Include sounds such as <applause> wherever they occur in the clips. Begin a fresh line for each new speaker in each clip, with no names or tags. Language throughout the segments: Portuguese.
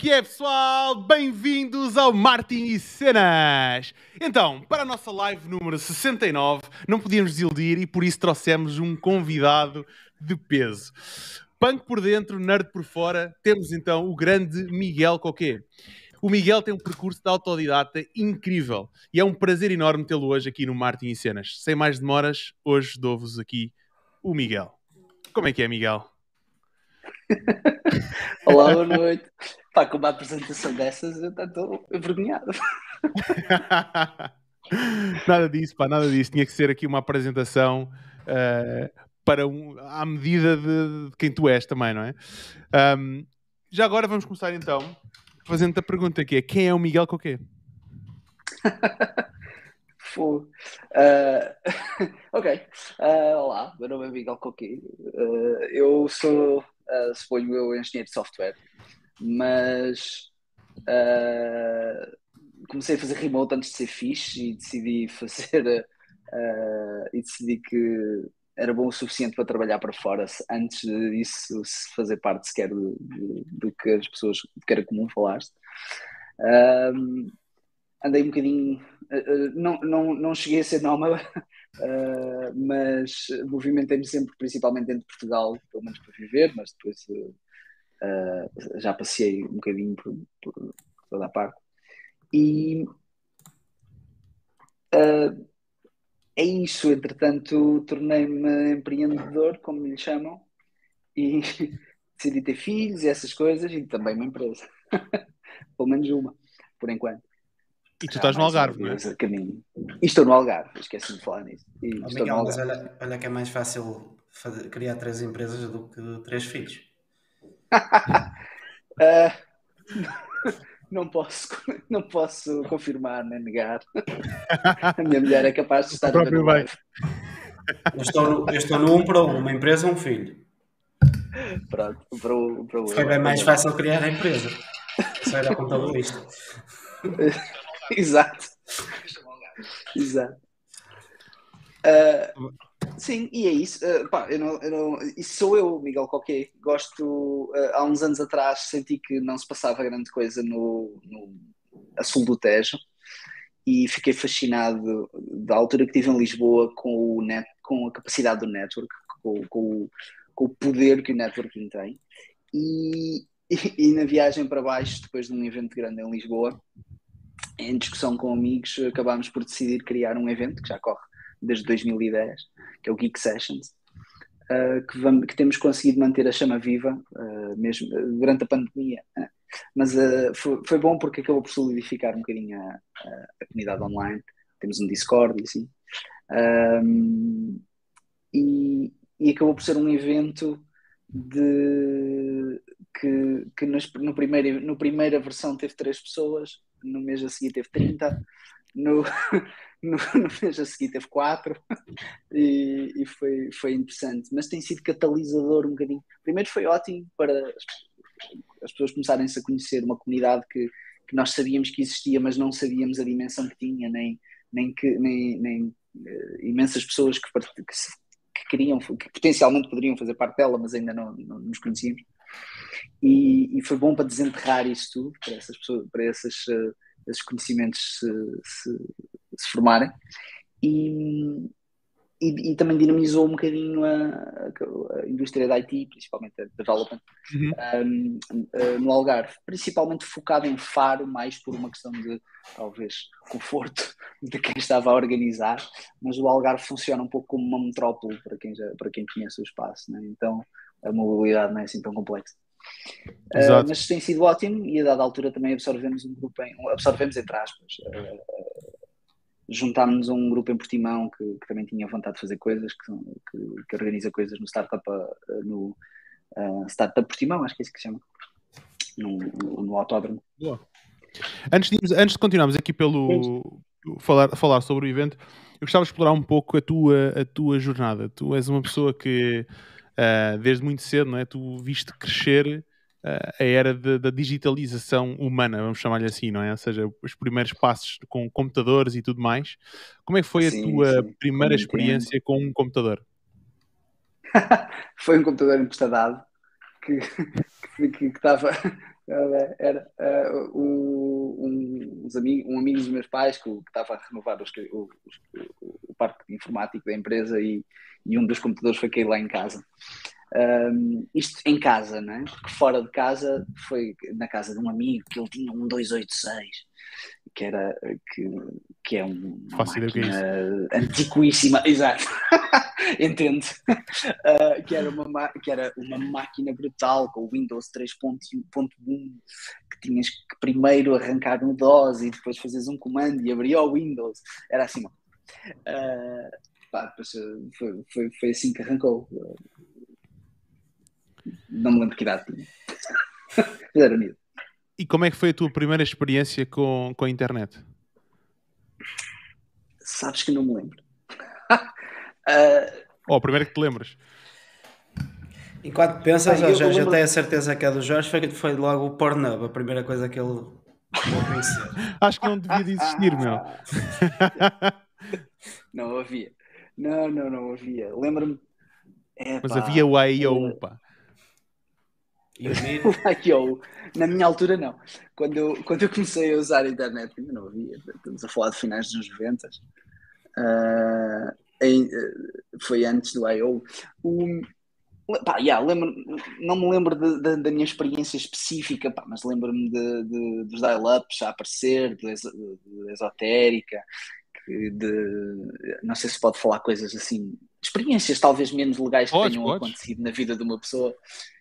que é, pessoal? Bem-vindos ao Martin e Cenas! Então, para a nossa live número 69, não podíamos desiludir e por isso trouxemos um convidado de peso. Punk por dentro, nerd por fora, temos então o grande Miguel Coquet. O Miguel tem um percurso de autodidata incrível e é um prazer enorme tê-lo hoje aqui no Martin e Cenas. Sem mais demoras, hoje dou-vos aqui o Miguel. Como é que é, Miguel? <laughs>
Olá, boa noite. Pá, com uma apresentação dessas, eu estou envergonhado. <laughs>
nada disso, pá, nada disso. Tinha que ser aqui uma apresentação uh, para um, à medida de, de, quem tu és também, não é? Um, já agora vamos começar então fazendo a pergunta que é quem é o Miguel Coquet? <laughs>
Uh, ok. Uh, olá, meu nome é Miguel Coquet. Uh, eu sou, uh, suponho eu, engenheiro de software, mas comecei a fazer remote antes de ser fixe e decidi <laughs> fazer e decidi que era bom o suficiente para trabalhar para fora antes disso fazer parte sequer do, do, do que as pessoas que era comum falaste. andei um bocadinho Uh, não, não, não cheguei a ser nómada, <laughs> uh, mas movimentei-me sempre, principalmente dentro de Portugal, pelo menos para viver, mas depois uh, já passei um bocadinho por, por, toda a parte. E é isso, entretanto, tornei-me empreendedor, como lhe chamam, e <laughs> decidi ter filhos e essas coisas, e também uma empresa. <laughs> pelo menos uma, por enquanto.
E tu estás no Algarve, não é?
Caminho. E estou no Algarve, esqueci de falar nisso. E
oh, Miguel, mas olha, olha que é mais fácil fazer, criar três empresas do que três filhos.
uh, <laughs> não posso, não posso confirmar nem negar. A minha mulher é capaz de estar o
próprio bem.
Eu estou, eu estou no um para um, uma empresa um filho.
Pronto, para o, para o
Foi bem mais fácil criar a empresa. Só era contabilista. <laughs>
Exato. Exato. Uh, sim, e é isso. Uh, pá, eu não, eu não, isso sou eu, Miguel Coquet. Gosto. Uh, há uns anos atrás senti que não se passava grande coisa no, no a sul do Tejo e fiquei fascinado da altura que estive em Lisboa com, o net, com a capacidade do network, com, com, com o poder que o networking tem. E, e, <laughs> e na viagem para baixo, depois de um evento grande em Lisboa, em discussão com amigos, acabámos por decidir criar um evento que já corre desde 2010, que é o Geek Sessions, uh, que, vamos, que, temos conseguido manter a chama viva uh, mesmo durante a pandemia. Uh, mas foi, foi, bom porque acabou por solidificar um bocadinho a, a, a comunidade online. Temos um Discord e assim. E, e, acabou por ser um evento de que, que nos, no, primeiro, no primeira versão teve três pessoas no mês a seguir teve 30, no, <laughs> no, no mês a seguir teve 4 <laughs> e, e, foi, foi interessante. Mas tem sido catalisador um bocadinho. Primeiro foi ótimo para as pessoas começarem-se a conhecer uma comunidade que, que nós sabíamos que existia, mas não sabíamos a dimensão que tinha, nem, nem, que, nem, nem uh, imensas pessoas que, que, que, queriam, que potencialmente poderiam fazer parte dela, mas ainda não, não nos conhecíamos. E, e, foi bom para desenterrar isso tudo, para, essas pessoas, para esses, uh, esses conhecimentos se, se, se formarem. E, e, e, também dinamizou um bocadinho a, a, indústria da IT, principalmente a development, uhum. um, eh, no Algarve, principalmente focado em Faro, mais por uma questão de talvez conforto <laughs> de quem estava a organizar, mas o Algarve funciona um pouco como uma metrópole para quem, já, para quem conhece o espaço, né? então a mobilidade não é assim tão complexa. Uh, mas tem sido ótimo e a dada altura também absorvemos um grupo em, absorvemos entre aspas uh, juntámos um grupo em Portimão que, que, também tinha vontade de fazer coisas que, que, que organiza coisas no Startup uh, no uh, Startup Portimão, acho que é isso que se chama no, no, no autódromo.
Boa. Antes, de, antes de continuarmos aqui pelo falar, falar sobre o evento eu gostava de explorar um pouco a tua, a tua jornada. Tu és uma pessoa que uh, desde muito cedo, não é? Tu viste crescer uh, a era da digitalização humana, vamos chamar-lhe assim, não é? Ou seja, os primeiros passos com computadores e tudo mais. Como é que foi sim, a tua sim. primeira experiência com um computador? <laughs>
foi um computador emprestado que, que, que, estava Era uh, um, uns um amigo dos meus pais que, que estava a renovar os, o, o, o, parque informático da empresa e, e um dos computadores foi cair lá em casa. Um, isto em casa, não é? Porque fora de casa foi na casa de um amigo que ele tinha um 286 que era que, que é uma
Faço máquina
é antiquíssima, <laughs> exato, entendo, uh, que, era uma, que era uma máquina brutal com o Windows 3.1 que tinhas que primeiro arrancar um DOS e depois fazes um comando e abrir o Windows, era assim, uh, pá, foi, foi, foi assim que arrancou. Não me lembro que idade tinha. <laughs> era unido.
E como é que foi a tua primeira experiência com, com a internet?
Sabes que não me lembro. <laughs> uh...
Oh, o primeiro que te lembras.
Enquanto pensas, ah, já, já tenho a certeza que é do Jorge, foi, foi logo o Pornhub, a primeira coisa que ele conheceu. <laughs>
Acho que não devia de existir, meu. <laughs>
não havia. Não, não, não havia. Lembro-me.
Mas havia o AIO, pá.
Eu, <laughs> na minha altura, não. Quando eu, quando eu comecei a usar a internet, ainda não havia, estamos a falar de finais dos 90. Uh, em, foi antes do I.O. O, pá, yeah, lembro, não me lembro de, de, da minha experiência específica, pá, mas lembro-me de, dos dial-ups a aparecer, de esotérica, de, não sei se pode falar coisas assim experiências talvez menos legais que podes, tenham podes. acontecido na vida de uma pessoa.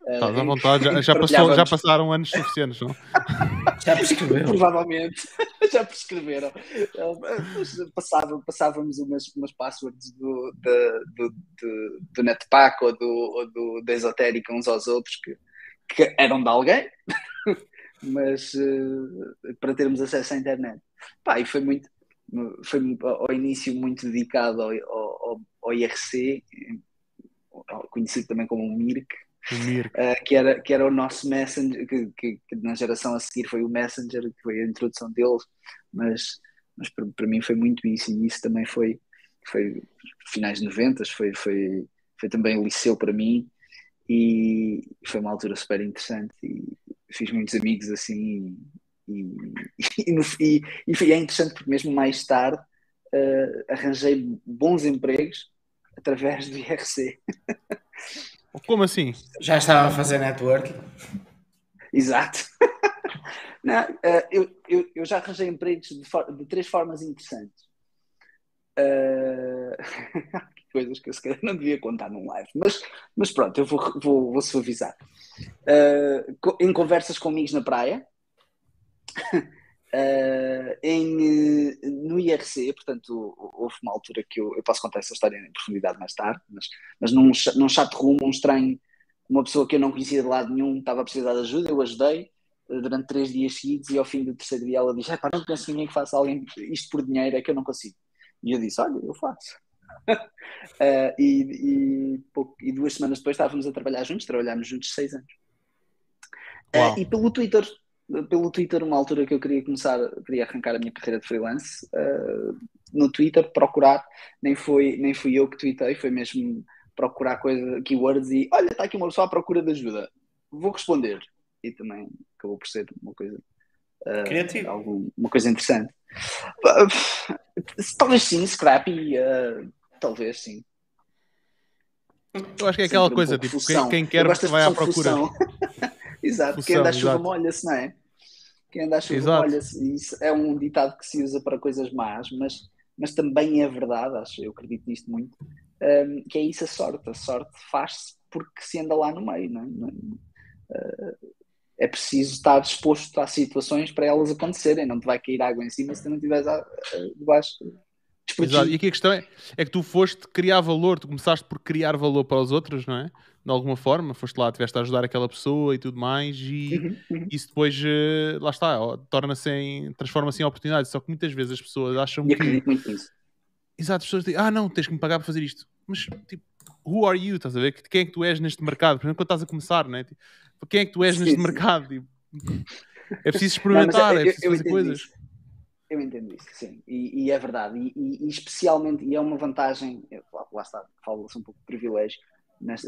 Estás à vontade, já, já, passou, já passaram anos suficientes, não? <laughs>
já prescreveram.
Provavelmente, <laughs> já prescreveram. Passava, passávamos umas, umas passwords do, do, do, do, do Netpack ou do, ou do da Esotérica uns aos outros que, que eram de alguém, <laughs> mas uh, para termos acesso à internet. Pá, e foi muito, foi ao início muito dedicado ao, ao, ao IRC, conhecido também como o MIRC, uh, que, era, que era o nosso Messenger, que, que, que, na geração a seguir foi o Messenger, que foi a introdução deles, mas, mas para, para mim foi muito isso, e isso também foi, foi finais de 90, foi, foi, foi também o liceu para mim, e foi uma altura super interessante, e fiz muitos amigos assim, e, <laughs> e, no, e, e, é interessante porque mesmo mais tarde uh, arranjei bons empregos através do IRC. <laughs>
Como assim?
Já estava a fazer network?
Exato. <laughs> Não, uh, eu, eu, eu, já arranjei empregos de, de três formas interessantes. Uh... coisas que eu se calhar não devia contar num live, mas, mas pronto, eu vou, vou, vou suavizar. Uh, em conversas com amigos na praia, Uh, <laughs> em, no IRC, portanto, houve uma altura que eu, eu posso contar essa história em profundidade mais tarde, mas, mas num, num chat room, um estranho, uma pessoa que eu não conhecia de lado nenhum estava a precisar de ajuda, eu ajudei uh, durante três dias seguidos e ao fim do terceiro dia ela disse: não conheço ninguém que faça alguém isto por dinheiro, é que eu não consigo. E eu disse: Olha, eu faço. uh, <laughs> e, e, pouco, e, duas semanas depois estávamos a trabalhar juntos, trabalhámos juntos seis anos. e pelo Twitter pelo Twitter, uma altura que eu queria começar, queria arrancar a minha carreira de freelance, uh, no Twitter, procurar, nem, foi, nem fui eu que tweetei, foi mesmo procurar coisa, keywords e olha, está aqui uma pessoa à procura de ajuda, vou responder. E também acabou por ser uma coisa uh,
Criativo.
Algum, uma coisa interessante. Uh, talvez sim, scrappy, talvez sim.
Eu acho que é aquela Sempre coisa, um tipo, quem, quem, quer vai à procura. <laughs>
exato, quem anda à chuva molha-se, não é? Quem anda à chuva molha-se. Isso é um ditado que se usa para coisas más, mas, mas também é verdade, acho, eu acredito nisto muito, um, que é isso a sorte. A sorte faz-se porque se anda lá no meio, não é? Uh, é preciso estar disposto a situações para elas acontecerem, não te vai cair água em cima se tu não estiveres debaixo
Exato. E aqui a questão é, é que tu foste criar valor, tu começaste por criar valor para os outros, não é? De alguma forma, foste lá, tiveste a ajudar aquela pessoa e tudo mais, e uhum, uhum. isso depois, uh, lá está, torna-se em, transforma-se em oportunidade. Só que muitas vezes as pessoas acham
e acredito que. muito nisso.
Exato, as pessoas dizem, ah, não, tens que me pagar para fazer isto. Mas, tipo, who are you? Estás a ver? Quem é que tu és neste mercado? Por exemplo, quando estás a começar, não é? Tipo, quem é que tu és sim, neste sim. mercado? Tipo, <laughs> é preciso experimentar, não, é, é preciso fazer coisas. Isso.
Eu entendo isso, sim, e, e é verdade, e, e, especialmente, e é uma vantagem, lá está, fala-se um pouco de privilégio,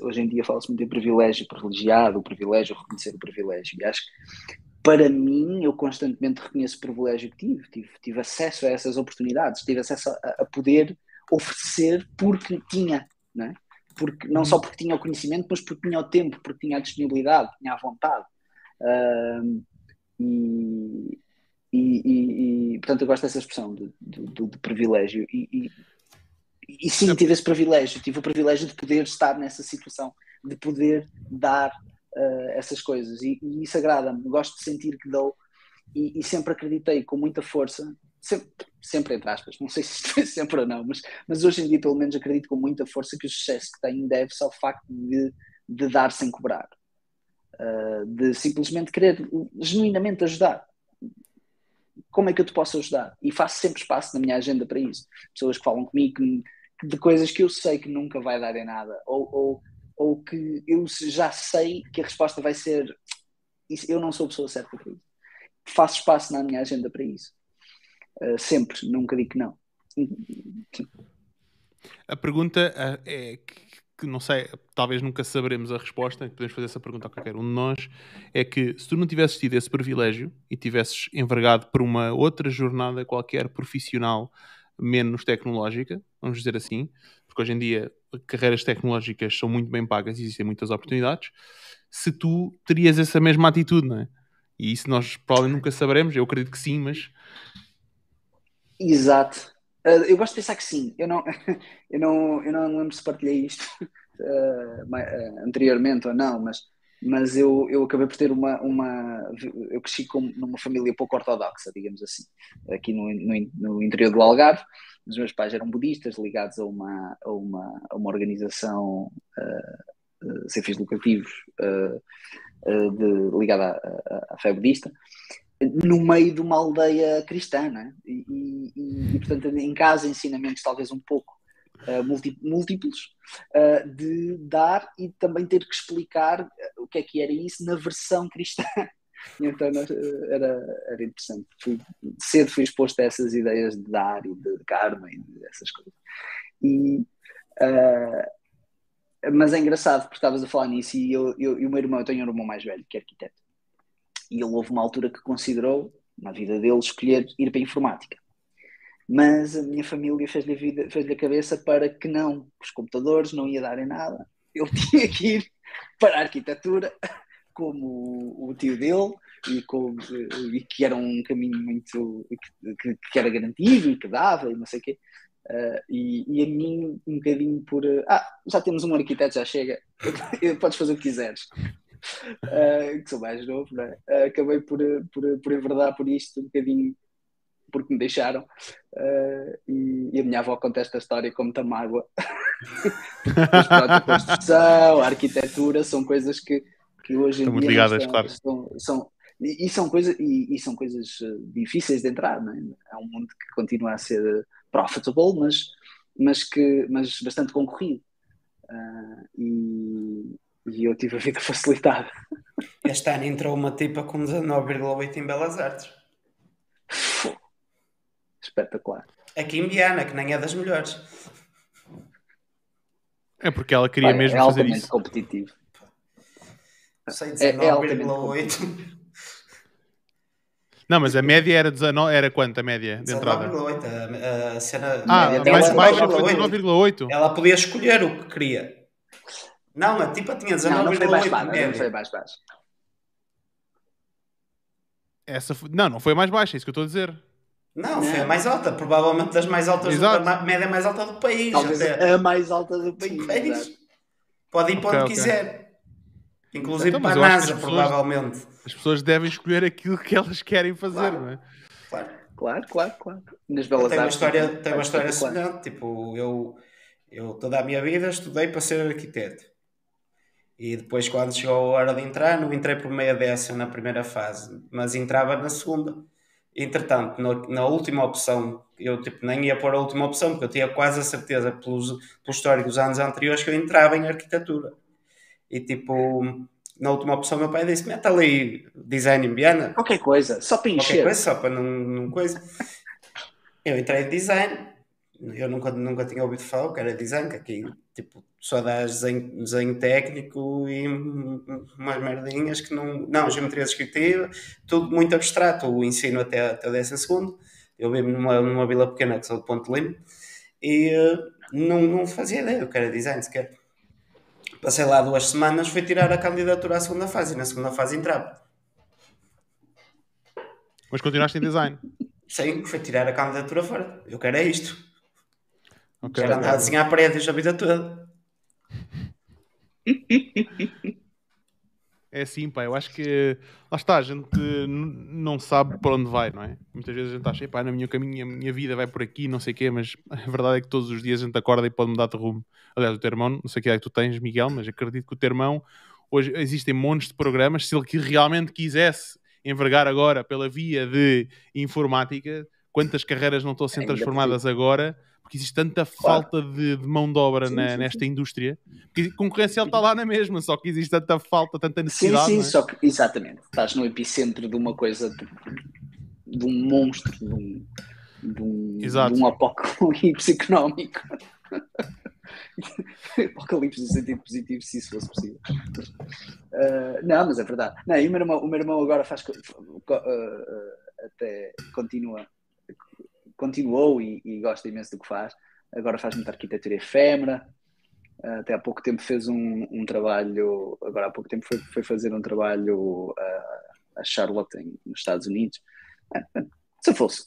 hoje em dia fala-se muito em privilégio privilegiado, o privilégio, reconhecer o privilégio, e acho que para mim, eu constantemente reconheço o privilégio que tive. tive. Tive acesso a essas oportunidades, tive acesso a, a poder oferecer porque tinha, não é? Porque, não só porque tinha o conhecimento, mas porque tinha o tempo, porque tinha a disponibilidade, tinha a vontade. Uh, e, e, e, e, portanto, eu gosto dessa expressão de privilégio. E, e, sim, tive esse privilégio, tive o privilégio de poder estar nessa situação, de poder dar uh, essas coisas. E, isso agrada-me, gosto de sentir que dou. E, sempre acreditei com muita força, sempre, sempre entre aspas, não sei se isto foi <laughs> sempre ou não, mas, mas hoje em dia, pelo menos, acredito com muita força que o sucesso que tenho deve-se ao facto de, de dar sem cobrar. Uh, de simplesmente querer genuinamente ajudar como é que eu te posso ajudar? E faço sempre espaço na minha agenda para isso. Pessoas que falam comigo que, de coisas que eu sei que nunca vai dar em nada, ou, ou, ou que eu já sei que a resposta vai ser eu não sou a pessoa certa para isso. Faço espaço na minha agenda para isso. Uh, sempre, nunca digo que não.
A pergunta ah, é que não sei, talvez nunca saberemos a resposta, podemos fazer essa pergunta a qualquer um de nós, é que se tu não tivesses tido esse privilégio e tivesses envergado por uma outra jornada qualquer profissional menos tecnológica, vamos dizer assim, porque hoje em dia carreiras tecnológicas são muito bem pagas e existem muitas oportunidades, se tu terias essa mesma atitude, não é? E isso nós provavelmente nunca saberemos, eu acredito que sim, mas.
Exato. Uh, eu gosto de pensar que sim. Eu não, <laughs> eu não, eu não lembro se partilhei isto <laughs> uh, anteriormente ou não, mas, mas eu, eu acabei por ter uma, uma. Eu cresci numa família pouco ortodoxa, digamos assim, aqui no, no, no interior do Algarve. Os meus pais eram budistas ligados a uma, a uma, a uma organização uh, sem fins lucrativos de, ligada à, fé budista no meio de uma aldeia cristã, né? e, e, e, portanto em casa ensinamentos talvez um pouco uh, múltiplos uh, de dar e também ter que explicar o que é que era isso na versão cristã. <laughs> Então era, era interessante. Fui, cedo fui exposto a essas ideias de dar e de karma e dessas coisas. E, uh, mas é engraçado porque estavas a falar nisso e eu, eu, e o meu irmão, eu tenho um irmão mais velho que é arquiteto e ele houve uma altura que considerou, na vida dele, escolher ir para a informática. Mas a minha família fez-lhe a, vida, fez-lhe a cabeça para que não, os computadores não ia darem nada. Ele <laughs> tinha que ir para a arquitetura, como o tio dele, e, com, e que era um caminho muito que, que, era garantido e que dava e não sei o quê. Uh, e, e, a mim um bocadinho por ah, já temos um arquiteto, já chega, <laughs> podes fazer o que quiseres uh, que sou mais novo, né? uh, acabei por, por, por enverdar por isto um bocadinho porque me deixaram. Uh, e, e, a minha avó conta esta história com muita mágoa. <laughs> a construção, a arquitetura são coisas que, que hoje em
Estão
dia
ligadas,
estão,
claro.
São, são, e, e, são coisas, e, e, são coisas difíceis de entrar. Não é? é um mundo que continua a ser profitable, mas, mas, que, mas bastante concorrido. Uh, e, e eu tive a vida <laughs> facilitada.
Este ano entrou uma tipa com 19,8 em Belas Artes.
Espetacular.
Aqui em Viana, que nem é das melhores.
É porque ela queria
Pai,
mesmo
é
fazer isso.
competitivo.
Sei 19,8.
É, <laughs> não, mas a média era 19, era quanto a média de entrada?
19,8. A, cena
ah,
média
mais baixa foi 19,8.
Ela podia escolher o que queria. Não, a tipa tinha 19,8
não, não foi mais baixa, não foi mais baixa.
Essa foi... Não, não foi a mais baixa, é isso que eu estou a dizer.
Não, foi a mais alta, provavelmente das mais altas, da média mais alta do país.
Talvez
até.
a mais alta do país. país.
Pode ir para onde okay. quiser. Inclusive então, para a NASA, pessoas, provavelmente.
As pessoas devem escolher aquilo que elas querem fazer,
claro.
não é?
Claro, claro, claro. claro. Nas belas
tem uma história, tem uma história semelhante. Tipo, eu, eu toda a minha vida estudei para ser arquiteto. E depois, quando chegou a hora de entrar, não entrei por meia dessa na primeira fase, mas entrava na segunda. Entretanto, no, na última opção, eu tipo, nem ia pôr a última opção, porque eu tinha quase a certeza, pelos, pelo histórico dos anos anteriores, que eu entrava em arquitetura. E tipo, na última opção, meu pai disse: mete ali design em Viana.
Qualquer coisa, só para encher.
Qualquer coisa, só para não, não coisa. Eu entrei em design, eu nunca, nunca tinha ouvido falar que era design, que aqui Tipo, só dás desenho, desenho técnico e umas merdinhas que não. Não, geometria descritiva, tudo muito abstrato. O ensino até, até o décimo segundo. Eu vivo numa, numa vila pequena que sou de Ponte Lima e uh, não, não fazia ideia do que era design sequer. Passei lá duas semanas, fui tirar a candidatura à segunda fase e na segunda fase entrava.
Mas continuaste em design?
Sim, fui tirar a candidatura fora. Eu quero é isto. Okay, Quero andar a desenhar paredes a vida toda.
É assim, pá, eu acho que lá está, a gente não sabe para onde vai, não é? Muitas vezes a gente acha, pá, na minha caminho, a minha vida vai por aqui, não sei o quê, mas <laughs> a verdade é que todos os dias a gente acorda e pode mudar de rumo. Aliás, o teu irmão, não sei o que é que tu tens, Miguel, mas acredito que o teu irmão, hoje existem montes de programas, se ele realmente quisesse envergar agora pela via de informática, quantas carreiras não estão a ser transformadas agora porque existe tanta falta de, de, mão de obra sim, na, sim, nesta sim. indústria que a concorrência está lá na mesma, só que existe tanta falta, tanta necessidade.
Sim,
sim,
é? só que exatamente, estás no epicentro de uma coisa de, de um monstro, de um, de um, de um apocalipse económico. <laughs> apocalipse no sentido positivo, se isso fosse possível. Uh, não, mas é verdade. Não, e o, meu irmão, o meu irmão agora faz. Uh, até continua continuou e, e, gosta imenso do que faz. Agora faz muita arquitetura efêmera. Até há pouco tempo fez um, um trabalho, agora há pouco tempo foi, foi fazer um trabalho uh, a Charlotte, em, nos Estados Unidos. Uh, se fosse.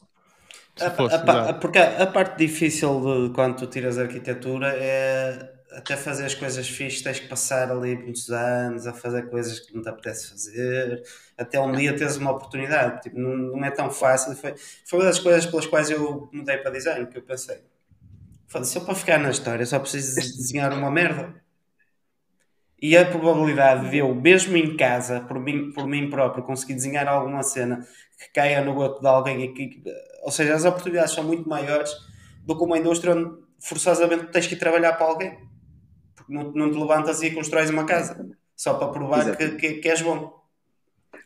Se fosse a, a, porque a, a, parte difícil de quando tu tiras arquitetura é até fazer as coisas fixas, tens que passar ali muitos anos a fazer coisas que não te apetece fazer, até um dia teres uma oportunidade. Tipo, não, não é tão fácil. Foi, foi uma das coisas pelas quais eu mudei para design, que eu pensei, se eu para ficar na história só preciso desenhar uma merda. E a probabilidade de eu, mesmo em casa, por mim, por mim próprio, conseguir desenhar alguma cena que caia no gosto de alguém, que, ou seja, as oportunidades são muito maiores do que uma indústria onde forçosamente tens que ir trabalhar para alguém não, não te levantas e constróis uma casa só para provar que, que, que, és bom.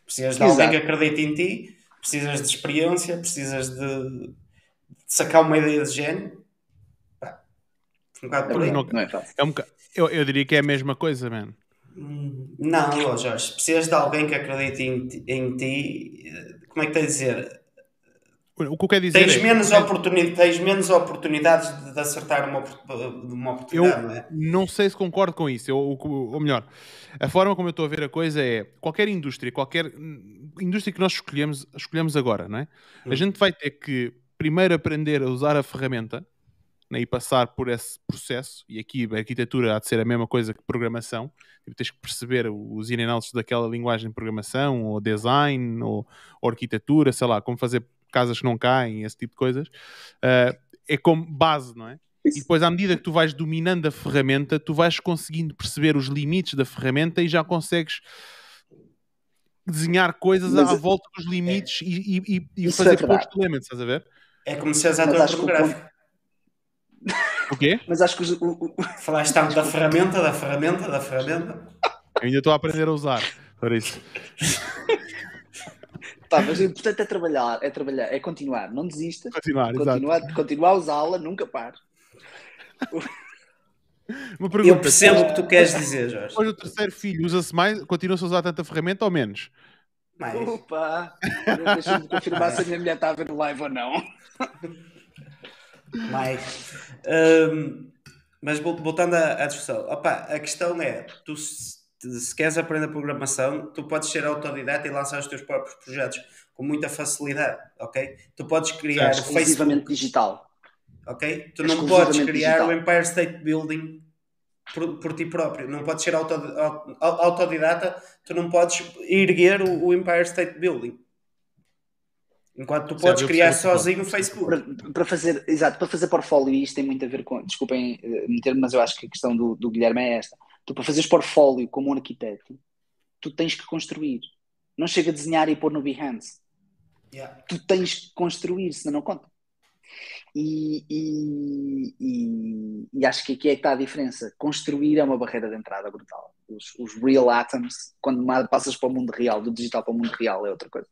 Precisas de alguém que acredite em ti, precisas de experiência, precisas de, de sacar uma ideia de gênio. Pá, um bocado por aí. Não,
não é fácil. É um eu, eu diria que é a mesma coisa, mano.
Não, Jorge, precisas de alguém que acredite em, em ti. Como é que tens a dizer?
O que eu quero dizer
tens,
é,
menos oportunidade, tens menos oportunidades de, de acertar uma, uma oportunidade,
eu
não é?
Não sei se concordo com isso. Eu, ou, ou melhor, a forma como eu estou a ver a coisa é qualquer indústria, qualquer indústria que nós escolhemos, escolhemos agora, não é? Hum. A gente vai ter que primeiro aprender a usar a ferramenta né, e passar por esse processo. E aqui a arquitetura há de ser a mesma coisa que programação. Tipo, tens que perceber os in daquela linguagem de programação, ou design, ou, ou arquitetura, sei lá, como fazer casas que não caem, esse tipo de coisas, uh, é como base, não é? E depois, à medida que tu vais dominando a ferramenta, tu vais conseguindo perceber os limites da ferramenta e já consegues desenhar coisas Mas, à volta dos limites é, e, e, e fazer é post-elements, estás a ver?
É como se és ator fotográfico.
O quê?
Mas acho que o, o...
falaste tanto da ferramenta, da ferramenta, da ferramenta.
Eu ainda estou a aprender a usar, por isso. <laughs>
Pá, mas o importante é trabalhar, é trabalhar, é continuar, não desistas.
Continuar,
continuar, exato. continuar a usá-la, nunca pares.
Eu percebo o que tu queres dizer, Jorge.
Depois o terceiro filho usa-se mais, continua-se a usar tanta ferramenta ou menos?
Mais. Opa! Deixa-me confirmar se a minha mulher está a ver o live ou não.
Mais. Um, mas voltando à, à discussão, opa, a questão é: tu se queres aprender programação, tu podes ser autodidata e lançar os teus próprios projetos com muita facilidade, ok? Tu podes criar
o Facebook
digital, ok? Tu não podes criar digital. o Empire State Building por, por ti próprio, não podes ser autodidata, tu não podes erguer o, o Empire State Building. Enquanto tu podes criar sozinho o Facebook.
Para, para, fazer, exato, para fazer portfólio, e isto tem muito a ver com, desculpem eh, meter mas eu acho que a questão do, do Guilherme é esta Tu, para fazeres portfólio como um arquiteto, tu tens que construir. Não chega a desenhar e pôr no Behance. Yeah. Tu tens que construir, senão não conta. E, e, e, e, acho que aqui é que está a diferença. Construir é uma barreira de entrada brutal. Os, os real atoms, quando passas para o mundo real, do digital para o mundo real, é outra coisa.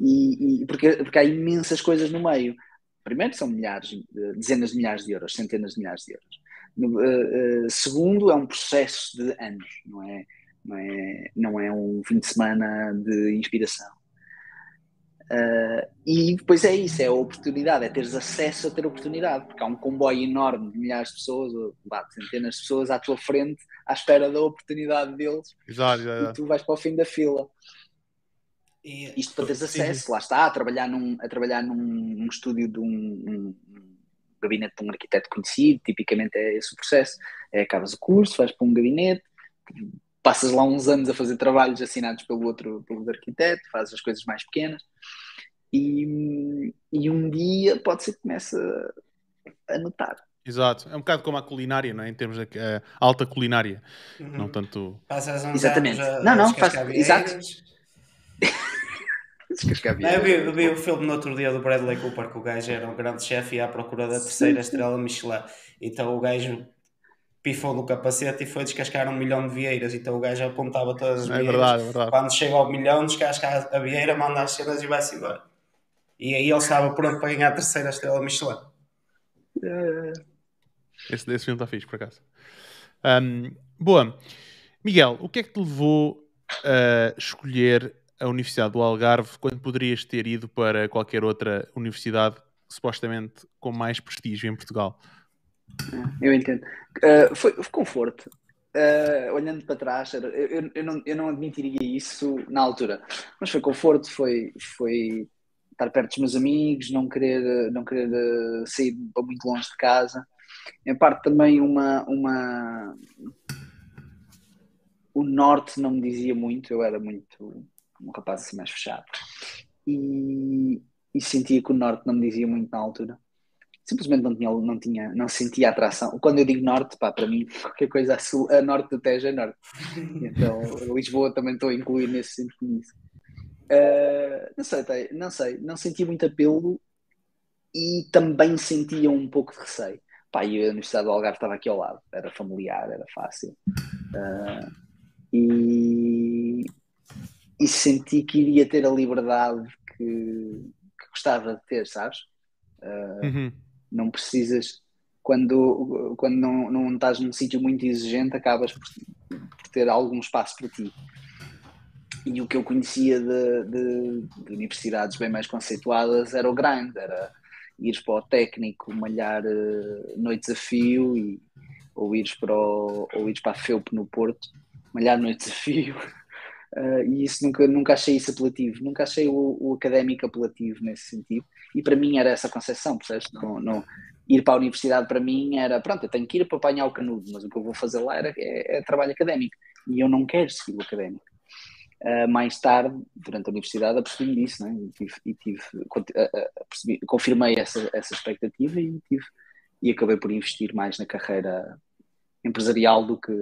E, porque, porque há imensas coisas no meio. Primeiro, são milhares, dezenas de milhares de euros, centenas de milhares de euros. Uh, uh, segundo, é um processo de anos, não é, não é, não é um fim de semana de inspiração. Uh, e depois é isso, é a oportunidade, é teres acesso a ter oportunidade, porque há um comboio enorme de milhares de pessoas, ou centenas de pessoas à tua frente, à espera da oportunidade deles,
exato, exato.
e tu vais para o fim da fila. E, Isto para teres acesso, sim. lá está, a trabalhar num, a trabalhar num, num estúdio de um, um, gabinete de um arquiteto conhecido, tipicamente é esse o processo, é acabas o curso, vais para um gabinete, passas lá uns anos a fazer trabalhos assinados pelo outro, pelo arquiteto, fazes as coisas mais pequenas e, e um dia pode ser que comece a, notar.
Exato, é um bocado como a culinária, não é? em termos de uh, alta culinária, uhum. não tanto.
Passas uns
Exatamente.
A,
não, não, faz. Exato. <laughs>
eu, vi, eu vi o filme no outro dia do Bradley Cooper que o gajo era um grande chefe e à procura da terceira estrela Michelin. Então o gajo pifou do capacete e foi descascar um milhão de vieiras. Então o gajo apontava todas as
é vieiras. Verdade, é verdade.
Quando chega ao milhão, descasca a vieira, manda as cenas e vai-se embora. E aí ele estava pronto para ganhar a terceira estrela Michelin.
Esse, esse filme está fixe, por acaso. Um, boa. Miguel, o que é que te levou a escolher a Universidade do Algarve quando poderias ter ido para qualquer outra universidade supostamente com mais prestígio em Portugal?
Eu entendo. Uh, foi, conforto. Uh, olhando para trás, eu, eu, eu, não, eu não admitiria isso na altura, mas foi conforto, foi, foi estar perto dos meus amigos, não querer, não querer uh, sair para muito longe de casa. Em parte também uma, uma. O norte não me dizia muito, eu era muito um rapaz assim mais fechado. E, e sentia que o norte não me dizia muito na altura simplesmente não tinha, não tinha, não sentia atração. Quando eu digo norte, pá, para mim, qualquer coisa a, sul, a norte do Tejo é norte. <laughs> Então, Lisboa também estou a incluir nesse sentido. Uh, não sei, não sei, não sentia muito apelo e também sentia um pouco de receio. Pá, e a Universidade do Algarve estava aqui ao lado, era familiar, era fácil. Uh, e, e senti que iria ter a liberdade que, que gostava de ter, sabes? Uh, uhum. Não precisas, quando, quando não, não estás num sítio muito exigente, acabas por, por, ter algum espaço para ti. E o que eu conhecia de, de, de universidades bem mais conceituadas era o grind, era ires para o técnico, malhar uh, noites a fio, e, ou ires para, o, ou ires para a FEUP no Porto, malhar noites a fio. <laughs> Uh, e isso nunca, nunca achei isso apelativo, nunca achei o, o, académico apelativo nesse sentido. E para mim era essa concepção, percebes? Não, não, ir para a universidade para mim era, pronto, eu tenho que ir para apanhar o canudo, mas o que eu vou fazer lá era, é, é trabalho académico. E eu não quero seguir o académico. Uh, mais tarde, durante a universidade, apercebi-me disso, né? e, tive, e tive, uh, confirmei essa, essa expectativa e, tive, e acabei por investir mais na carreira empresarial do que,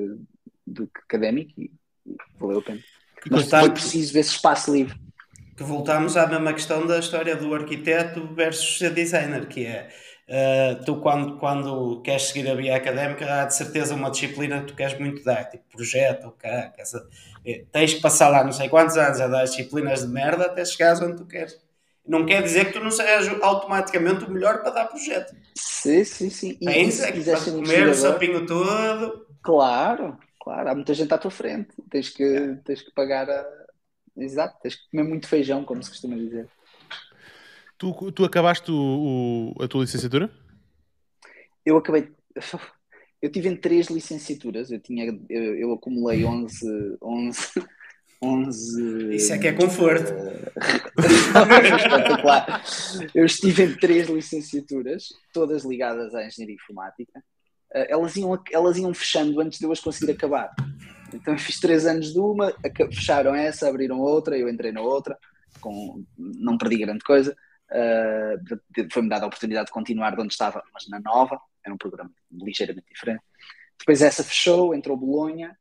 do que académico e valeu a pena. Mas foi preciso ver esse espaço livre.
Que voltamos à mesma questão da história do arquiteto versus o designer, que é uh, tu quando, quando queres seguir a via académica há de certeza uma disciplina que tu queres muito dar, tipo projeto, ou cá, eh, tens que passar lá não sei quantos anos a dar disciplinas de merda até chegares onde tu queres. Não quer dizer que tu não sejas automaticamente o melhor para dar projeto.
Sim, sim, sim.
E, é isso, é que comer o sapinho todo.
Claro, Claro, há muita gente à tua frente. Tens que, tens que pagar a. Exato, tens que comer muito feijão, como se costuma dizer.
Tu, tu acabaste o, o, a tua licenciatura?
Eu acabei. Eu tive em três licenciaturas. Eu, tinha, eu, eu acumulei 11, 11, 11.
Isso é que é conforto.
Espetacular. Eu estive em três licenciaturas, todas ligadas à engenharia informática. Eh, elas iam, elas iam fechando antes de eu as conseguir acabar. Então eu fiz três anos de uma, fecharam essa, abriram outra, eu entrei na outra, com, não perdi grande coisa. Uh, Foi-me dada a oportunidade de continuar de onde estava, mas na nova, era um programa ligeiramente diferente. Depois essa fechou, entrou Bolonha,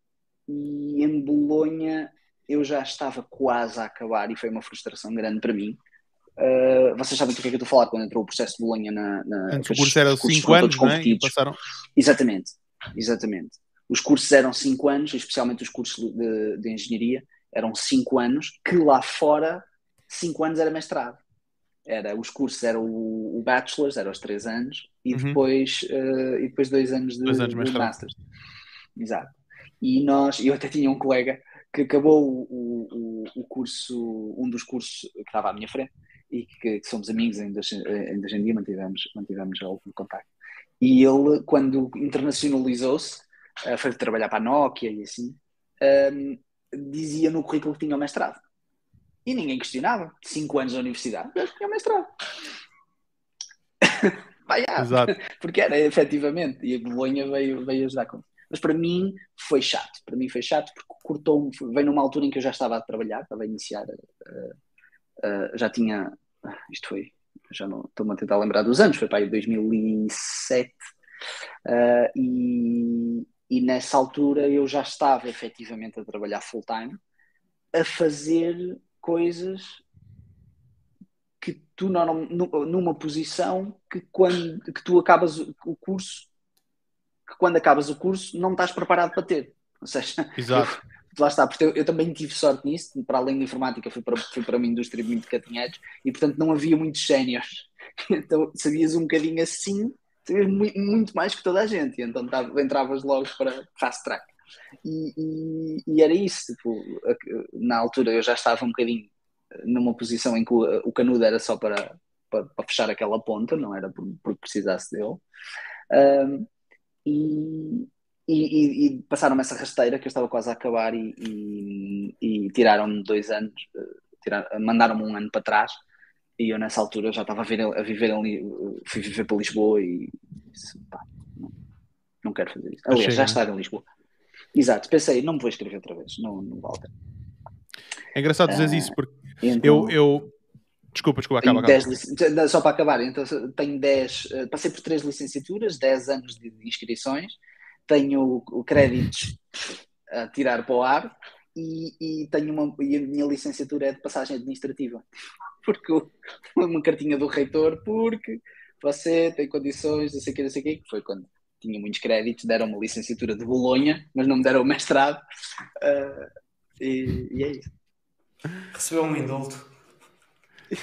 e em Bolonha eu já estava quase a acabar e foi uma frustração grande para mim, Uh, vocês sabem do que é que eu estou a falar quando entrou o processo de Bolonha na. na
Antes o curso era 5 anos, não é? passaram...
Exatamente, exatamente. Os cursos eram 5 anos, especialmente os cursos de, de engenharia, eram 5 anos, que lá fora 5 anos era mestrado. Era, os cursos eram o, o Bachelor's, eram os três anos, e, uhum. depois, uh, e depois dois anos de, dois anos de Masters. Exato. E nós, eu até tinha um colega que acabou o, o, o curso, um dos cursos que estava à minha frente, e que, que somos amigos ainda, ainda hoje em dia, mantivemos, mantivemos algum contato. E ele, quando internacionalizou-se, uh, foi trabalhar para a Nokia e assim, um, dizia no currículo que tinha o mestrado. E ninguém questionava. Cinco anos da universidade, eu tinha o mestrado. <laughs> Vai, ah, Exato. <laughs> Porque era, efetivamente, e a Bolonha veio, veio ajudar com Mas para mim foi chato. Para mim foi chato porque cortou-me. Veio numa altura em que eu já estava a trabalhar, estava a iniciar. Uh, uh, já tinha. Isto foi. Já não estou-me a tentar lembrar dos anos, foi para aí 2007. Uh, e, e nessa altura eu já estava efetivamente a trabalhar full time, a fazer coisas que tu não, numa posição que quando que tu acabas o curso, que quando acabas o curso não estás preparado para ter. Ou seja,
Exato.
Lá está, porque eu, eu, também tive sorte nisso, para além da informática, fui para, fui para uma indústria muito catinheiros e portanto não havia muitos séniores. <laughs> Então sabias um bocadinho assim sabias muito mais que toda a gente, e então entravas logo para fast track. E, e, e, era isso, tipo, na altura eu já estava um bocadinho numa posição em que o, o canudo era só para, para, para, fechar aquela ponta, não era porque por precisasse dele. Um, e, e, e passaram-me essa rasteira que eu estava quase a acabar e, e tiraram-me dois anos, eh, mandaram-me um ano para trás e eu nessa altura já estava a, ver, a viver ali, fui viver para Lisboa e disse, pá, não, não quero fazer isso. Aliás, já estar em Lisboa. Exato, pensei, não me vou escrever outra vez, não, não vale.
É engraçado dizer uh, isso, porque então, eu, eu. Desculpa, desculpa, acaba, acaba.
Só para acabar, então tenho 10, uh, passei por três licenciaturas, 10 anos de inscrições, tenho créditos a tirar para o ar e, e, tenho uma, e a minha licenciatura é de passagem administrativa <laughs> porque uma cartinha do reitor, porque você tem condições, não sei o que, não sei o que, que foi quando tinha muitos créditos, deram uma licenciatura de Bolonha, mas não me deram o mestrado, uh, e, e, é isso.
Recebeu um indulto.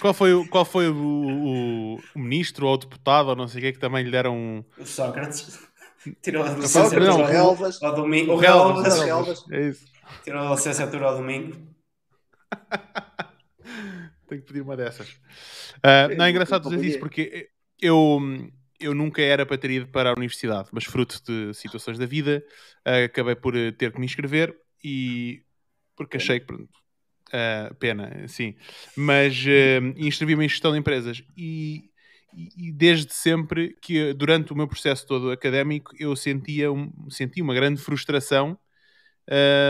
Qual foi, o, qual foi o, o, o, ministro ou o deputado ou não sei o que que também lhe deram um...
O Sócrates. Tirou a licenciatura
não, Relvas.
ao domingo.
O Relvas. Relvas. É isso.
Tirou a licenciatura ao domingo. <laughs>
Tenho que pedir uma dessas. Uh, não é engraçado dizer isso porque eu, eu nunca era para ter ido para a universidade, mas fruto de situações da vida, uh, acabei por eh, ter que me inscrever e porque achei que pronto, uh, pena, sim, mas uh, inscrevi-me em gestão de empresas e, e, desde sempre que durante o meu processo todo académico eu sentia, um, sentia uma grande frustração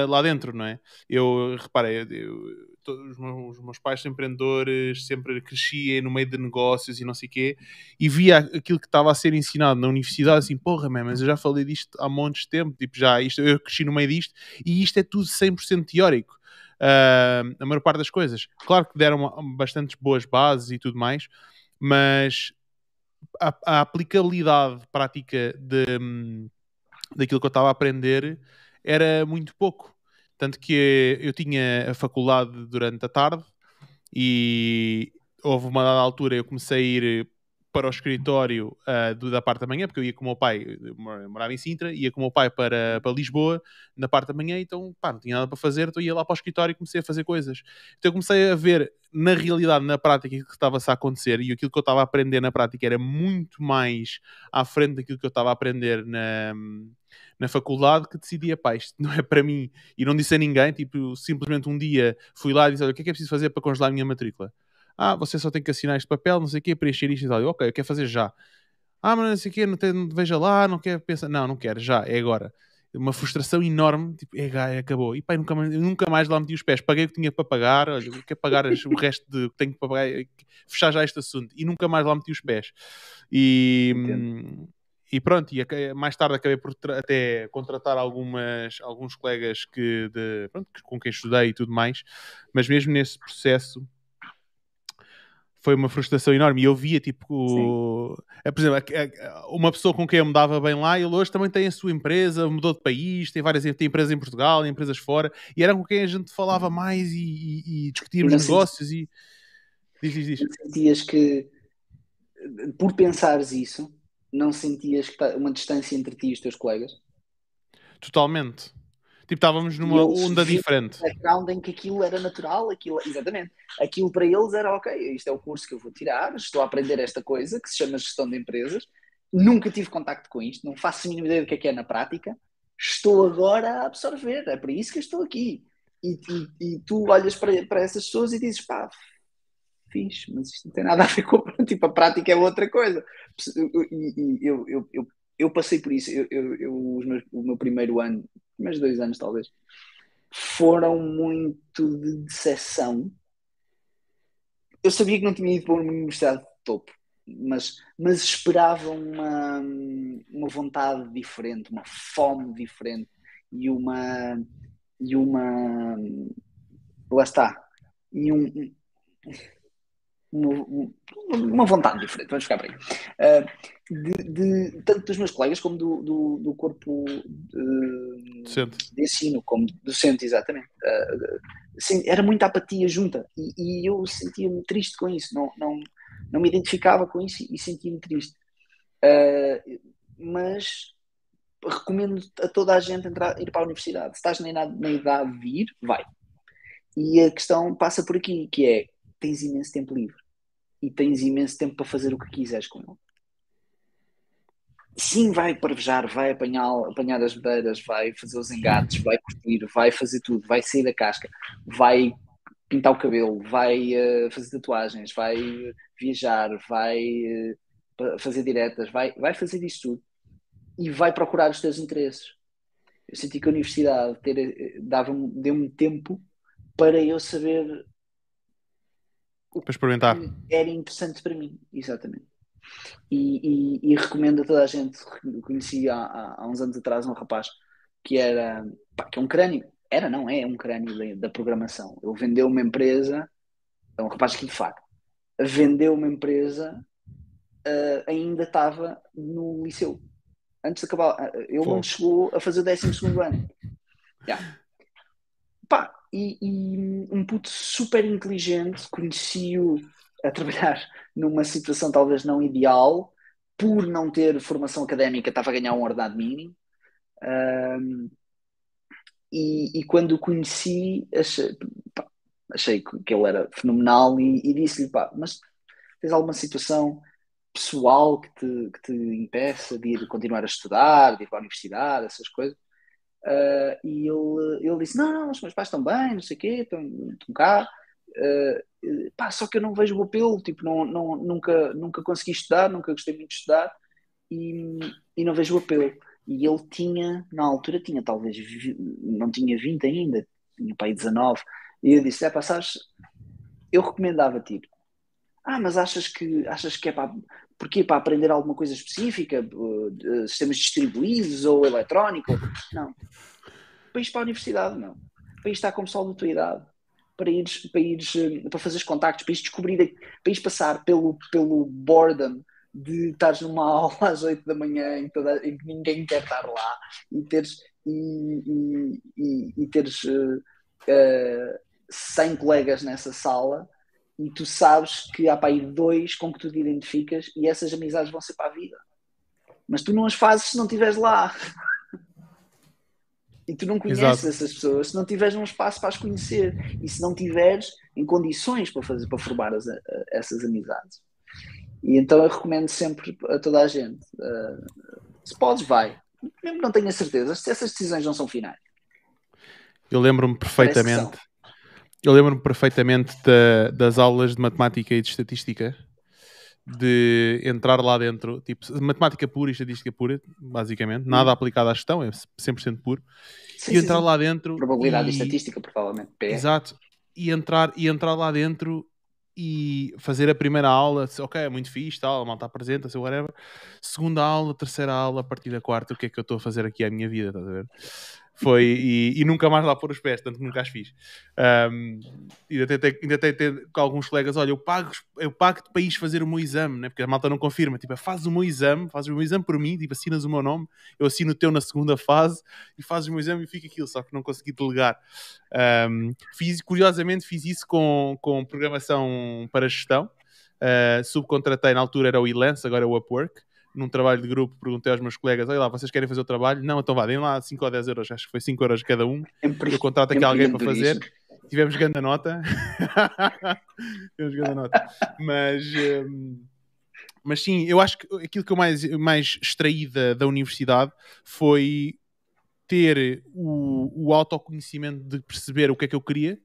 lá dentro, não é? Eu reparei, eu, os meus, os meus pais são empreendedores, sempre crescia no meio de negócios e não sei o quê, e via aquilo que estava a ser ensinado na universidade, assim, porra, man, mas eu já falei disto há montes de tempo, tipo, já, isto, eu cresci no meio disto, e isto é tudo 100% teórico. Uh, a maior parte das coisas. Claro que deram bastantes boas bases e tudo mais, mas a, a aplicabilidade prática de, daquilo que eu estava a aprender era muito pouco. Tanto que eu tinha a faculdade durante a tarde e houve uma dada altura eu comecei a ir para o escritório uh, do, da parte da manhã, porque eu ia com o meu pai, morava em Sintra, ia com o meu pai para, para Lisboa na parte da manhã, então pá, não tinha nada para fazer, então ia lá para o escritório e comecei a fazer coisas. Então eu comecei a ver na realidade, na prática, o que estava-se a acontecer e aquilo que eu estava a aprender na prática era muito mais à frente daquilo que eu estava a aprender na, na faculdade que decidia, pá, isto não é para mim. E não disse a ninguém, tipo, simplesmente um dia fui lá e disse, olha, o que é que é preciso fazer para congelar a minha matrícula? Ah, você só tem que assinar este papel, não sei o quê, preencher isto e tal. Eu, ok, eu quero fazer já. Ah, mas não sei o quê, não tem, veja lá, não quer pensar. Não, não quero, já, é agora. Uma frustração enorme, tipo, é, acabou. E pá, nunca mais, nunca mais lá meti os pés. Paguei o que tinha para pagar, olha, quero pagar o resto de que tenho para pagar, fechar já este assunto. E nunca mais lá meti os pés. E, e pronto, e mais tarde acabei por até contratar algumas, alguns colegas que de, pronto, com quem estudei e tudo mais, mas mesmo nesse processo foi uma frustração enorme. E eu via, tipo, é, por exemplo, uma pessoa com quem eu me dava bem lá, ele hoje também tem a sua empresa, mudou de país, tem várias tem empresas em Portugal, empresas fora, e era com quem a gente falava mais e, e, e discutíamos negócios. E Diz, diz, diz.
Sentias que, por pensares isso, não sentias que tá uma distância entre ti e os teus colegas?
Totalmente. Tipo, estávamos numa onda diferente.
background em que aquilo era natural, aquilo, exatamente. Aquilo para eles era ok, isto é o curso que eu vou tirar, estou a aprender esta coisa que se chama gestão de empresas. Nunca tive contacto com isto, não faço a mínima ideia do que é que é na prática. Estou agora a absorver, é para isso que eu estou aqui. E, e, e tu olhas para, para essas pessoas e dizes, pá, fixe, mas isto não tem nada a ver com tipo, a prática é outra coisa. E, eu, eu, eu, eu, passei por isso. Eu, eu, meus, o meu primeiro ano, mais dois anos talvez, foram muito de decepção. Eu sabia que não tinha ido para uma universidade de topo, mas, mas esperava uma, uma vontade diferente, uma fome diferente e uma. E uma. Lá está. E um, uma, uma vontade diferente, vamos ficar por aí. Uh, de, de, tanto dos meus colegas como do, do, do corpo de, de, ensino, como docente, exatamente. Uh, assim, era muita apatia junta e, e eu sentia-me triste com isso, não, não, não me identificava com isso e, sentia-me triste. Uh, mas recomendo a toda a gente entrar, ir para a universidade. Se estás na idade, na idade de ir, vai. E a questão passa por aqui, que é tens imenso tempo livre e tens imenso tempo para fazer o que quiseres com ele. Sim, vai parvejar, vai apanhar, apanhar as madeiras, vai fazer os engates, vai curtir, vai fazer tudo, vai sair da casca, vai pintar o cabelo, vai uh, fazer tatuagens, vai viajar, vai uh, fazer diretas, vai, vai fazer isso tudo e vai procurar os teus interesses. Eu senti que a universidade eh, deu-me tempo para eu saber
para experimentar.
Era interessante para mim, exatamente. E, e, e recomendo a toda a gente. Conheci há, há, uns anos atrás um rapaz que era pá, que é um crânio. Era, não é, um crânio da, programação. Ele vendeu uma empresa, é um rapaz aqui de facto, vendeu uma empresa, uh, ainda estava no liceu. Antes de acabar, uh, ele Pô. não chegou a fazer o 12 ano. Yeah. Pá, e, e um puto super inteligente, conheci-o a trabalhar <laughs> numa situação talvez não ideal, por não ter formação académica, estava a ganhar um ordenado mínimo. Um, e, e, quando o conheci, achei, pá, achei que ele era fenomenal e, e disse-lhe: pá, mas tens alguma situação pessoal que te, que te impeça de ir continuar a estudar, de ir para a universidade, essas coisas? Uh, e ele, ele disse: Não, não, os meus pais estão bem, não sei o quê, estão, estão cá. Uh, pá, só que eu não vejo o apelo, tipo, não, não, nunca, nunca consegui estudar, nunca gostei muito de estudar e, e não vejo o apelo. E ele tinha, na altura, tinha talvez, não tinha 20 ainda, tinha pai 19. E eu disse: É, pá, sabes, eu recomendava-te ir. Ah, mas achas que, achas que é para, Porquê? Para aprender alguma coisa específica? Uh, sistemas distribuídos ou eletrónico? Não. Para ir para a universidade, não. Para ir estar com o pessoal da tua idade. Para ires, para, ires, uh, para fazeres contactos, para ires descobrir, para ires passar pelo, pelo boredom de estares numa <laughs> aula às 8 da manhã em, toda, em que ninguém quer estar lá e teres, e, e, e, e teres uh, uh, 100 colegas nessa sala e tu sabes que há para aí dois com que tu te identificas e essas amizades vão ser para a vida. Mas tu não as fazes se não estiveres lá. e tu não conheces Exato. essas pessoas se não tiveres um espaço para as conhecer e se não tiveres em condições para fazer para formar as, essas amizades. E então eu recomendo sempre a toda a gente: uh, se podes, vai. Mesmo que não tenha certeza, se essas decisões não são finais.
Eu lembro-me perfeitamente eu lembro-me perfeitamente da, das aulas de matemática e de estatística, de entrar lá dentro, tipo, matemática pura e estatística pura, basicamente, nada hum. aplicado à gestão, é 100% puro, sim, e entrar sim. lá dentro.
Probabilidade e... estatística, provavelmente.
P. Exato, e entrar, e entrar lá dentro e fazer a primeira aula, ok, é muito fixe, tal, a malta apresenta-se, whatever. Segunda aula, terceira aula, a partir da quarta, o que é que eu estou a fazer aqui à minha vida, estás a ver? Foi, e, e, nunca mais lá pôr os pés, tanto que nunca as fiz. Um, ainda tentei, ainda tentei com alguns colegas: olha, eu pago, eu pago para ir fazer o meu exame, né? porque a malta não confirma. Tipo, faz o meu exame, fazes o meu exame por mim, tipo, assinas o meu nome, eu assino o teu na segunda fase e fazes o meu exame e fica aquilo, só que não consegui delegar. Um, fiz, curiosamente, fiz isso com, com programação para gestão. Uh, subcontratei na altura era o Elance, agora é o Upwork num trabalho de grupo, perguntei aos meus colegas: olha lá, vocês querem fazer o trabalho? Não, então vá, deem lá 5 ou 10 euros, acho que foi 5 euros cada um. Eu contrato aqui alguém para fazer. Tivemos grande nota. <laughs> Tivemos grande nota. Mas, um, mas sim, eu acho que aquilo que eu mais, mais extraí da, da universidade foi ter o, o autoconhecimento de perceber o que é que eu queria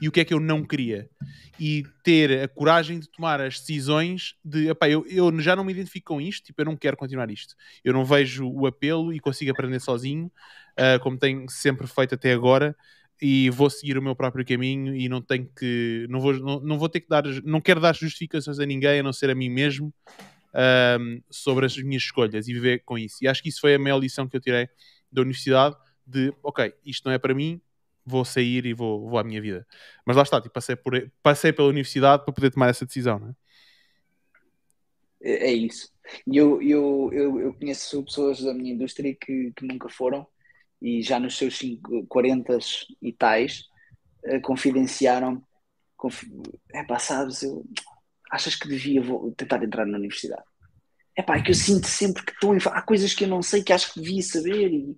e o que é que eu não queria. E ter a coragem de tomar as decisões de, epá, eu, eu já não me identifico com isto, tipo, eu não quero continuar isto. Eu não vejo o apelo e consigo aprender sozinho, uh, como tenho sempre feito até agora, e vou seguir o meu próprio caminho e não tenho que, não vou, não, não vou ter que dar, não quero dar justificações a ninguém, a não ser a mim mesmo, uh, sobre as minhas escolhas e viver com isso. E acho que isso foi a maior lição que eu tirei da universidade, de, ok, isto não é para mim, vou sair e vou, vou à minha vida. Mas lá está, tipo, passei, por, passei pela universidade para poder tomar essa decisão, não é?
É, é isso. Eu, eu, eu, eu, conheço pessoas da minha indústria que, que nunca foram e já nos seus 40 e tais uh, confidenciaram. Conf... É pá, sabes, eu... achas que devia tentar entrar na universidade? É pá, é que eu sinto sempre que estou. Há coisas que eu não sei que acho que devia saber e,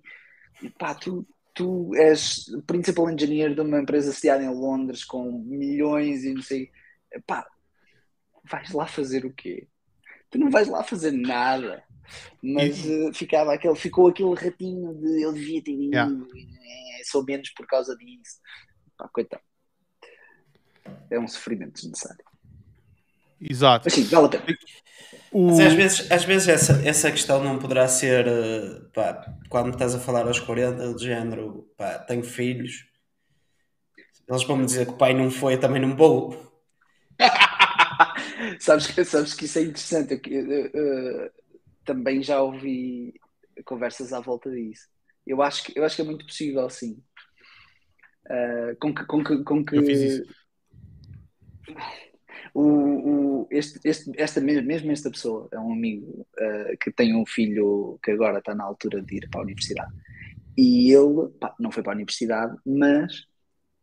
e pá, tu, tu és principal engineer de uma empresa sediada em Londres com milhões e não sei. Pá, vais lá fazer o quê? Tu não vais lá fazer nada. Mas uh, ficava aquele, ficou aquele ratinho de eu devia ter ido, yeah. é, sou menos por causa disso. Pá, coitado. É um sofrimento desnecessário.
Exato.
Mas sim, vale a pena.
O... Mas às vezes, às vezes essa, essa questão não poderá ser eh, pá, quando estás a falar aos 40 de género, pá, tenho filhos, eles vão me dizer que o pai não foi, também não vou. <laughs>
sabes, que, sabes que isso é interessante. Eu, eu, eu, também já ouvi conversas à volta disso. Eu acho que, eu acho que é muito possível, sim. Uh, com que, com que, com que...
Eu fiz isso <laughs>
o, o, este, este, esta mesmo esta pessoa é um amigo uh, que tem um filho que agora está na altura de ir para a universidade. E ele pá, não foi para a universidade mas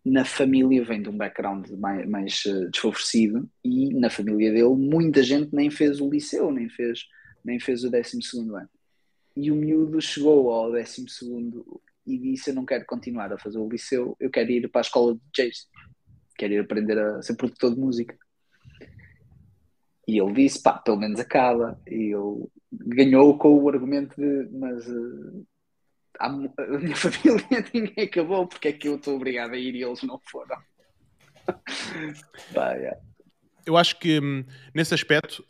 na família vem de um background mais, mais uh, desfavorecido e na família dele muita gente nem fez o liceu nem fez nem fez o 12 segundo ano. E o miúdo chegou ao 12 segundo e disse eu não quero continuar a fazer o liceu eu quero ir para a escola de jazz quero ir aprender a ser produtor de música e ele disse, pá, pelo menos acaba. E ele ganhou com o argumento de, mas uh, a, minha <laughs> família ninguém acabou, porque é que eu estou obrigado a ir e eles não foram. <laughs> pá, yeah.
Eu acho que hum, nesse aspecto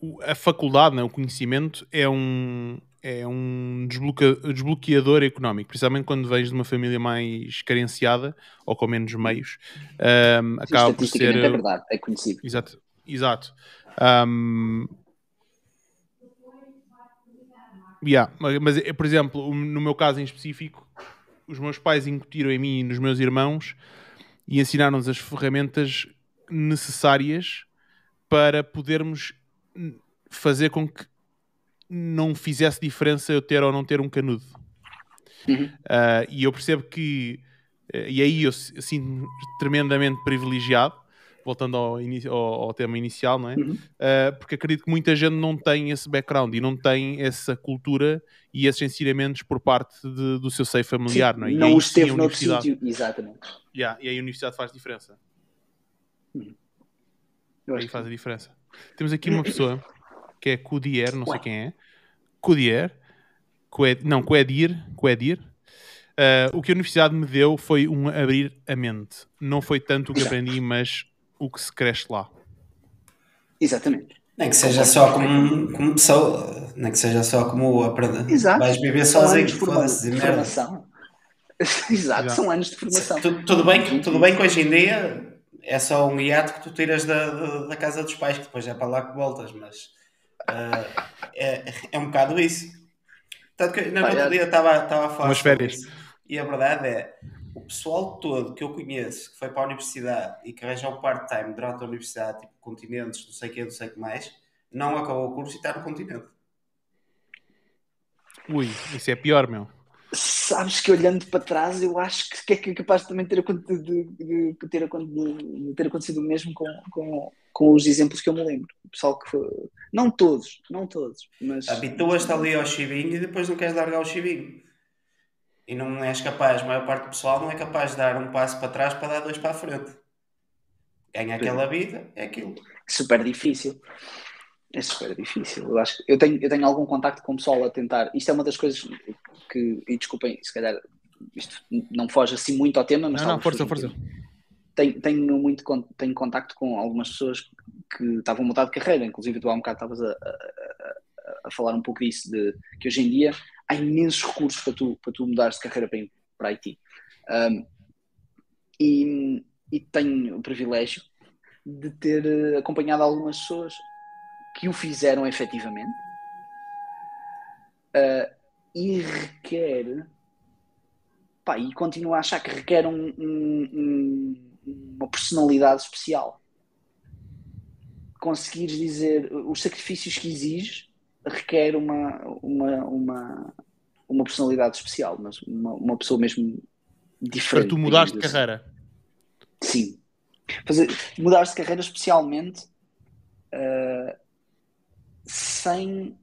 um, a faculdade, né, o conhecimento é um, é um desbloqueador económico, principalmente quando vens de uma família mais carenciada ou com menos meios. Um, acaba por ser.
É verdade, é conhecido.
Exato. Exato. Um... Yeah, mas, eh, por exemplo, no meu caso em específico, os meus pais incutiram em mim e nos meus irmãos e ensinaram-nos as ferramentas necessárias para podermos fazer com que não fizesse diferença eu ter ou não ter um canudo. Uhum. Uh, e eu percebo que, uh, e aí eu sinto-me tremendamente privilegiado, voltando ao, ao, ao, tema inicial, não é? Uhum. Uh, porque acredito que muita gente não tem esse background e não tem essa cultura e esses ensinamentos por parte de, do seu seio familiar, sim, não é?
não os teve no sítio, exatamente.
Yeah, e aí a universidade faz diferença. Uhum. Aí faz a diferença. Temos aqui uma pessoa que é Cudier, não sei quem é. Cudier, não, Coedir, Coedir. Uh, o que a universidade me deu foi um abrir a mente. Não foi tanto o que aprendi, mas o que se cresce lá.
Exatamente.
Nem que seja só como, como pessoa, nem que seja só como aprender.
Exato.
Vais viver sozinho, foda-se, de
formação. <laughs> Exato, Exato, são anos de formação.
Tudo, tudo, bem, tudo bem que hoje em dia é só um hiato que tu tiras da, da, da, casa dos pais, que depois é para lá que voltas, mas uh, é, é um bocado isso. Tanto que no outro dia estava a falar
Umas férias.
E a verdade é, o pessoal todo que eu conheço, que foi para a universidade e que arranjou part-time durante a universidade, tipo continentes, não sei o que, não sei o que mais, não acabou o curso e está no continente.
Ui, isso é pior, meu.
Sabes que olhando para trás, eu acho que, que é capaz de também ter, de, de, de, ter, de ter acontecido o mesmo com, com, com os exemplos que eu me lembro. O pessoal que foi. Não todos, não todos, mas.
Habituas-te ali ao chibinho e depois não queres largar o chibinho. E não és capaz, a maior parte do pessoal não é capaz de dar um passo para trás para dar dois para a frente. Ganha aquela vida, é aquilo.
Super difícil. É super difícil. Eu acho eu tenho, eu tenho algum contacto com o pessoal a tentar. Isto é uma das coisas que, e desculpem, se calhar isto não foge assim muito ao tema, mas
não, não, força, força.
Tenho, tenho muito tenho contacto com algumas pessoas que estavam a mudar de carreira, inclusive tu há um bocado estavas a, a, a, falar um pouco disso, de que hoje em dia há imensos recursos para tu, para tu mudares de carreira para, para IT. Um, e, e tenho o privilégio de ter eh, acompanhado algumas pessoas que o fizeram efetivamente uh, e requer pá, e continuo a achar que requer um, um, uma personalidade especial conseguires dizer os sacrifícios que exiges requer uma, uma, uma, uma personalidade especial, mas uma, uma pessoa mesmo diferente.
Para tu mudares de assim. carreira.
Sim. Fazer, mudares de carreira especialmente uh, sem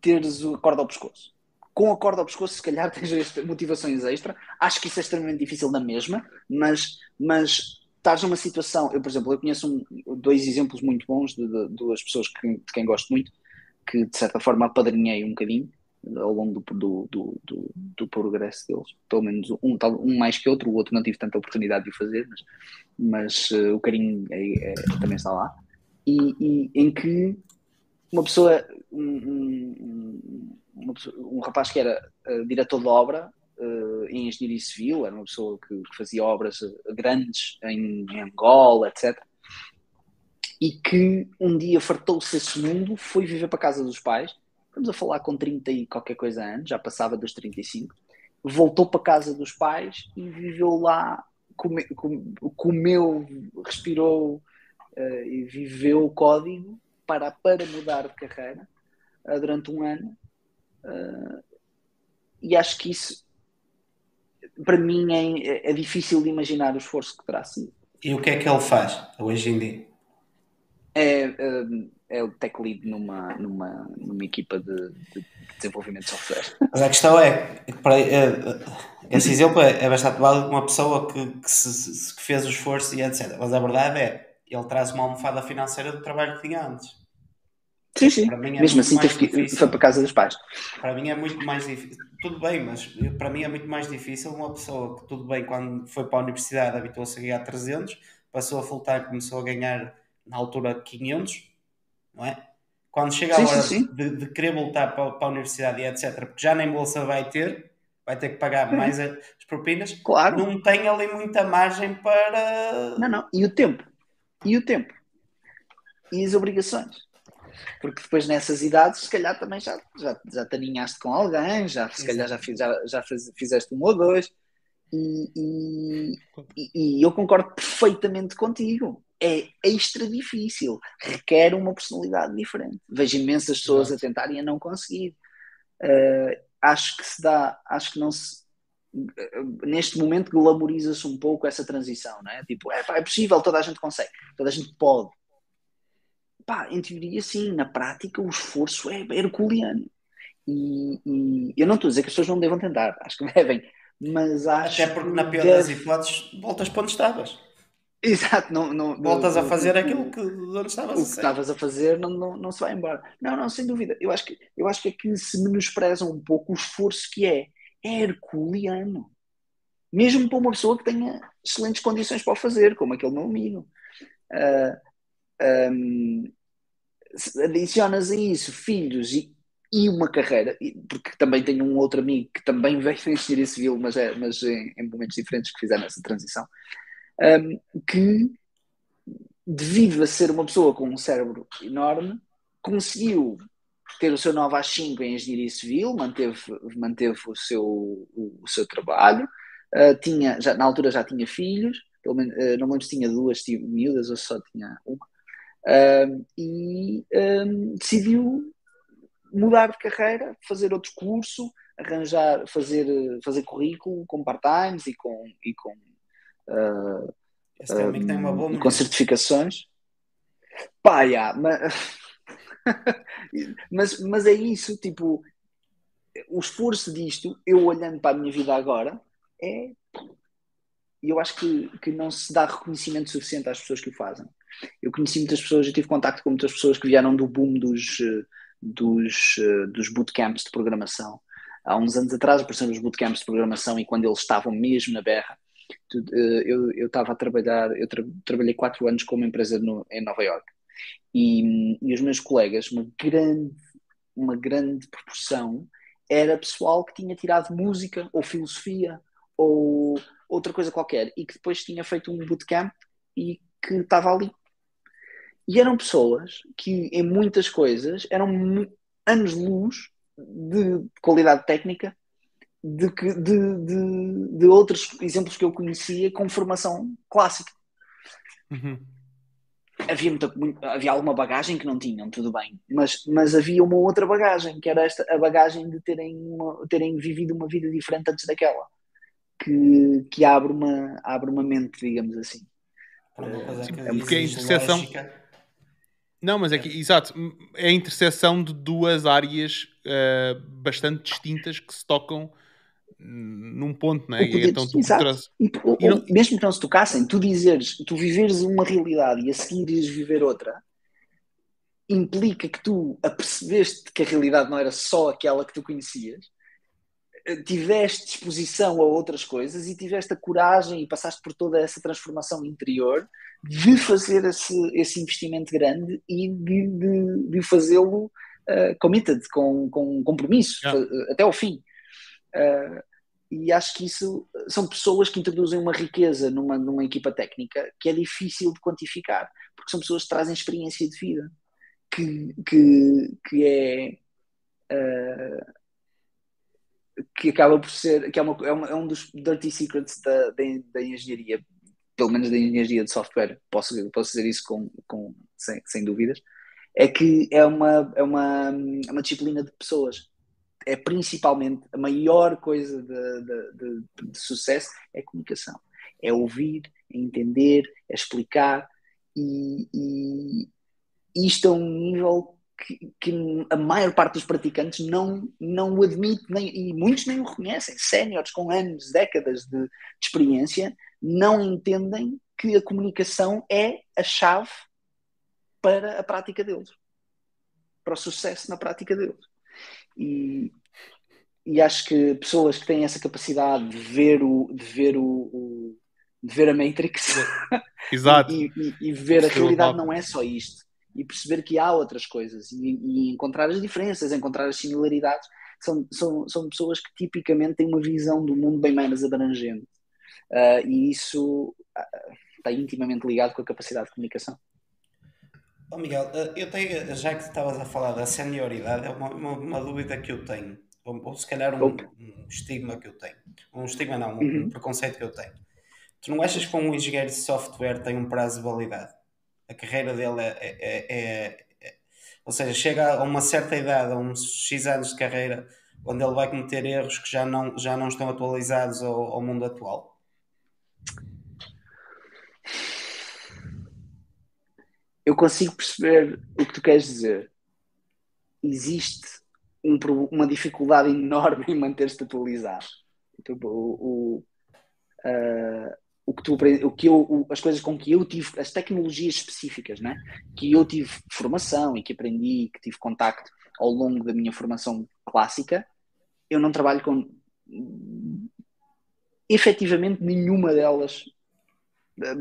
teres a corda ao pescoço. Com a corda ao pescoço, se calhar <laughs> tens motivações extra. Acho que isso é extremamente difícil na mesma, mas, mas estás numa situação. Eu, por exemplo, eu conheço um, dois exemplos muito bons de, de, de duas pessoas que, de quem gosto muito, que de certa forma apadrinhei um bocadinho ao longo do, do, do, do, do progresso deles. Pelo menos um, um mais que outro, o outro não tive tanta oportunidade de o fazer, mas, mas uh, o carinho é, é, também está lá. E, e em que uma pessoa, um, um, pessoa, um rapaz que era uh, diretor de obra uh, em engenharia civil, era uma pessoa que, que fazia obras grandes em, em, Angola, etc. E que um dia fartou-se desse mundo, foi viver para a casa dos pais estamos a falar com 30 e qualquer coisa anos, já passava dos 35, voltou para a casa dos pais e viveu lá, come, comeu, respirou uh, e viveu o código para, para mudar de carreira uh, durante um ano. Uh, e acho que isso, para mim, é, é, difícil de imaginar o esforço que terá sido.
E o que é que ele faz hoje em dia?
É, é o tech lead numa, numa, numa equipa de, de desenvolvimento de software.
Mas a questão é, para, é, esse exemplo é, é bastante válido de uma pessoa que, que, se, que fez o esforço e etc. Mas a verdade é, ele traz uma almofada financeira do trabalho que tinha antes.
Sim, sim. É Mesmo assim teve que foi para casa dos pais.
Para mim é muito mais difícil. Tudo bem, mas para mim é muito mais difícil uma pessoa que, tudo bem, quando foi para a universidade habituou-se a ganhar 300, passou a voltar começou a ganhar na altura 500, não é? Quando chega a hora sim, sim. De, de, querer voltar para, para, a universidade e etc., porque já nem bolsa vai ter, vai ter que pagar uhum. mais as propinas,
claro.
não tem ali muita margem para.
Não, não. E o tempo? E o tempo? E as obrigações? Porque depois nessas idades, se calhar também já, já, já te aninhaste com alguém, já, se calhar já, fiz, já, já fizeste um ou dois. E, e, e eu concordo perfeitamente contigo é extra difícil, requer uma personalidade diferente. Vejo imensas pessoas Exato. a tentarem a não conseguir. Uh, acho que se dá, acho que não se. Neste momento glamoriza-se um pouco essa transição, não é? Tipo, é, pá, é possível, toda a gente consegue, toda a gente pode. Pá, em teoria, sim, na prática, o esforço é herculeano. E, e eu não estou a dizer que as pessoas não devam tentar, acho que <laughs> devem, mas acho.
Até porque, na pior deve... das hipóteses, voltas para onde estavas. <laughs>
Exato, não, não,
voltas a fazer aquilo que onde estavas
o que estavas a fazer não, não, não se vai embora. Não, não, sem dúvida. Eu acho que, eu acho que aqui se menospreza um pouco o esforço que é. É herculeano. Mesmo para uma pessoa que tenha excelentes condições para o fazer, como aquele meu amigo. Uh, ah, um, adicionas a isso filhos e, e uma carreira, porque também tenho um outro amigo que também <laughs> veio em engenharia civil, mas, é, mas em, em momentos diferentes que fizeram essa transição um, que, devido a ser uma pessoa com um cérebro enorme, conseguiu ter o seu 9 às 5 em engenharia civil, manteve, manteve o, seu, o, o seu trabalho, uh, tinha, já, na altura já tinha filhos, pelo menos, uh, não lembro se tinha duas miúdas ou só tinha uma, uh, e decidiu mudar de carreira, fazer outro curso, arranjar, fazer, fazer currículo com part-times e com, e com, uh, um, com certificações. Pá, yeah, mas, <laughs> mas, mas é isso, tipo, o esforço disto, eu olhando para a minha vida agora, é. E eu acho que, que não se dá reconhecimento suficiente às pessoas que o fazem. Eu conheci muitas pessoas, eu tive contato com muitas pessoas que vieram do boom dos, dos, dos bootcamps de programação. Há uns anos atrás apareceram os bootcamps de programação e quando eles estavam mesmo na berra, eu, eu estava a trabalhar, eu tra trabalhei quatro anos com uma empresa no, em Nova York e, e os meus colegas, uma grande, uma grande proporção, era pessoal que tinha tirado música ou filosofia ou outra coisa qualquer e que depois tinha feito um bootcamp e que estava ali. E eram pessoas que, em muitas coisas, eram anos-luz de qualidade técnica de, que, de, de, de, outros exemplos que eu conhecia com formação clássica. Uhum havia, muita, havia alguma bagagem que não tinham, tudo bem, mas, mas havia uma outra bagagem, que era esta, a bagagem de terem, uma, terem vivido uma vida diferente antes daquela, que, que abre, uma, abre uma mente, digamos assim.
É porque a interseção. Não, mas é que, exato, é a interseção de duas áreas uh, bastante distintas que se tocam num ponto, não é?
Poder, então, tu traz... e, ou, não... Mesmo que não se tocassem, tu dizeres, tu viveres uma realidade e a seguir ires viver outra, implica que tu apercebeste que a realidade não era só aquela que tu conhecias, eh, tiveste disposição a outras coisas e tiveste a coragem e passaste por toda essa transformação interior de fazer esse, esse investimento grande e de, de, de fazê-lo uh, committed, com, com compromisso, yeah. até ao fim. Uh, e acho que isso são pessoas que introduzem uma riqueza numa, numa equipa técnica que é difícil de quantificar, porque são pessoas que trazem experiência de vida, que, que, que é. Uh, que acaba por ser. que é, uma, é, uma, é um dos dirty secrets da, da, da, engenharia, pelo menos da engenharia de software, posso, posso dizer isso com, com, sem, sem dúvidas, é que é uma, é uma, é uma disciplina de pessoas é principalmente a maior coisa de, de, de, de, sucesso é comunicação. É ouvir, é entender, é explicar e, e isto é um nível que, que, a maior parte dos praticantes não, não o admite nem, e muitos nem o reconhecem. Séniores com anos, décadas de, de experiência não entendem que a comunicação é a chave para a prática deles, para o sucesso na prática deles. E, e acho que pessoas que têm essa capacidade de ver o, de ver o, o de ver a Matrix <laughs>
Exato.
e, e, e, ver a realidade não é só isto. E perceber que há outras coisas. E, e, encontrar as diferenças, encontrar as similaridades. São, são, são pessoas que tipicamente têm uma visão do mundo bem menos abrangente. Uh, e isso uh, está intimamente ligado com a capacidade de comunicação.
Oh Miguel, uh, eu tenho, já que estavas a falar da senioridade, é uma, uma, uma dúvida que eu tenho, ou, ou se calhar um, um, estigma que eu tenho. Um estigma não, um, uhum. um, preconceito que eu tenho. Tu não achas que um engenheiro de software tem um prazo de validade? A carreira dele é, é, é, é ou seja, chega a uma certa idade, a uns X anos de carreira, onde ele vai cometer erros que já não, já não estão atualizados ao, ao mundo atual?
Eu consigo perceber o que tu queres dizer. Existe um, uma dificuldade enorme em manter-se atualizado. Tipo, o, o, uh, o que tu o que eu, o, as coisas com que eu tive, as tecnologias específicas, né? que eu tive formação e que aprendi, que tive contacto ao longo da minha formação clássica, eu não trabalho com efetivamente nenhuma delas.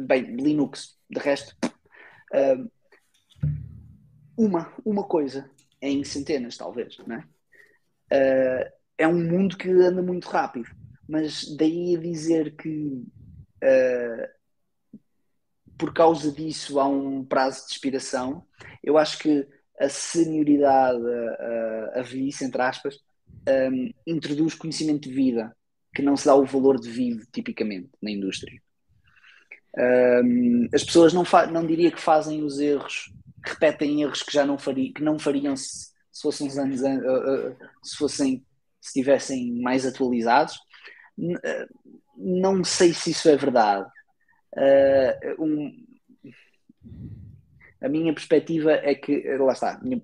Bem, Linux, de resto, uh, uma, uma coisa em centenas, talvez, né? Uh, é um mundo que anda muito rápido, mas daí a dizer que uh, por causa disso há um prazo de expiração, eu acho que a senioridade, a, a velhice, entre aspas, um, introduz conhecimento de vida que não se dá o valor devido tipicamente na indústria. Um, as pessoas não, não diria que fazem os erros, repetem erros que já não, que não fariam se, se fossem uns anos uh, uh, se fossem se mais atualizados. Uh, não sei se isso é verdade. Um, a minha perspectiva é que, lá está, minha,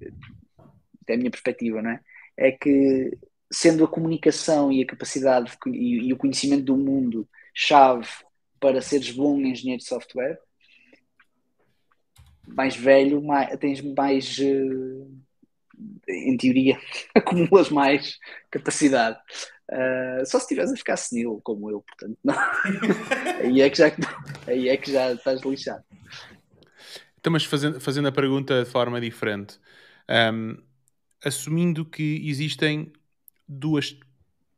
é a minha perspectiva, não é? É que sendo a comunicação e a capacidade de, e, e, o conhecimento do mundo chave para seres bom engenheiro de software, mais velho, mais, tens mais, uh, em teoria, <laughs> acumulas mais capacidade. Uh, só se estiveres a ficar senil, como eu, portanto, não. <laughs> aí, é que já, aí é que já estás lixado.
Então, mas fazendo, fazendo a pergunta de forma diferente, um, assumindo que existem duas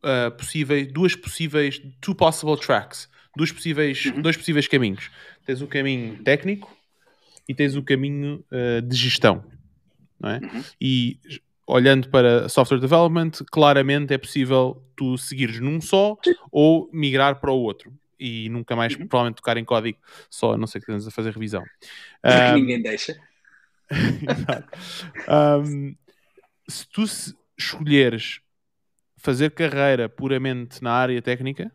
uh, possíveis, duas possíveis, two possible tracks, dois possíveis, uhum. dois possíveis caminhos. Tens o caminho técnico e tens o caminho uh, de gestão, não é? Uhum. E olhando para software development, claramente é possível tu seguires num só ou migrar para o outro e nunca mais uhum. provavelmente tocar em código só, a não ser que tenhas a fazer revisão.
Um, <laughs> ninguém deixa. <laughs>
um, se tu escolheres fazer carreira puramente na área técnica,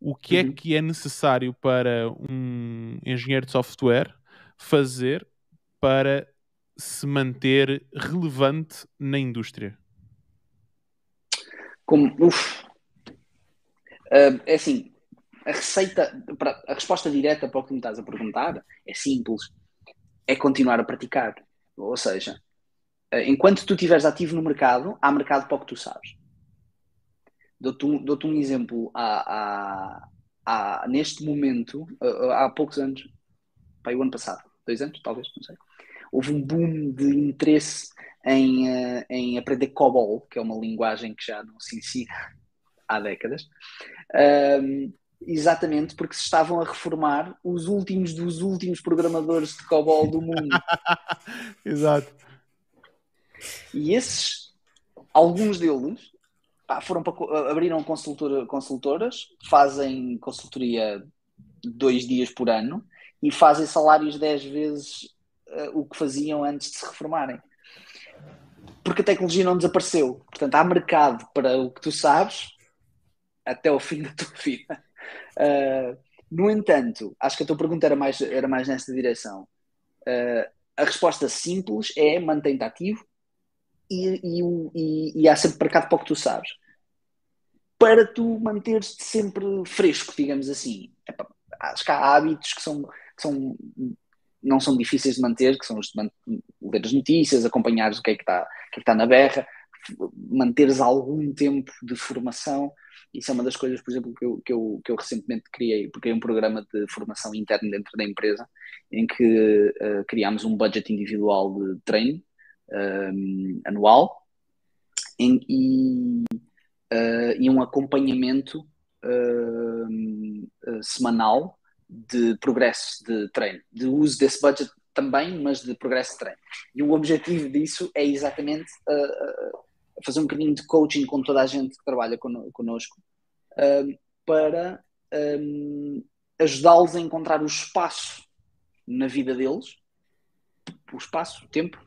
o que é uhum. é que é necessário para um engenheiro de software fazer para se manter relevante na indústria?
Como, uf, uh, é assim, a receita, a resposta direta para o que me estás a perguntar é simples, é continuar a praticar. Ou seja, uh, enquanto tu estiveres ativo no mercado, há mercado para o que tu sabes. Dou-te dou um exemplo. Há, há, há, neste momento, há poucos anos, para o ano passado, dois anos, talvez, não sei, houve um boom de interesse em, eh, em aprender COBOL, que é uma linguagem que já não se ensina há décadas, um, exatamente porque se estavam a reformar os últimos dos últimos programadores de COBOL do mundo. <laughs>
Exato.
E esses, alguns deles, foram para, abriram consultora, consultoras, fazem consultoria dois dias por ano e fazem salários dez vezes uh, o que faziam antes de se reformarem. Porque a tecnologia não desapareceu. Portanto, há mercado para o que tu sabes até o fim da tua <laughs> vida. Uh, no entanto, acho que a tua pergunta era mais, era mais nessa direção. Uh, a resposta simples é mantém-te ativo, e, e, e, e há sempre mercado para o que tu sabes. Para tu manteres-te sempre fresco, digamos assim. Acho que há hábitos que são, que são não são difíceis de manter, que são os de ler as notícias, acompanhares o que é que está, que é que está na berra, manteres algum tempo de formação. Isso é uma das coisas, por exemplo, que eu, que eu, que eu recentemente criei, porque é um programa de formação interna dentro da empresa, em que uh, criámos um budget individual de treino um, anual em, e, uh, e um acompanhamento uh, semanal de progresso de treino, de uso desse budget também, mas de progresso de treino. E o objetivo disso é exatamente uh, fazer um bocadinho de coaching com toda a gente que trabalha connosco para um, ajudá-los a encontrar o espaço na vida deles, o espaço, o tempo,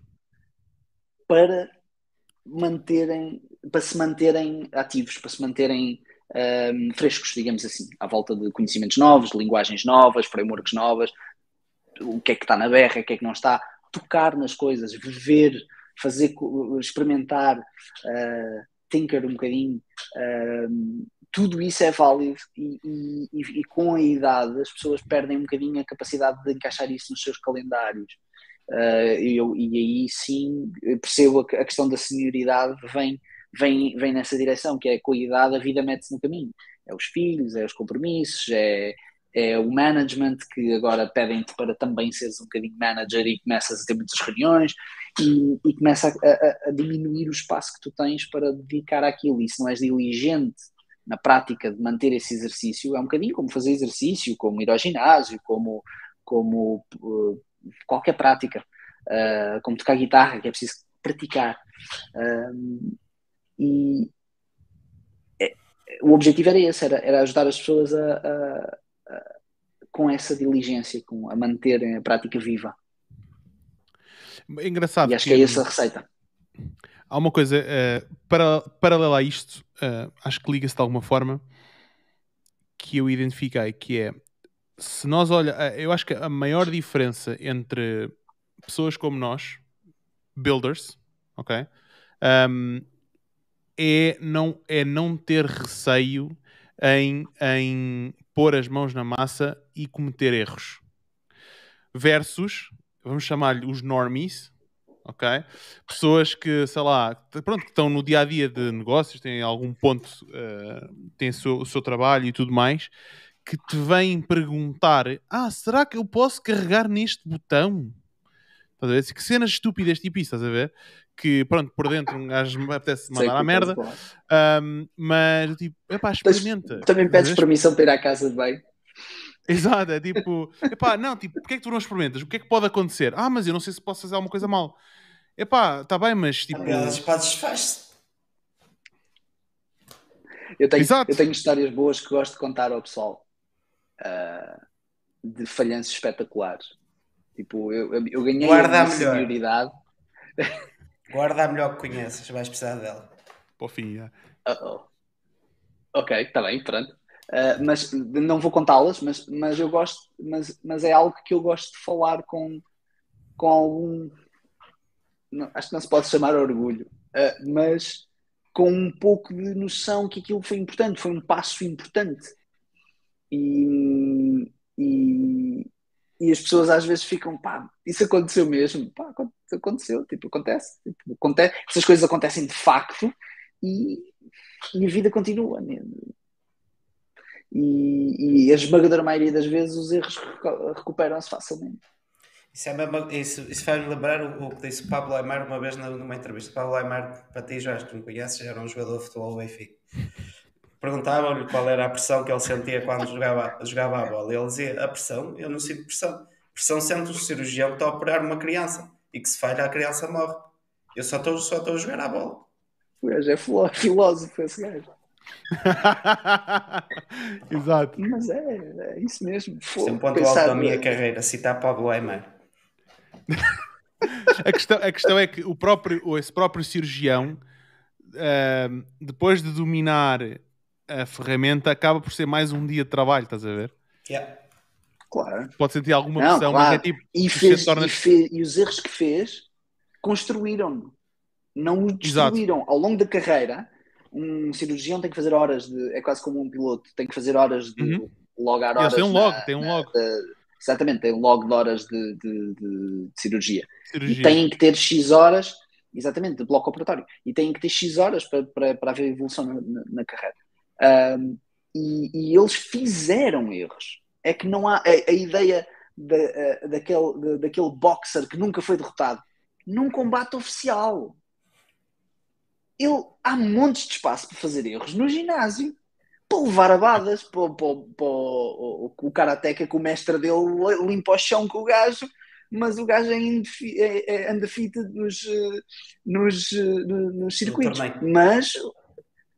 para manterem, para se manterem ativos, para se manterem um, frescos, digamos assim, à volta de conhecimentos novos, linguagens novas, frameworks novas, o que é que está na berra, o que é que não está, tocar nas coisas, viver, fazer, experimentar, uh, tinker um bocadinho, uh, tudo isso é válido e, e, e, com a idade as pessoas perdem um bocadinho a capacidade de encaixar isso nos seus calendários. Uh, eu, e aí sim percebo a, a questão da senioridade vem, vem, vem nessa direção, que é com a idade a vida mete-se no caminho. É os filhos, é os compromissos, é, é o management que agora pedem-te para também seres um bocadinho manager e começas a ter muitas reuniões e, e começa a, a, a, diminuir o espaço que tu tens para dedicar àquilo. E se não és diligente na prática de manter esse exercício, é um bocadinho como fazer exercício, como ir ao ginásio, como, como uh, qualquer prática. uh, como tocar guitarra, que é preciso praticar. E é, o objetivo era esse, era, era ajudar as pessoas a, a, a, com essa diligência, com, a manterem a prática viva.
É engraçado.
E acho que, que é essa a receita.
Há uma coisa, uh, para, paralela a isto, uh, acho que liga-se de alguma forma, que eu identifiquei, que é, se nós olha, uh, eu acho que a maior diferença entre pessoas como nós, builders, ok, um, é, não, é não ter receio em, em pôr as mãos na massa e cometer erros. Versus, vamos chamar-lhe os normies, ok? Pessoas que, sei lá, pronto, que estão no dia a dia de negócios, têm algum ponto, uh, têm o seu, o seu trabalho e tudo mais, que te vêm perguntar: Ah, será que eu posso carregar neste botão? Estás a ver? Que cenas estúpidas tipo isso, estás a ver? Que pronto, por dentro um gajo me apetece mandar a merda, um, mas tipo, epá, experimenta.
Também pedes permissão para ir à casa de bem.
Exato, é tipo, epá, não, tipo, porque é que tu não experimentas? O que é que pode acontecer? Ah, mas eu não sei se posso fazer alguma coisa mal. Epá, está bem, mas tipo.
Faz
eu tenho, eu tenho histórias boas que gosto de contar ao pessoal uh, de falhanços espetaculares. Tipo, eu, eu, eu ganhei
Guarda
a senioridade.
Guarda a melhor que conheces, vais precisar dela.
Para o fim, é.
Uh -oh. Ok, está bem, pronto. Uh, mas não vou contá-las, mas, mas eu gosto, mas, mas é algo que eu gosto de falar com, com algum. Não, acho que não se pode chamar orgulho, uh, mas com um pouco de noção que aquilo foi importante, foi um passo importante. E, e, e as pessoas às vezes ficam, pá, isso aconteceu mesmo, pá, aconteceu, tipo, acontece, tipo, acontece, essas coisas acontecem de facto e, e a vida continua. Né? e, e a esmagadora maioria das vezes os erros recuperam-se facilmente.
Isso, é mesmo, isso, isso faz-me lembrar o, que disse Pablo Aymar uma vez numa entrevista. Pablo Aymar, para ti, já que não conheces, era um jogador de futebol do Benfica. Perguntavam-lhe qual era a pressão que ele sentia quando jogava, jogava a bola. Ele dizia: A pressão, eu não sinto pressão. Pressão sente o cirurgião que está a operar uma criança e que se falha a criança morre. Eu só estou só a jogar a bola.
O gajo é filósofo, esse gajo. <laughs>
Exato.
Mas é, é isso mesmo.
Foi é um ponto alto da minha carreira, citar Pablo Aymar. <laughs>
a, questão, a questão é que o próprio, esse próprio cirurgião, uh, depois de dominar a ferramenta, acaba por ser mais um dia de trabalho, estás a ver?
Yeah.
Claro.
Pode sentir alguma pressão, claro. mas é tipo.
E, fez, torna... e, fez, e os erros que fez construíram-no. Não o destruíram. Exato. Ao longo da carreira, um cirurgião tem que fazer horas de. É quase como um piloto, tem que fazer horas de uhum. logar horas.
tem um log, na, tem um log.
Na, de, exatamente, tem um log de horas de, de, de, de cirurgia. cirurgia. E têm que ter X horas, exatamente, de bloco operatório. E têm que ter X horas para, para, para haver evolução na, na, na carreira. Um, e, e, eles fizeram erros. É que não há a, a ideia da, daquele, daquele boxer que nunca foi derrotado num combate oficial ele, há montes de espaço para fazer erros no ginásio, para levar abadas, para, para, para, o, o karateca que o mestre dele limpa o chão com o gajo, mas o gajo é, é, é undefeated nos, nos, nos circuitos. Mas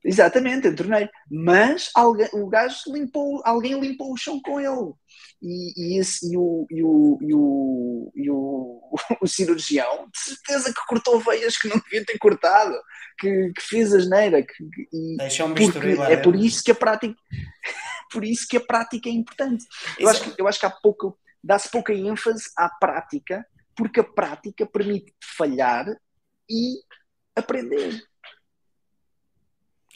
Exatamente, em torneio. Mas alguém, o gajo limpou, alguém limpou o chão com ele. E, e, esse, e, o, e, o, e, o, e o, <laughs> o, cirurgião, de certeza que cortou veias que não devia ter cortado, que, que fez a geneira. Que, e, é por isso que a prática <laughs> por isso que a prática é importante. Eu acho que, eu acho que há pouco, dá-se pouca ênfase à prática, porque a prática permite falhar e aprender.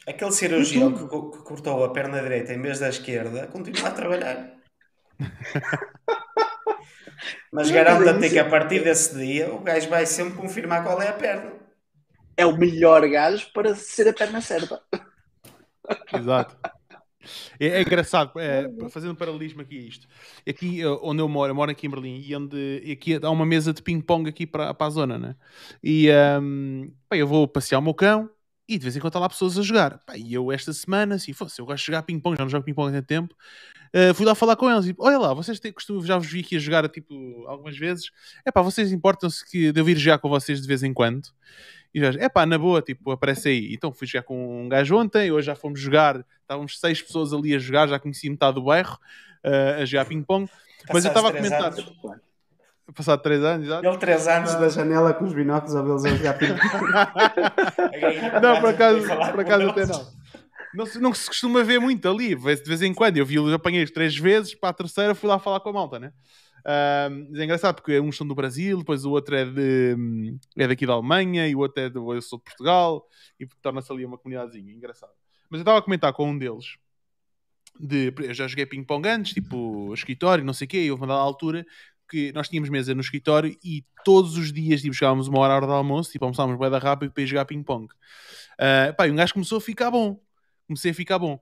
Aquele cirurgião que, que, cortou a perna direita em vez da esquerda continua a trabalhar. <laughs> Mas garanta-te que a partir desse dia o gajo vai sempre confirmar qual é a perna.
É o melhor gajo para ser a perna certa.
Exato. É, é engraçado, é, fazendo um paralelismo aqui a isto. Aqui eh, onde eu moro, eu moro aqui em Berlim, e onde e aqui há uma mesa de ping-pong aqui para, para a zona, né? E um, bem, eu vou passear o meu cão, e de vez em quando está lá pessoas a jogar. Pá, e eu esta semana, se fosse, eu gosto de jogar ping-pong, já não jogo ping-pong há tanto tempo, uh, fui lá falar com eles e olha lá, vocês têm costume, já vos vi aqui a jogar tipo, algumas vezes, é pá, vocês importam-se que de eu vir jogar com vocês de vez em quando? E já, é pá, na boa, tipo, aparece aí. Então fui jogar com um gajo ontem, hoje já fomos jogar, estávamos seis pessoas ali a jogar, já conheci metade do bairro uh, a jogar ping-pong. Mas eu estava a comentar. Anos. Passado 3 anos, exato.
Ele 3 anos da janela com os binóculos a vê-los a jogar ping-pong. <laughs>
não, por acaso, por acaso até não. Não se, não se costuma ver muito ali, de vez em quando. Eu vi, eu apanhei três vezes, para a terceira fui lá falar com a malta, né? Uh, é engraçado porque uns são do Brasil, depois o outro é, de, é daqui da Alemanha e o outro é de, eu sou de Portugal e torna-se ali uma comunidadezinha. Engraçado. Mas eu estava a comentar com um deles de, eu já joguei ping-pong antes, tipo escritório, não sei o quê, e houve uma altura que nós tínhamos mesa no escritório e todos os dias tipo, chegávamos uma hora do almoço, tipo, almoçávamos bem rápido para ir jogar ping-pong. Uh, um gajo começou a ficar bom. Comecei a ficar bom.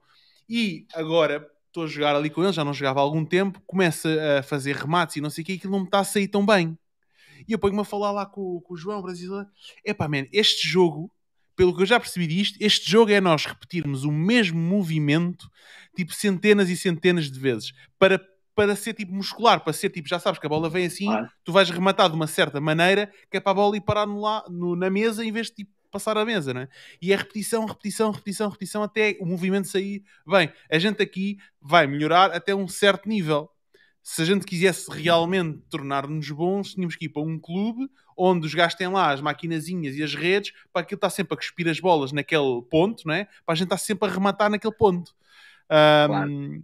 E agora estou a jogar ali com ele, já não jogava há algum tempo, começa a fazer remates e não sei o que, aquilo não me está a sair tão bem. E eu ponho-me a falar lá com, com o João brasileiro. Epá, man, este jogo, pelo que eu já percebi disto, este jogo é nós repetirmos o mesmo movimento, tipo centenas e centenas de vezes, para para ser tipo muscular, para ser tipo, já sabes que a bola vem assim, ah. tu vais rematar de uma certa maneira que é para a bola ir parar no, no, na mesa em vez de tipo, passar a mesa, né? E é repetição, repetição, repetição, repetição até o movimento sair. Bem, a gente aqui vai melhorar até um certo nível. Se a gente quisesse realmente tornar-nos bons, tínhamos que ir para um clube onde os gajos têm lá as maquinazinhas e as redes para aquilo estar sempre a cuspir as bolas naquele ponto, não é? Para a gente estar sempre a rematar naquele ponto. Um, claro.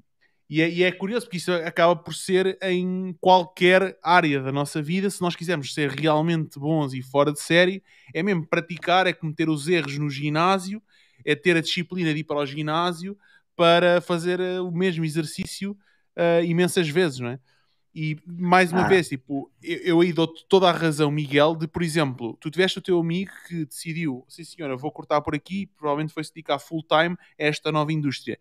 E é, e é, curioso porque isso acaba por ser em qualquer área da nossa vida. Se nós quisermos ser realmente bons e fora de série, é mesmo praticar, é cometer os erros no ginásio, é ter a disciplina de ir para o ginásio para fazer eh, o mesmo exercício uh, imensas vezes, não é? E mais uma ah. vez, tipo, eu, eu aí dou-te toda a razão, Miguel, de por exemplo, tu tiveste o teu amigo que decidiu, sim senhora, vou cortar por aqui, provavelmente foi se dedicar full time a esta nova indústria.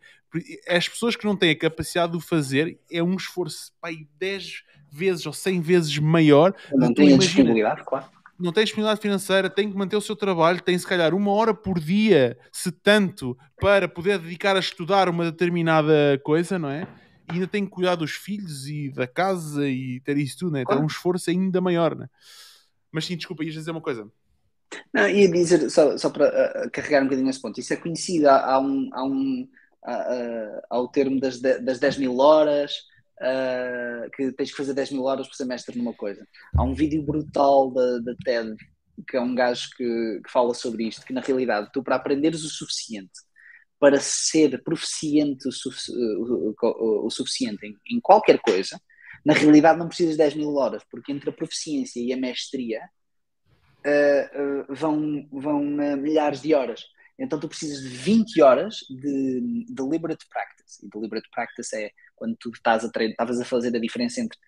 As pessoas que não têm a capacidade de o fazer é um esforço pai, 10 vezes ou 100 vezes maior.
Não tem a disponibilidade, claro.
Não tem disponibilidade financeira, tem que manter o seu trabalho, tem se calhar uma hora por dia, se tanto, para poder dedicar a estudar uma determinada coisa, não é? E ainda tem que cuidar dos filhos e da casa e ter isso tudo, né? Ter um esforço ainda maior, né? Mas sim, desculpa, ias dizer uma coisa.
Não, ia dizer, só, só para uh, carregar um bocadinho esse ponto, isso é conhecido há, há um, há um uh, ao termo das, de, das 10 mil horas, uh, que tens que fazer 10 mil horas para ser mestre numa coisa. Há um vídeo brutal da, da TED, que é um gajo que, que fala sobre isto, que na realidade tu para aprenderes o suficiente para ser proficiente o, sufici o, o, o suficiente em, em, qualquer coisa, na realidade não precisas de 10 mil horas, porque entre a proficiência e a mestria uh, uh, vão, vão uh, milhares de horas. Então tu precisas de 20 horas de deliberate practice. E deliberate practice é quando tu estás a estavas a fazer a diferença entre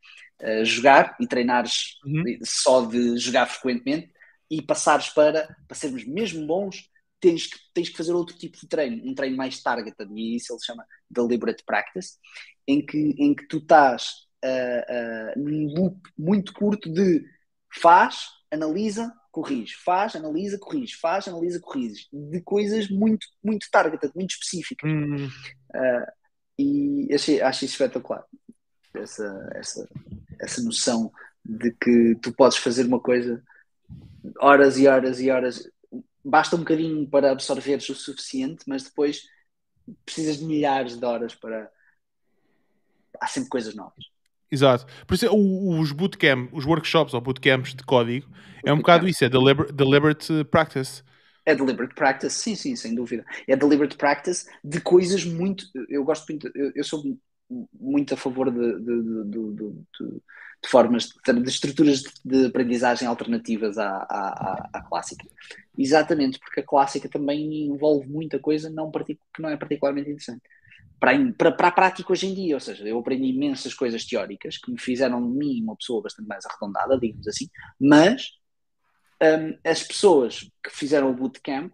jogar e treinares uhum. só de jogar frequentemente e passares para, para sermos mesmo bons tens que, tens que fazer outro tipo de treino, um treino mais targeted, e isso ele chama deliberate practice, em que, em que tu estás uh, uh, num loop muito curto de faz, analisa, corrige, faz, analisa, corrige, faz, analisa, corrige, de coisas muito, muito targeted, muito específicas. Hum. Uh, e achei, achei espetacular essa, essa, essa noção de que tu podes fazer uma coisa horas e horas e horas basta um bocadinho para absorveres o suficiente, mas depois precisas de milhares de horas para. Há sempre coisas novas.
Exato. Por isso, os bootcamp, os workshops ou bootcamps de código, é um bocado isso, é deliberate, deliberate practice.
É deliberate practice, sim, sim, sem dúvida. É deliberate practice de coisas muito. Eu gosto muito, eu, eu sou muito a favor de, de, de, de de formas, de estruturas de aprendizagem alternativas à, à, à, clássica. Exatamente, porque a clássica também envolve muita coisa não que não é particularmente interessante. Para, para, para a prática hoje em dia, ou seja, eu aprendi imensas coisas teóricas que me fizeram de mim uma pessoa bastante mais arredondada, digamos assim, mas um, as pessoas que fizeram o bootcamp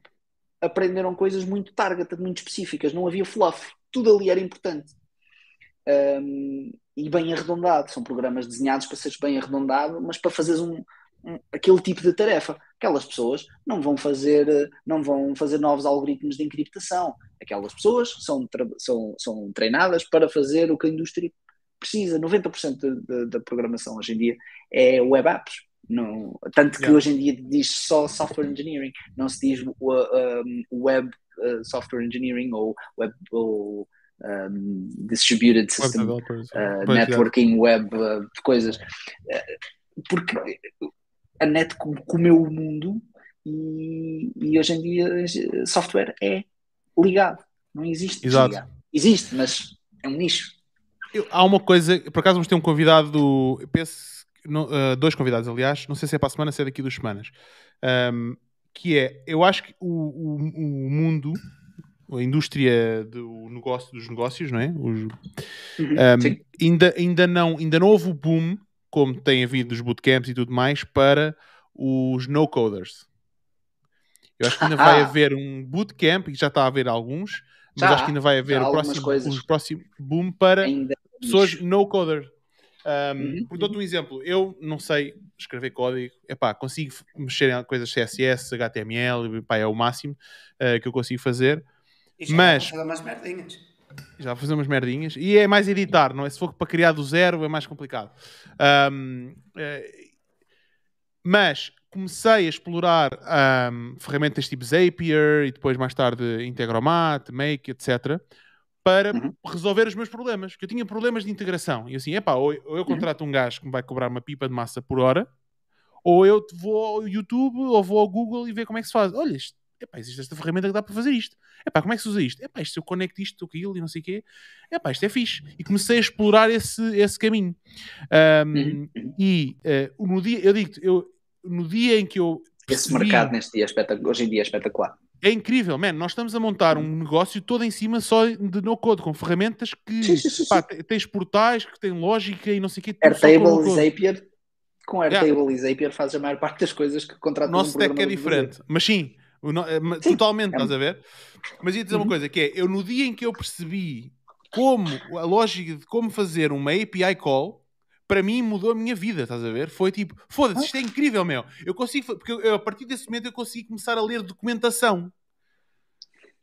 aprenderam coisas muito target, muito específicas, não havia fluff, tudo ali era importante. Um, e bem arredondado. São programas desenhados para seres bem arredondado, mas para fazeres um, aquele tipo de tarefa. Aquelas pessoas não vão fazer, não vão fazer novos algoritmos de encriptação. Aquelas pessoas são, são, são treinadas para fazer o que a indústria precisa. 90% da programação hoje em dia é web apps. Não, tanto que yeah. hoje em dia diz só software engineering, não se diz uh, um, web uh, software engineering ou web ou um, distributed system web uh, networking yeah. web uh, coisas uh, porque a net comeu o mundo e, e, hoje em dia software é ligado, não existe
Exato.
Existe, mas é um nicho.
Eu, há uma coisa, por acaso vamos ter um convidado do. penso, no, uh, dois convidados, aliás, não sei se é para a semana, se é daqui duas semanas. Um, que é, eu acho que o, o, o, mundo, a indústria do negócio, dos negócios, não é? Os, uhum, um, ainda, ainda, não, ainda não houve o boom como tem havido dos bootcamps e tudo mais, para os no-coders. Eu acho que ainda vai haver um bootcamp, e já está a haver alguns, mas já, acho que ainda vai haver o próximo, o próximo boom para ainda pessoas no-coder. Um, uhum. Dou-te um exemplo, eu não sei escrever código, epá, consigo mexer em coisas CSS, HTML, epá, é o máximo uh, que eu consigo fazer.
E
mas
umas merdinhas
já vou fazer umas merdinhas. E é mais editar, não é? Se for para criar do zero é mais complicado. Um, é, mas comecei a explorar um, ferramentas tipo Zapier e depois mais tarde Integromat, Make, etc. Para uhum. resolver os meus problemas. Que eu tinha problemas de integração. E assim, epá, ou, ou eu uhum. contrato um gajo que me vai cobrar uma pipa de massa por hora, ou eu vou ao YouTube ou vou ao Google e ver como é que se faz. Olha, isto epá, existe esta ferramenta que dá para fazer isto. Epá, como é que se usa isto? Epá, isto se eu conecto isto, aquilo e não sei o quê. Epá, isto é fixe. E comecei a explorar esse, esse caminho. Um, uhum. e uh, no dia, eu digo eu, no dia em que eu.
Esse mercado neste dia, hoje em dia é espetacular.
É incrível, man. Nós estamos a montar um negócio todo em cima só de no-code, com ferramentas que sim, sim, sim, pá, tens portais, que têm lógica e não sei o quê.
Airtable e Zapier. Com Airtable yeah. e Zapier faz a maior parte das coisas que contratam
Nosso um deck é diferente. Mas sim, eh, Sim, totalmente, é... estás a ver? Mas ia dizer uhum. uma coisa, que é, eu no dia em que eu percebi como, a lógica de como fazer uma API call, para mim mudou a minha vida, estás a ver? Foi tipo, foda-se, isto é incrível, meu. Eu consigo, porque eu, a partir desse momento eu consigo começar a ler documentação.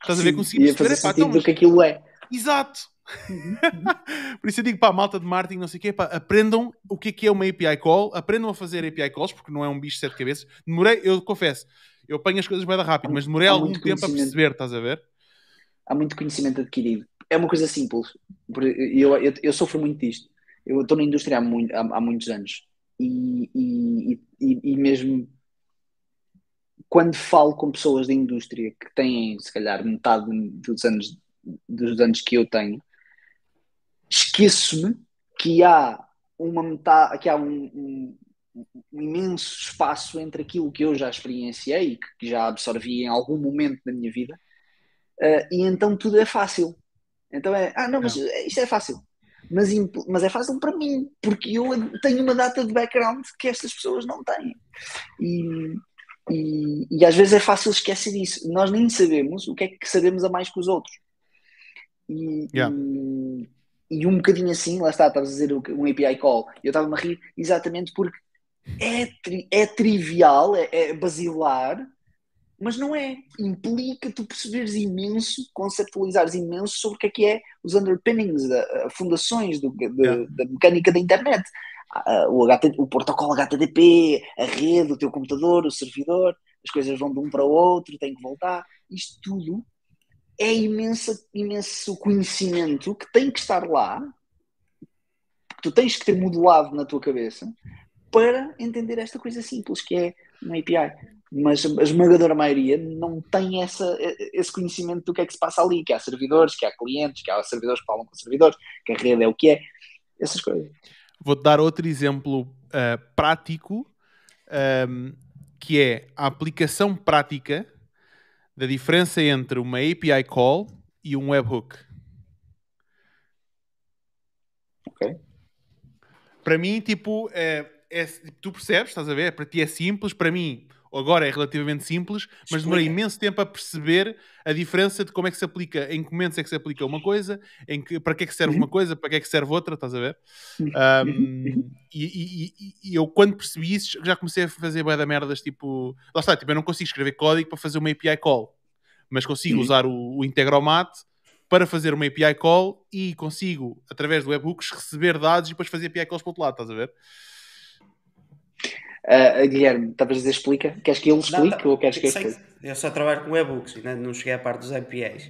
Estás a ver? Consigo
perceber, pá, então, do que aquilo é.
Exato. Uhum. <laughs> Por isso eu digo, pá, malta de marketing, não sei o quê, pá, aprendam o que é que é uma API call, aprendam a fazer API calls, porque não é um bicho de sete cabeças. Demorei, eu confesso, eu apanho as coisas bem rápido, mas demorei algum tempo a perceber, estás a ver?
Há muito conhecimento adquirido. É uma coisa simples. Eu, eu, eu sofro muito disto. Eu estou na indústria há, muito, há, há muitos anos e, e, e, e, mesmo quando falo com pessoas da indústria que têm, se calhar, metade dos anos, dos anos que eu tenho, esqueço-me que há uma metade, que há um, um, um imenso espaço entre aquilo que eu já experienciei e que já absorvi em algum momento da minha vida, uh, e então tudo é fácil. Então é, ah, não, mas não. isto é fácil. Mas, mas é fácil para mim, porque eu tenho uma data de background que estas pessoas não têm. E, e, e, às vezes é fácil esquecer disso. Nós nem sabemos o que é que sabemos a mais que os outros. E, yeah. e, e, um bocadinho assim, lá está, estavas a dizer um API call. Eu estava-me a rir exatamente porque é, tri, é trivial, é, é, basilar, mas não é. Implica tu perceberes imenso, conceptualizares imenso sobre o que é que é os underpinnings, as fundações do, de, yeah. da mecânica da internet. O, HT, o protocolo HTTP, a rede, o teu computador, o servidor, as coisas vão de um para o outro, tem que voltar. Isto tudo é imenso, imenso conhecimento que tem que estar lá, que tu tens que ter modelado na tua cabeça para entender esta coisa simples que é uma API. Mas a esmagadora maioria não tem essa, esse conhecimento do que é que se passa ali, que há servidores, que há clientes, que há servidores que falam com servidores, que a rede é o que é, essas coisas.
Vou-te dar outro exemplo uh, prático, um, ehm, que é a aplicação prática da diferença entre uma API call e um webhook.
Ok.
Para mim, tipo, é, é, tu percebes, estás a ver? Para ti é simples, para mim agora é relativamente simples, mas demorei imenso tempo a perceber a diferença de como é que se aplica, em que momentos é que se aplica uma coisa, em que, para que é que serve uma uhum. coisa, para que é que serve outra, estás a ver? Um, e, e, e, eu, quando percebi isso, já comecei a fazer bué da merdas, tipo... Lá está, tipo, eu não consigo escrever código para fazer uma API call, mas consigo uhum. usar o, o Integromat para fazer uma API call e consigo, através do webhooks, receber dados e depois fazer API calls para o outro lado, estás a ver?
Uh, Guilherme, estavas a dizer explica? Queres que ele explique não, ou queres que eu explique?
Eu só trabalho com e-books, ainda não cheguei à parte dos APIs.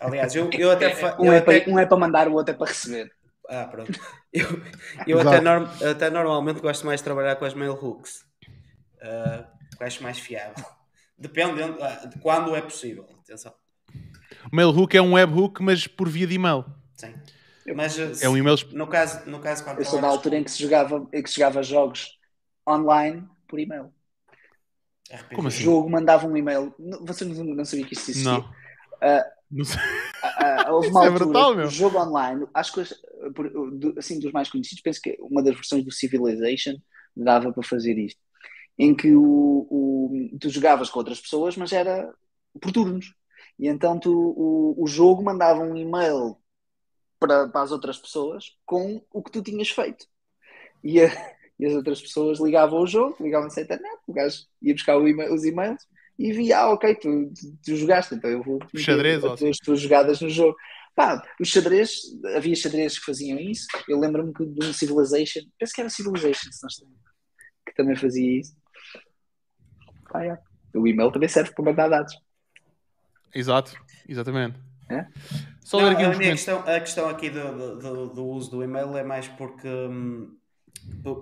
Aliás, eu, eu <laughs> até.
um,
eu
é
até...
Para, um é para mandar, o outro é para receber.
Ah, pronto. <laughs> Eu, eu até, norm, até normalmente gosto mais de trabalhar com as mail hooks. Uh, acho mais fiável. Depende de, de quando é possível. Atenção.
O Mailhook é um webhook, mas por via de e-mail.
Sim. Mas,
é um e-mail.
No caso, no caso
quando Eu sou da altura em que se jogava, em que se jogava jogos online por e-mail.
RPG. Como assim?
O jogo mandava um e-mail. Você não, não sabia que isso existia?
Não. Uh, não sei.
Uh, uh, <laughs> houve uma é altura, brutal, meu. jogo online, acho que assim, dos mais conhecidos, penso que uma das versões do Civilization dava para fazer isto. Em que o, o, tu jogavas com outras pessoas, mas era por turnos. E então tu, o, o jogo mandava um e-mail para, para as outras pessoas com o que tu tinhas feito. E a, <laughs> e as outras pessoas ligavam o jogo, ligavam-se à internet, o gajo ia buscar email, os e-mails e via, ah, ok, tu, tu, tu jogaste, então eu vou
xadrez,
as tuas, tuas jogadas no jogo. Pá, os xadrez, havia xadrez que faziam isso. Eu lembro-me de um Civilization, penso que era Civilization, se não estou que também fazia isso. Pá, é. O e-mail também serve para mandar dados.
Exato, exatamente.
É?
Só não, a, minha questão, a questão aqui do, do, do, uso do e-mail é mais porque hum,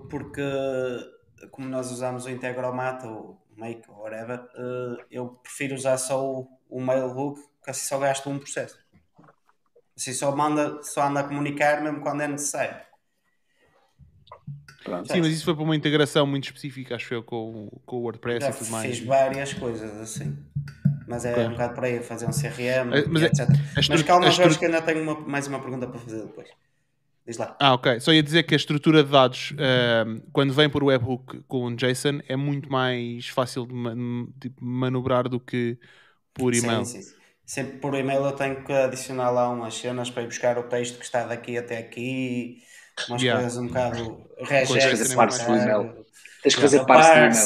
porque como nós usamos o Integromat ou Make ou whatever, eh, eu prefiro usar só o, o Mailhook, porque assim só gasto um processo. Assim só, manda, só anda a comunicar mesmo quando é necessário.
Pronto. Sim, mas isso foi para uma integração muito específica, acho eu, com, com o WordPress Já e tudo mais.
Fiz várias coisas assim. Mas é okay. um bocado para aí fazer um CRM,
é, mas, é,
etc. mas calma, Jorge, que ainda tenho uma, mais uma pergunta para fazer depois. Diz lá.
Ah, ok. Só ia dizer que a estrutura de dados, uh, quando vem por webhook com o JSON, é muito mais fácil de, man de manobrar do que por e-mail.
Sim, sim. Sempre por e-mail eu tenho que adicionar lá umas cenas para ir buscar o texto que está daqui até aqui, umas yeah. coisas um bocado
regex. Tens que fazer parte do e-mail.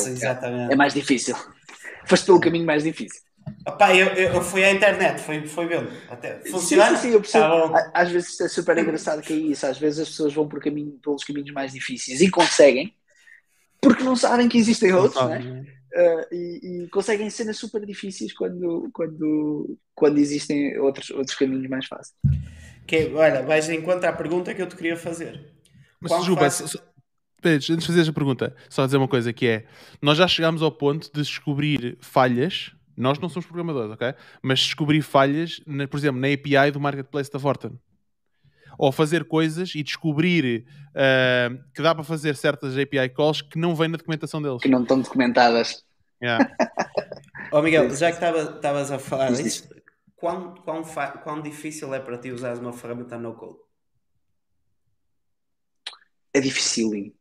Exatamente. É mais difícil. <laughs> Foste pelo caminho mais difícil.
Opa, eu, eu fui à internet, foi, foi vendo. Até funciona.
Sim, sim, sim, eu percebo. Tá às vezes é super engraçado que é isso. Às vezes as pessoas vão por caminho, pelos caminhos mais difíceis e conseguem, porque não sabem que existem outros, né? Uh, e, e, conseguem cenas super difíceis quando, quando, quando existem outros, outros caminhos mais fáceis.
Que, olha, vais enquanto à pergunta que eu te queria fazer.
Mas, Juba, faz... antes de fazer a pergunta, só dizer uma coisa que é, nós já chegámos ao ponto de descobrir falhas nós não somos programadores, ok? Mas descobrir falhas, na, por exemplo, na API do Marketplace da Forten. Ou fazer coisas e descobrir uh, que dá para fazer certas API calls que não vêm na documentação deles.
Que não estão documentadas.
Yeah. <laughs>
oh, Miguel, já que estavas a falar disso, quão, quão, quão difícil é para ti usar uma ferramenta no code?
É difícil.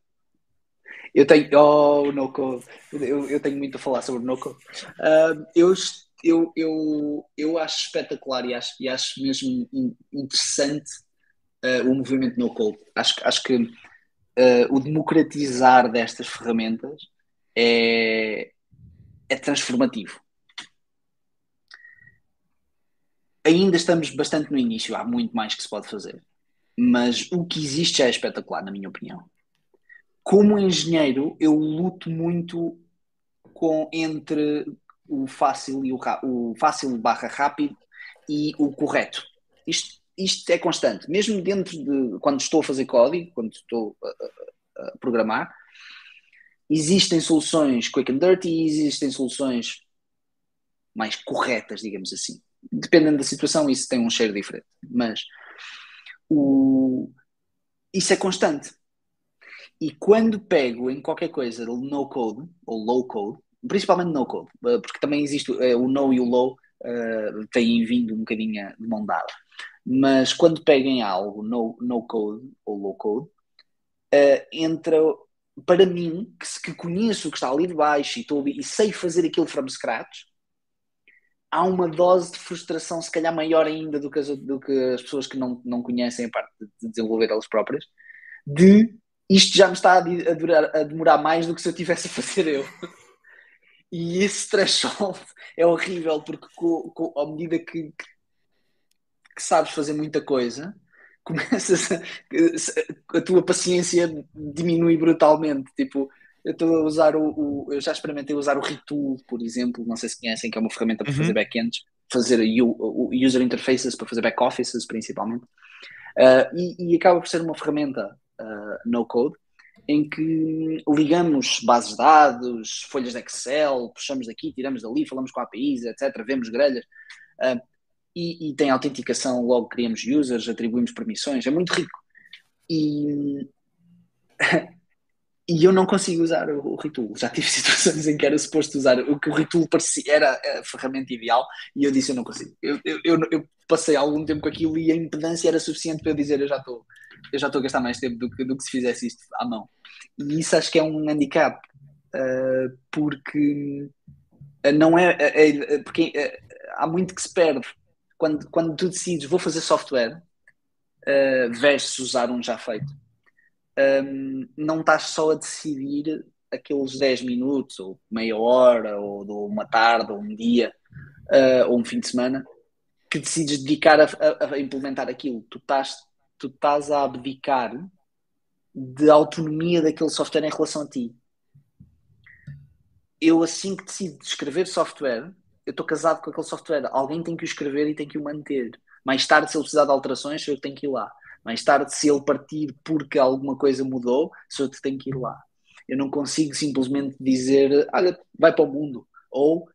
Eu tenho. Oh, no code. Eu, eu tenho muito a falar sobre no code. Uh, eu, eu, eu, eu acho espetacular e acho, e acho mesmo interessante uh, o movimento no code. Acho, acho que uh, o democratizar destas ferramentas é, é transformativo. Ainda estamos bastante no início, há muito mais que se pode fazer. Mas o que existe já é espetacular, na minha opinião como engenheiro, eu luto muito com, entre o fácil e o, o fácil barra rápido e o correto. Isto, isto é constante, mesmo dentro de quando estou a fazer código, quando estou a, a, programar, existem soluções quick and dirty, existem soluções mais corretas, digamos assim. Dependendo da situação, isso tem um cheiro diferente, mas o, isso é constante. E quando pego em qualquer coisa no code, ou low code, principalmente no code, eh, porque também existe uh, o no e o low uh, têm vindo um bocadinho de mão dada. Mas quando pego em algo no, no code ou low code, uh, entra para mim, que, que conheço o que está ali de baixo e, tô, e sei fazer aquilo from scratch, há uma dose de frustração, se calhar maior ainda do que as, do que as pessoas que não, não conhecem a parte de desenvolver elas próprias, de isto já me está a, durar, a demorar mais do que se eu tivesse a fazer eu. E esse threshold é horrível porque com, à medida que, que, sabes fazer muita coisa, <laughs> começas a, a tua paciência diminui brutalmente. Tipo, eu estou a usar o, o, Eu já experimentei usar o Retool, por exemplo, não sei se conhecem, que é uma ferramenta para uhum. fazer backends, fazer user interfaces para fazer back offices principalmente. Uh, e, e, acaba por ser uma ferramenta uh, no code em que ligamos bases de dados, folhas de Excel, puxamos daqui, tiramos dali, falamos com APIs, etc., vemos grelhas. Uh, e, e, tem autenticação, logo criamos users, atribuímos permissões, é muito rico. E, <laughs> e eu não consigo usar o, o. Já tive <laughs> situações em que era suposto usar o que o Retool parecia, era a ferramenta ideal e eu disse eu não consigo. Eu, eu, eu, eu passei algum tempo com aquilo e a impedância era suficiente para eu dizer eu já estou eu já estou a gastar mais tempo do que, do que se fizesse isto à mão. E isso acho que é um handicap, uh, porque não é, é, é porque é, há muito que se perde quando, quando tu decides vou fazer software uh, versus usar um já feito. Um, não estás só a decidir aqueles 10 minutos, ou meia hora, ou, uma tarde, ou um dia, uh, ou um fim de semana, que decides dedicar a, a, a implementar aquilo. Tu estás tu estás a abdicar de autonomia daquele software em relação a ti. Eu, assim que decido escrever software, eu estou casado com aquele software. Alguém tem que o escrever e tem que o manter. Mais tarde, se ele precisar de alterações, eu tenho que ir lá. Mais tarde, se ele partir porque alguma coisa mudou, sou eu que tenho que ir lá. Eu não consigo simplesmente dizer, olha, vai para o mundo. Ou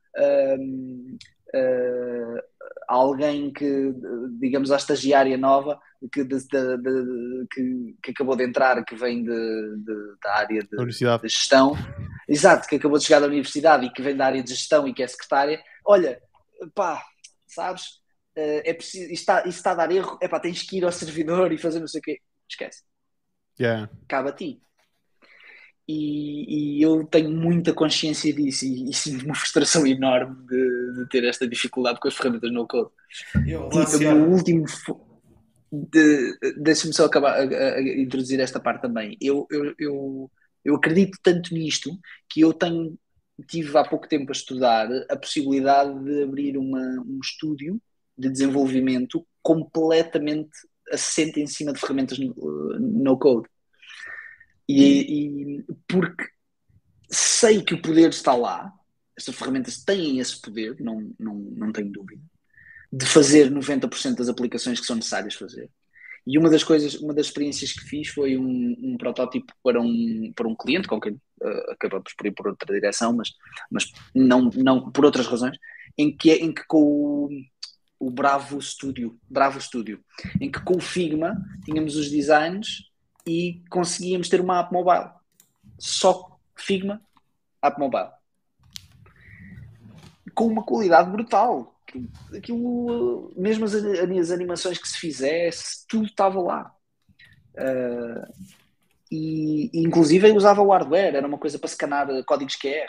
um, uh, alguém que, digamos, a estagiária nova que, de, de, de, que, que, acabou de entrar, que vem da área de, gestão, exato, que acabou de chegar da universidade e que vem da área de gestão e que é secretária, olha, pá, sabes, uh, é preciso, isto está, isto está a dar erro, é pá, tens que ir ao servidor e fazer não sei o quê, esquece.
Yeah.
Cabe a ti. E, e, eu tenho muita consciência disso e, e sinto uma frustração enorme de, de, ter esta dificuldade com as ferramentas no code. Eu, tipo, o último. De, Deixa-me só acabar a, a, a, introduzir esta parte também. Eu, eu, eu, eu acredito tanto nisto que eu tenho tive há pouco tempo a estudar a possibilidade de abrir uma, um estúdio de desenvolvimento completamente assente em cima de ferramentas no, no code. E, e, porque sei que o poder está lá, estas ferramentas têm esse poder, não, não, não tenho dúvida, de fazer 90% das aplicações que são necessárias fazer. E uma das coisas, uma das experiências que fiz foi um, um protótipo para um, para um cliente, com quem uh, acabamos por ir por outra direção, mas, mas não, não por outras razões, em que, em que com o, o Bravo Studio, Bravo Studio, em que com o Figma tínhamos os designs e conseguíamos ter uma app mobile. Só Figma, app mobile. Com uma qualidade brutal. Aquilo, mesmo as, as animações que se fizesse, tudo estava lá. Uh, e, e, inclusive usava o hardware, era uma coisa para scanar códigos QR.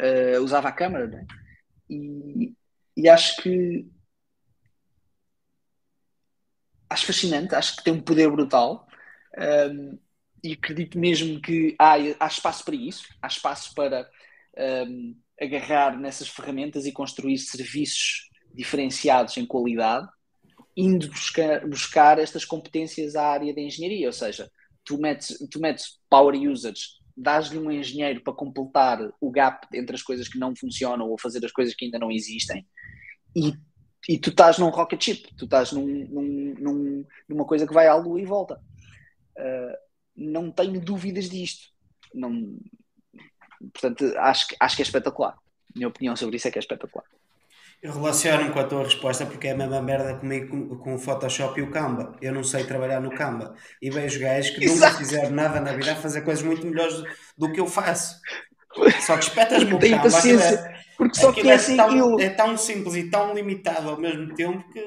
Uh, usava a câmera, né? e, e acho que acho fascinante, acho que tem um poder brutal um, e acredito mesmo que há, há espaço para isso, há espaço para um, agarrar nessas ferramentas e construir serviços diferenciados em qualidade, indo buscar, buscar estas competências à área da engenharia, ou seja, tu metes, tu metes power users, dás-lhe um engenheiro para completar o gap entre as coisas que não funcionam ou fazer as coisas que ainda não existem e e tu estás num rocket ship, tu estás num, num, num, numa coisa que vai à lua e volta. Uh, não tenho dúvidas disto. Não, portanto, acho, acho que é espetacular. Minha opinião sobre isso é que é espetacular.
Eu relaciono-me com a tua resposta porque é a mesma merda comigo com, com o Photoshop e o Canva. Eu não sei trabalhar no Canva e vejo gajos que Exato. nunca fizeram nada na vida a fazer coisas muito melhores do, do que eu faço. Só que espetas-me <laughs> o Canva. Paciência. Porque só que é, assim, tão, eu... é tão simples e tão limitado ao mesmo tempo que.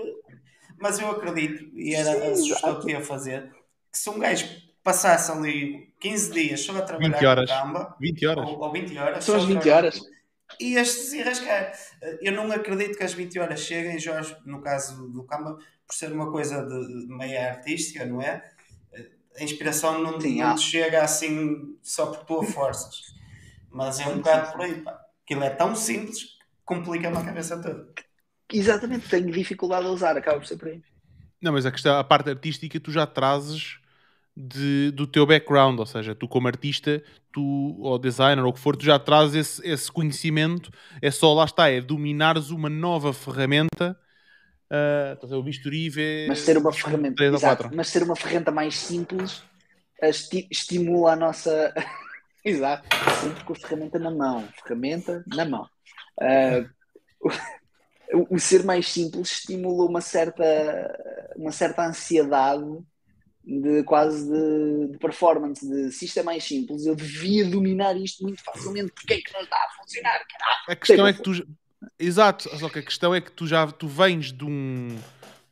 Mas eu acredito, e era Sim, a sugestão que ia fazer, que se um gajo passasse ali 15 dias só a trabalhar
20 horas.
com Canva,
20 horas.
ou, ou 20 horas,
São
só
as
a
20
trabalhar
horas.
e este se rascar. Eu não acredito que as 20 horas cheguem, Jorge, no caso do Canva, por ser uma coisa de meia artística, não é? A inspiração não,
Sim,
não te chega assim só por tua forças. Mas é um bocado por aí, pá. Aquilo é tão simples que complica-me a cabeça toda.
Exatamente, tenho dificuldade a usar, acaba por ser por aí.
Não, mas a, questão, a parte artística tu já trazes de, do teu background, ou seja, tu como artista, tu, ou designer, ou o que for, tu já trazes esse, esse conhecimento, é só, lá está, é dominares uma nova ferramenta, uh, estás a ver, o bisturi vê...
Mas ser uma ferramenta, exato, mas ser uma ferramenta mais simples esti- estimula a nossa. Exato, sempre com a ferramenta na mão. Ferramenta na mão. Ah, <laughs> o, o ser mais simples estimula uma certa, uma certa ansiedade de quase de, de performance. De se isto é mais simples, eu devia dominar isto muito facilmente. Porque é que não está a funcionar? Caralho.
A questão é que tu... Exato, só que a questão é que tu já tu vens de um...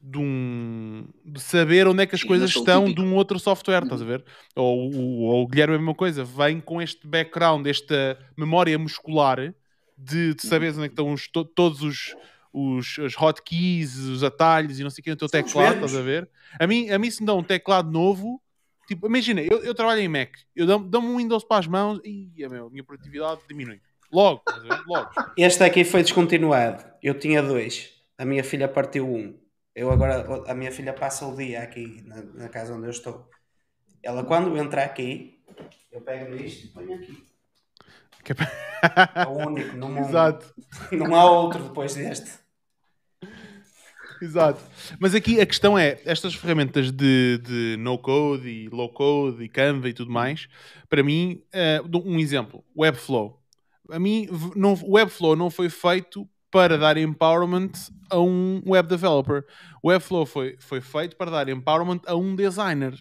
De, um, de saber onde é que as
Sim,
coisas estão
típico.
de um outro software, estás a ver? Ou, o- ou o Guilherme é a mesma coisa, vem com este background, esta memória muscular de, de saberes onde é que estão os- to- todos os, os, as hotkeys, os atalhos e não sei o que no teu
São os
teclado, estás a ver? A mim, a mim se me dão um teclado novo, tipo, imagina, eu, eu trabalho em Mac, eu dou- dou-me um Windows para as mãos e a, meu, a minha produtividade diminui. Logo, estás a ver? Logo.
Este aqui foi descontinuado. Eu tinha dois. A minha filha partiu um. Eu agora, a minha filha passa o dia aqui na, na casa onde eu estou. Ela, quando entra aqui, eu pego nisto e ponho aqui.
É
É o <laughs> único no mundo.
Exato. <laughs>
Não há outro depois deste.
Exato. Mas aqui a questão é, estas ferramentas de, de no-code e low-code e Canva e tudo mais, para mim, dou um exemplo, Webflow. A mim, não, o Webflow não foi feito para dar empowerment a um web developer. O Webflow foi, foi feito para dar empowerment a um designer.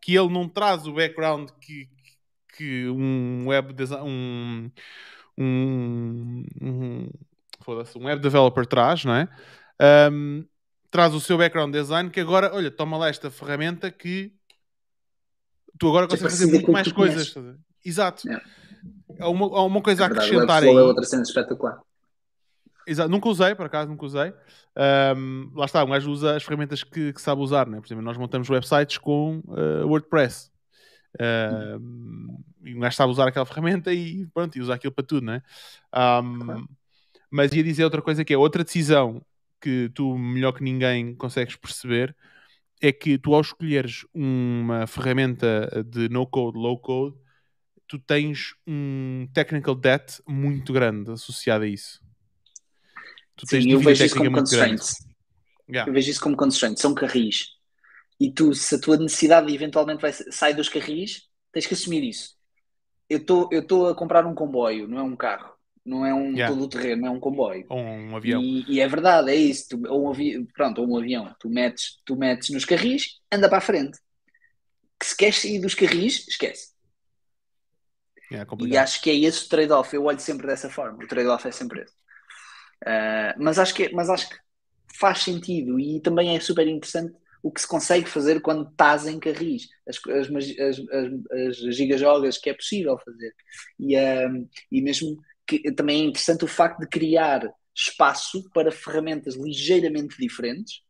Que ele não traz o background que, que um web. Um, um, um, um web developer traz, não é? Um, traz o seu background design que agora, olha, toma lá esta ferramenta que tu agora
É
consegues fazer muito mais coisas. Exato.
É.
Há uma, há uma coisa a
É verdade, o
acrescentar
Webflow
aí.
é outra cena espetacular.
Exato, nunca usei, por acaso nunca usei. Um, lá está, um gajo usa as ferramentas que, que sabe usar, né? Por exemplo, nós montamos websites com uh, WordPress. Um, e um gajo sabe usar aquela <laughs> ferramenta e pronto, e usa aquilo para tudo, né? Um,
Claro.
Mas ia dizer outra coisa que é outra decisão que tu, melhor que ninguém, consegues perceber é que tu, ao escolheres uma ferramenta de no-code, low-code, tu tens um technical debt muito grande associado a isso. Tu tens
Sim, eu
dívida
vejo isso como constraints.
Yeah.
Eu vejo isso como constraints, são carris. E tu, se a tua necessidade eventualmente vai, sai dos carris, tens que assumir isso. Eu estou eu a comprar um comboio, não é um carro. Não é um
Yeah.
todo o terreno, é um comboio.
Ou um avião.
E, e é verdade, é isso. Tu, ou um avi... Pronto, ou um avião. Tu metes, tu metes nos carris, anda para a frente. Que se queres sair dos carris, esquece.
Yeah,
E acho que é esse o trade-off. Eu olho sempre dessa forma. O trade-off é sempre esse. Ah, mas, acho que, mas acho que faz sentido e também é super interessante o que se consegue fazer quando estás em carris, as, as, as, as gigajogas que é possível fazer. E, ah, e mesmo que também é interessante o facto de criar espaço para ferramentas ligeiramente diferentes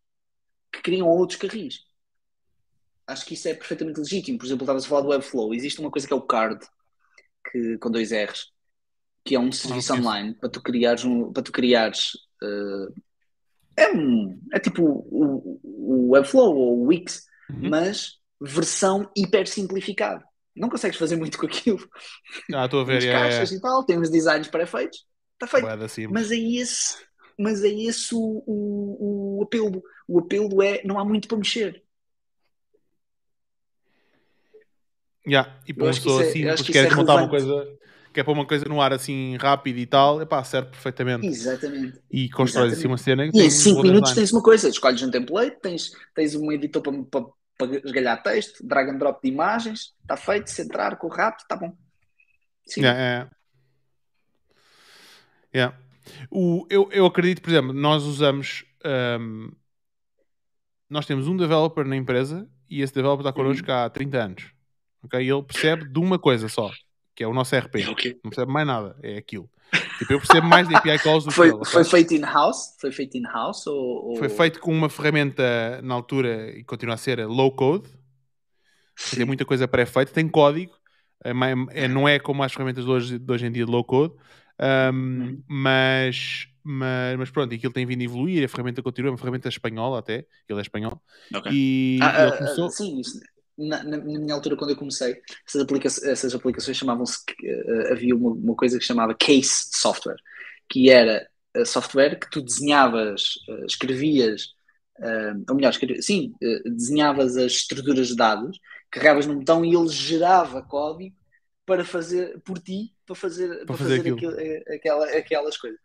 que criam outros carris. Acho que isso é perfeitamente legítimo. Por exemplo, estavas a falar do Webflow. Existe uma coisa que é o Card, que, com dois R's, que é um serviço
conheço.
online para tu criares um, para tu criares uh, é, um, é tipo o, o Webflow ou o Wix,
Uhum.
mas versão hiper simplificada. Não consegues fazer muito com aquilo.
Ah, estou a ver. É, é,
caixas e tal, tem uns designs pré-feitos, está feito. Mas é esse, mas é esse o, o, o apelo. O apelo é não há muito para mexer.
Yeah. E para uma pessoa
isso é-
assim,
eu acho
depois
que
quer
isso é
montar uma coisa, quer pôr uma coisa no ar assim rápido e tal, epá, serve perfeitamente.
Exatamente.
E constróis assim uma cena
E em
tem
5
bom
minutos tens uma coisa, escolhes um template, tens, tens um editor para, para, para esgalhar texto, drag and drop de imagens, está feito, centrar, com rápido, está bom. Sim.
Yeah, yeah. Yeah. O, eu, eu acredito, por exemplo, nós usamos. hum, nós temos um developer na empresa e esse developer está connosco há 30 anos. Okay? Ele percebe de uma coisa só, que é o nosso RP.
Okay.
Não percebe mais nada, é aquilo. Tipo, eu percebo mais de API calls do
foi,
que ele.
Foi feito in-house? Foi feito in-house? Ou, ou,
Foi feito com uma ferramenta na altura e continua a ser low code. Tem muita coisa pré-feita, tem código. É, é, não é como as ferramentas de hoje, de hoje em dia de low code. Um, uhum. mas, mas, mas pronto, aquilo tem vindo a evoluir. A ferramenta continua, é uma ferramenta espanhola até. Ele é espanhol.
Okay.
E
ah,
ele
ah,
começou...
sim, isso, na, na, minha altura, quando eu comecei, essas, aplica essas aplicações chamavam-se. Uh, havia uma, uma, coisa que se chamava Case Software, que era uh, software que tu desenhavas, uh, escrevias, ou melhor, escrevias, sim, desenhavas as estruturas de dados, carregavas num botão e ele gerava código para fazer por ti para fazer, para, para fazer, fazer aquilo, aquela, aquelas coisas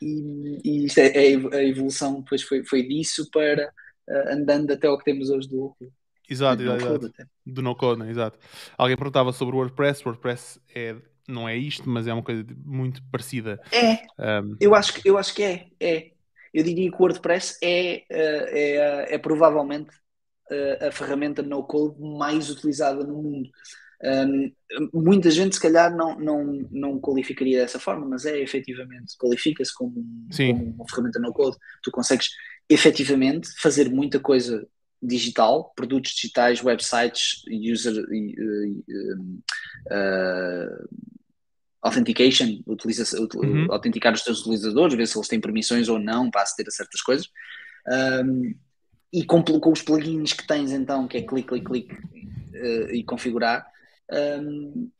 e, e isto é, é, a evolução depois foi, foi disso para andando até o que temos hoje do,
Exato, exato, exato. Do no code, né? exato. Alguém perguntava sobre o WordPress. WordPress é, não é isto, mas é uma coisa muito parecida.
É, um... eu, acho que, eu acho que é, é. Eu diria que o WordPress é, é, é, é provavelmente a ferramenta no code mais utilizada no mundo. Um, muita gente, se calhar, não, não, não qualificaria dessa forma, mas é efetivamente, qualifica-se como, como, uma ferramenta no code. Tu consegues efetivamente fazer muita coisa digital, produtos digitais, websites, user uh, authentication, utiliza uhum. autenticar os teus utilizadores, ver se eles têm permissões ou não para aceder a certas coisas. Um, e com, com, os plugins que tens então, que é clique, clique, clique uh, e configurar, um,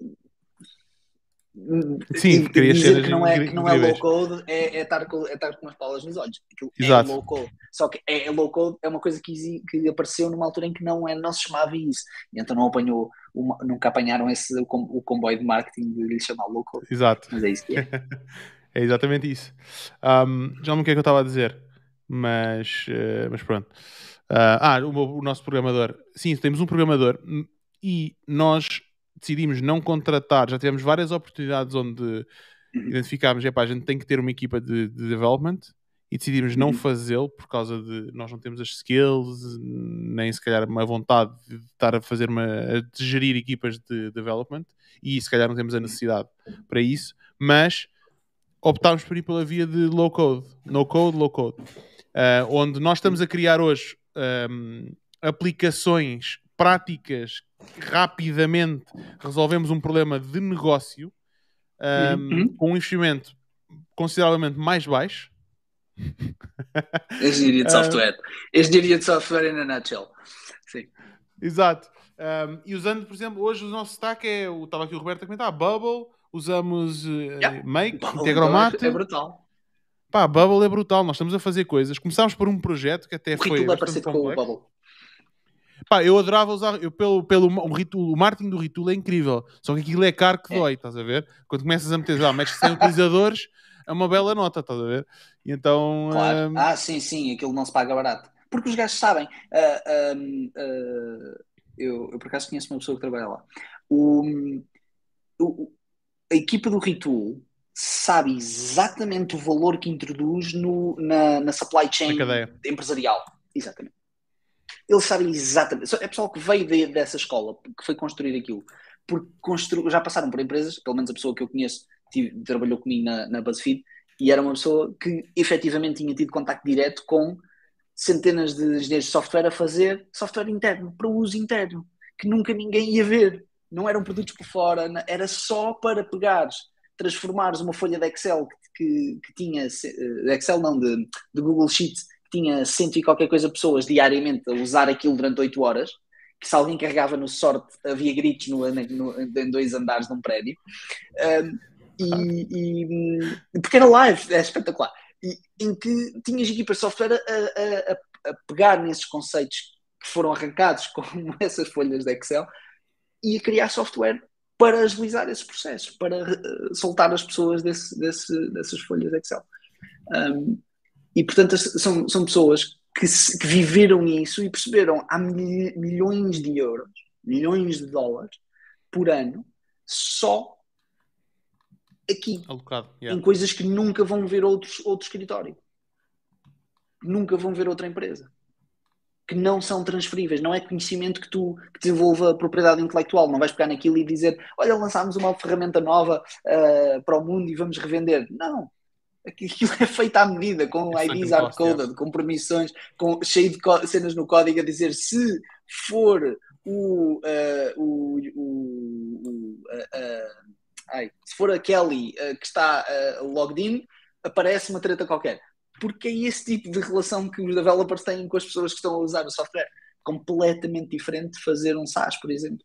Sim, queria
dizer que não é, que não é low code é, é, estar com, é estar com umas palas nos olhos. Aquilo é Exato. é low code. Só que é, é, low code é uma coisa que, que apareceu numa altura em que não, é, não se chamava isso. E então não apanhou, uma, nunca apanharam esse, o, o comboio de marketing de lhe chamar low code.
Exato.
Mas é isso que é. <laughs>
é exatamente isso. Um, já não o que é que eu estava a dizer, mas, uh, mas pronto. Uh, ah, o, o nosso programador. Sim, temos um programador e nós decidimos não contratar, já tivemos várias oportunidades onde uhum. identificámos, epá, a gente tem que ter uma equipa de, de development e decidimos não uhum. fazê-lo por causa de nós não temos as skills, nem se calhar uma vontade de estar a fazer uma, de gerir equipas de development e se calhar não temos a necessidade para isso, mas optámos por ir pela via de low code, no code, low code, uh, onde nós estamos a criar hoje um, aplicações práticas rapidamente resolvemos um problema de negócio um, uhum. com um investimento consideravelmente mais baixo.
Engenharia de <laughs> software. Engenharia de software in a nutshell. Sim.
Exato. Um, e usando, por exemplo, hoje o nosso stack é, estava aqui o Roberto a comentar, Bubble, usamos uh, yeah. Make, Bubble Integromat.
É brutal.
Pá, Bubble é brutal, nós estamos a fazer coisas. Começámos por um projeto que até o foi.
é parecido com o Bubble.
Pá, eu adorava usar, eu, pelo, pelo o, Ritul, o marketing do Ritul é incrível, só que aquilo é caro que é. dói, estás a ver? Quando começas a meter, ah, metes 100 utilizadores, é uma bela nota, estás a ver? E então...
Claro. Um... Ah, sim, sim, aquilo não se paga barato. Porque os gajos sabem, uh, uh, eu, eu por acaso conheço uma pessoa que trabalha lá, o, o a equipa do Ritul sabe exatamente o valor que introduz no, na, na supply chain empresarial. Exatamente. Eles sabem exatamente. É pessoal que veio de, dessa escola, que foi construir aquilo. Porque constru, já passaram por empresas, pelo menos a pessoa que eu conheço tive, trabalhou comigo na, na BuzzFeed, e era uma pessoa que efetivamente tinha tido contacto direto com centenas de engenheiros de software a fazer software interno, para uso interno, que nunca ninguém ia ver. Não eram produtos por fora, era só para pegares, transformares uma folha de Excel que, que, que tinha, eh, Excel não, de, de Google Sheets, tinha cento e qualquer coisa pessoas diariamente a usar aquilo durante oito horas, que se alguém carregava no sorte havia gritos no, no, em dois andares de um prédio. Um, e, e, porque era live, é espetacular. E, em que tinhas equipas de software a, a, a, pegar nesses conceitos que foram arrancados com <laughs> essas folhas de Excel e a criar software para agilizar esses processos, para uh, soltar as pessoas desse, desse, dessas folhas de Excel. Um, e, portanto, são, são pessoas que, se, que viveram isso e perceberam há mil, milhões de euros, milhões de dólares por ano só aqui.
Alocado, yeah.
Em coisas que nunca vão ver outros, outro escritório. Nunca vão ver outra empresa. que não são transferíveis, não é conhecimento que tu que desenvolva propriedade intelectual, não vais pegar naquilo e dizer, olha, lançámos uma ferramenta nova uh, para o mundo e vamos revender. Não, aquilo é feito à medida, com é IDs hardcoded, com permissões, com, cheio de cenas no código a dizer se for o, uh, o, o, o uh, ai, se for a Kelly que está logged in, aparece uma treta qualquer porque é esse tipo de relação que os developers têm com as pessoas que estão a usar o software. Completamente diferente de fazer um SaaS, por exemplo.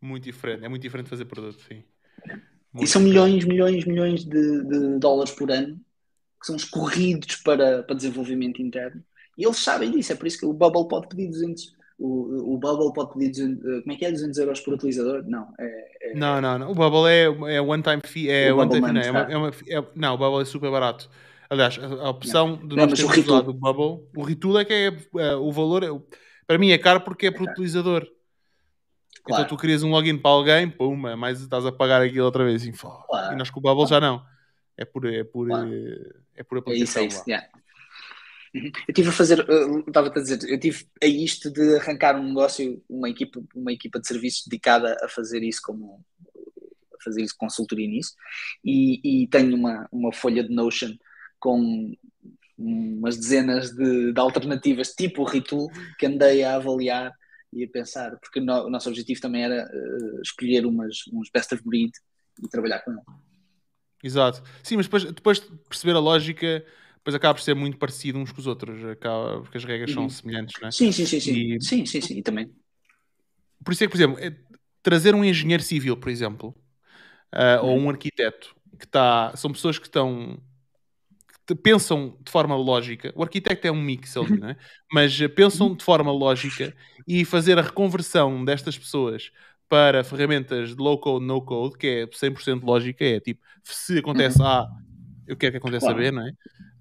Muito diferente, é muito diferente fazer produto, sim.
Muito e são milhões, milhões, milhões de, de, dólares por ano que são escorridos para, para desenvolvimento interno. E eles sabem disso, é por isso que o Bubble pode pedir 200, o, o Bubble pode pedir 200, eh, como é que é, 200 euros por utilizador? Não, é,
é... não, não, não, o Bubble é, é one time fee, é one time não, é uma, é é, não, o Bubble é super barato. Aliás, a, a opção não. de nós termos usado o Bubble, o Retool é que é, é o valor, é, para mim é caro porque é por utilizador. Então claro. Então tu crias um login para alguém, pum, mas estás a pagar aquilo outra vez. Assim, claro. E nós com o Bubble já não. É por, é por, claro. é por aplicação.
É isso, é isso. Yeah. Uhum. Eu estive a fazer, estava-te a dizer, eu tive a isto de arrancar um negócio, uma equipa, uma equipa de serviços dedicada a fazer isso como a fazer isso consultoria nisso e, e tenho uma, uma folha de Notion com umas dezenas de, de alternativas, tipo o Retool, que andei a avaliar e a pensar, porque no, o nosso objetivo também era uh, escolher umas, uns best of breed e trabalhar com ele.
Exato. Sim, mas depois, depois de perceber a lógica, depois acaba por ser muito parecido uns com os outros, acaba, porque as regras uhum. são semelhantes, não é?
Sim, sim, sim, sim. E... Sim, sim, sim, e também.
Por isso é que, por exemplo, é, trazer um engenheiro civil, por exemplo, uh, uhum. ou um arquiteto, que está. São pessoas que estão pensam de forma lógica, o arquiteto é um mix ali, não é? mas eh, pensam uhum. de forma lógica e fazer a reconversão destas pessoas para ferramentas de low code, no code, que é 100% lógica, é tipo, se acontece uhum. A, eu quero que aconteça claro. B, não é?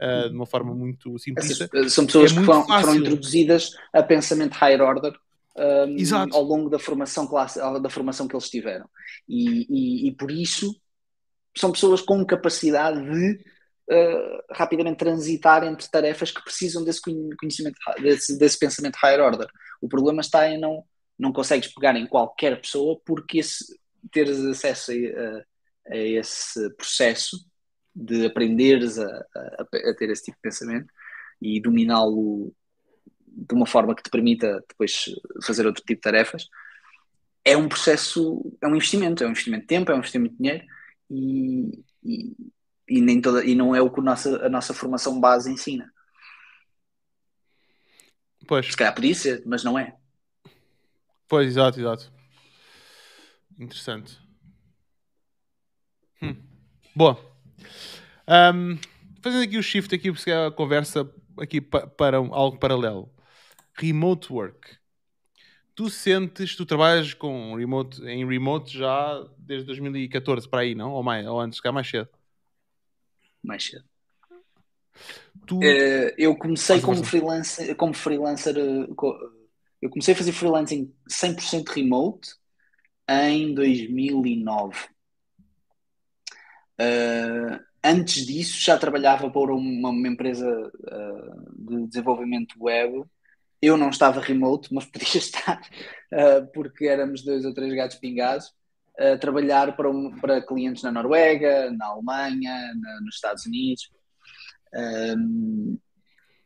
Uh, de uma forma muito simplista.
Eh, são pessoas é que foram, foram, introduzidas a pensamento higher order um, ao longo da formação classe, da formação que eles tiveram. E, e, e por isso são pessoas com capacidade de uh, rapidamente transitar entre tarefas que precisam desse conhecimento, desse, desse, pensamento higher order. O problema está em não, não consegues pegar em qualquer pessoa porque esse, teres acesso a, a, esse processo de aprenderes a, a, a ter esse tipo de pensamento e dominá-lo de uma forma que te permita depois fazer outro tipo de tarefas, é um processo, é um investimento, é um investimento de tempo, é um investimento de dinheiro e, e, nem toda, e não é o que a nossa, a nossa formação base ensina.
Pois.
Se calhar podia ser, mas não é.
Pois, exato, exato. Interessante. Hum. Boa. Um, fazendo aqui o shift aqui, porque a conversa aqui pa para um, algo paralelo. Remote work. Tu sentes, tu trabalhas com remote, em remote já desde 2014 para aí, não? Ou, mais, ou antes, cá mais cedo?
Mais cedo. Tu... Uh, eu comecei como freelancer, como freelancer, eh, eu comecei a fazer freelancing 100% remote em 2009. Uh, eh, antes disso já trabalhava para uma, uma empresa uh, de desenvolvimento web. Eu não estava remote, mas podia <laughs> estar, porque éramos dois ou três gatos pingados trabalhar para, um, para clientes na Noruega, na Alemanha, na, nos Estados Unidos. Um,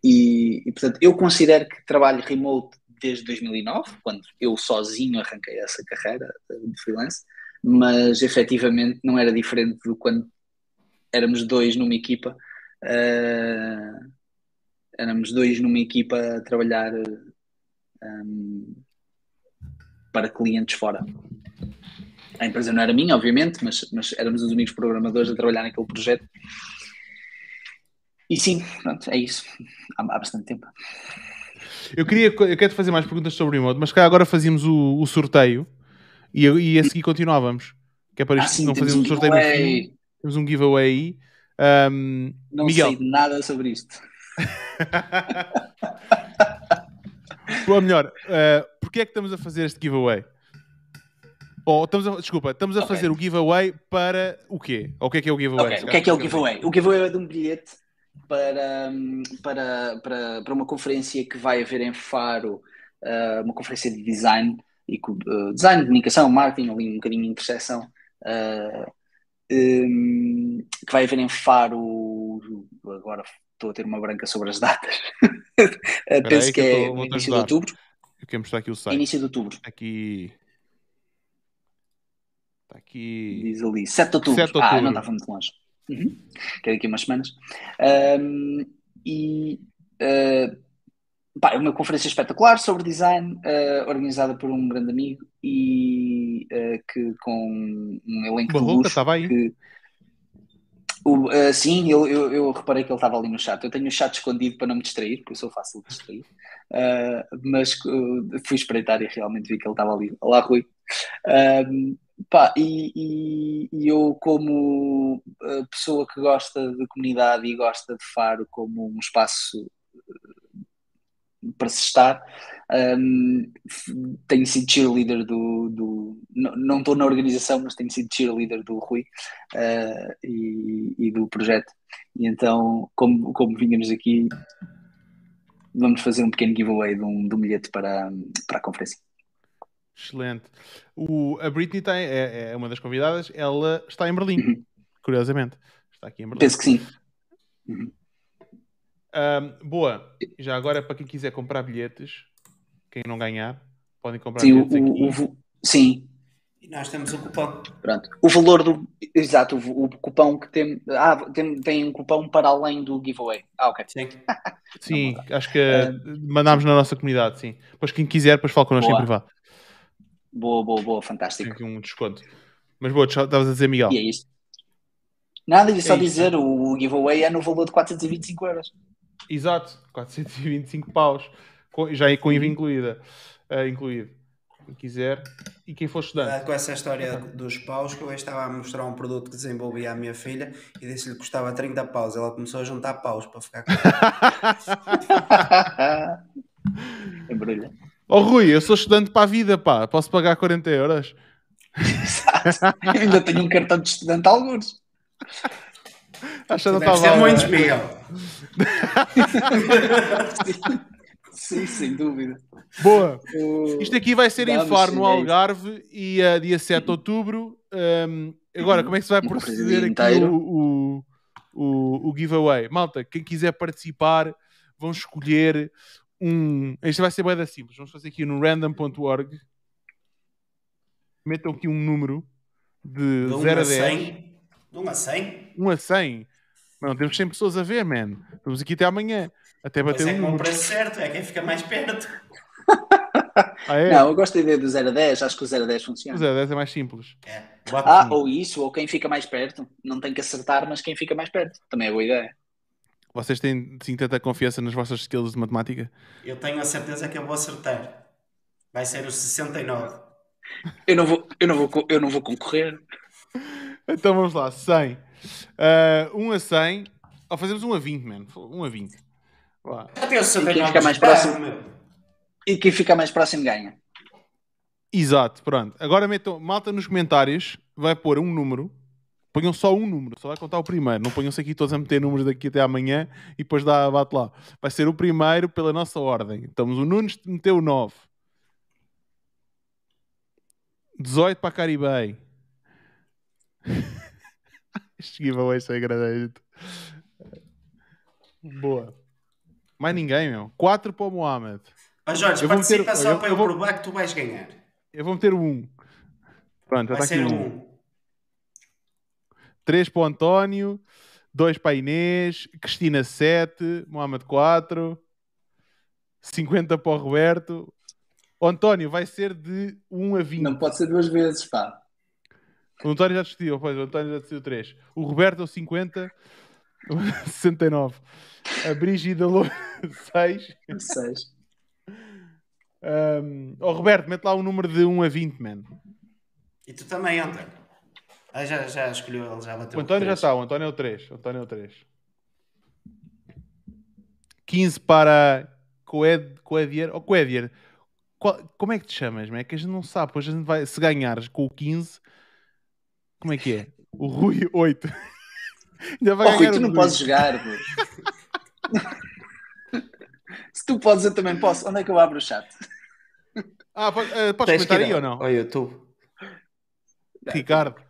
e, e, portanto, eu considero que trabalho remote desde 2009, quando eu sozinho arranquei essa carreira de freelance, mas efetivamente não era diferente do quando éramos dois numa equipa. Uh, éramos dois numa equipa a trabalhar um, para clientes fora. A empresa não era minha, obviamente, mas, mas éramos os únicos programadores a trabalhar naquele projeto. E sim, pronto, é isso. Há, há bastante tempo.
Eu queria eu quero te fazer mais perguntas sobre o remote, mas cá agora fazíamos o, o sorteio e, e a seguir continuávamos. Que é para isto ah, sim, não fazemos um sorteio no fim. Temos um giveaway aí. Um,
não
Miguel.
sei nada sobre isto. <laughs>
Ou melhor, uh, porquê é que estamos a fazer este giveaway? Ou estamos a, desculpa, estamos a okay. fazer o giveaway para o quê? Ou o que é que é o giveaway?
Okay. O que é que é o giveaway? O giveaway é de um bilhete para, para, para, para uma conferência que vai haver em Faro, uh, uma conferência de design, e uh, design, comunicação, marketing, ali um bocadinho de interseção, uh, um, que vai haver em Faro, agora estou a ter uma branca sobre as datas, <laughs> penso que, que é início de outubro.
Eu quero mostrar aqui o site.
Início de outubro.
Aqui. Está aqui.
Diz ali, 7 de outubro. 7 de outubro. Ah, não estava muito longe. Uhum. Que é daqui umas semanas. Um, e uh, pá, é uma conferência espetacular sobre design, uh, organizada por um grande amigo e uh, que com um elenco
Barroca, de luxo. estava aí. Que,
o, uh, sim, eu, eu, eu, reparei que ele estava ali no chat. Eu tenho o chat escondido para não me distrair, porque eu sou fácil de distrair. Mas fui espreitar e realmente vi que ele estava ali. Olá, Rui. Pá, e, e, e, eu, como pessoa que gosta de comunidade e gosta de Faro como um espaço para se estar, um, tenho sido cheerleader do, do não estou na organização, mas tenho sido cheerleader do Rui uh, e, e, do projeto. E então, como, como vínhamos aqui, vamos fazer um pequeno giveaway de um, de um bilhete para, para a conferência.
Excelente. O, a Britney tem, é, é, uma das convidadas, ela está em Berlim, uhum. curiosamente. Está aqui em Berlim.
Penso que sim. Uhum.
Um, boa. Já agora, para quem quiser comprar bilhetes, quem não ganhar, podem comprar
sim,
bilhetes
o, aqui. O, sim.
E nós temos o cupom.
Pronto. O valor do. Exato, o, o cupom que tem. Ah, tem, tem um cupom para além do giveaway. Ah, ok.
Sim.
sim, acho que uh, mandámos na nossa comunidade, sim. Depois quem quiser, depois fala connosco boa. em privado.
Boa, boa, boa, fantástico.
Tem aqui um desconto. Mas boa, estavas a dizer, Miguel.
E é isso. Nada, ia só é dizer, o giveaway é no valor de 425 euros.
Exato, 425 paus, já é com IVA incluída, uh, incluído. Quem quiser e quem for estudante.
Com essa história dos paus, que eu estava a mostrar um produto que desenvolvi à minha filha e disse-lhe que custava 30 paus. Ela começou a juntar paus para ficar com <laughs> <laughs>
Embrulha.
Oh Rui, eu sou estudante para a vida, pá. Posso pagar 40 euros?
Exato. <laughs> Ainda tenho um cartão de estudante alguns.
Acho que não estava.
muitos, <laughs> Miguel.
sim, sem dúvida.
Boa. Isto aqui vai ser em Faro, no Algarve, e uh, dia 7 de outubro. Um, agora, como é que se vai proceder aqui o, o, o, o, giveaway? Malta, quem quiser participar, vão escolher um. Isto vai ser bem simples. Vamos fazer aqui no random.org. Metam aqui um número de, de 0 a 10. 100.
De 1 a 100?
1 a 100. Não, temos 100 pessoas a ver, man. Vamos aqui até amanhã. Até bater
pois é
um
o preço certo, é quem fica mais perto. <laughs>
ah, é?
Não, eu gosto da ideia do 0 a 10, acho que o 0 a 10 funciona.
O 0 a 10 é mais simples.
É.
Ah, ou isso, ou quem fica mais perto. Não tem que acertar, mas quem fica mais perto. Também é boa ideia.
Vocês têm sim tanta confiança nas vossas skills de matemática?
Eu tenho a certeza que eu vou acertar. Vai ser os 69.
Eu não vou, eu não vou, eu não vou concorrer.
Então vamos lá, 100. Uh, 1 a 100. Ou fazemos 1 a 20, mano. 1 a 20.
Vá. Até o 69
e quem fica mais próximo, E quem fica mais próximo ganha.
Exato, pronto. Agora metam, malta nos comentários, vai pôr um número. Ponham só um número, só vai contar o primeiro. Não ponham-se aqui todos a meter números daqui até amanhã e depois dá, bate lá. Vai ser o primeiro pela nossa ordem. Estamos o Nunes meteu 9. 18 para a Caribei. <laughs> Este giveaway é gratuito. Boa. Mais ninguém, meu. 4 para o Mohamed.
Oh, Jorge, eu participa meter, só eu, para eu, eu provar que tu vais ganhar.
Eu vou meter 1. Um. Pronto, já
vai
está aqui
1. Um.
3 para o António. 2 para a Inês. Cristina 7. Mohamed 4. 50 para o Roberto. O António vai ser de 1 a 20.
Não pode ser duas vezes, pá.
O António já decidiu, pois, o António já decidiu 3. O Roberto é o 50, 69. A Brígida Loura, 6.
6.
Um, oh, Roberto, mete lá um número de 1 a 20, man.
E tu também, António. Ah, já, já escolheu, ele já bateu.
O António já está, o António é o 3. O António é o 3. 15 para Coed, Coedier. Oh, Coedier, como é que te chamas? Man? É que a gente não sabe. Depois a gente vai, se ganhares com o 15, como é que é? O Rui 8. <laughs>
Ainda vai oh, Rui, tu não podes jogar, Se tu podes, eu também posso. Onde é que eu abro o chat?
Ah, pode, uh, podes comentar aí ou não?
Ao YouTube.
Ricardo.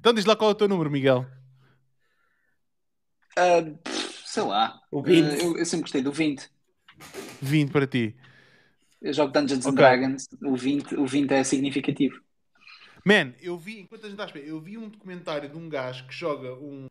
Então diz lá qual é o teu número, Miguel.
Uh, sei lá.
O 20. Uh,
eu, eu, sempre gostei do 20.
20 para ti.
Eu jogo Dungeons okay. and Dragons. O 20, o 20 é significativo.
Man, eu vi, enquanto a gente está a esperar, eu vi um documentário de um gajo que joga um,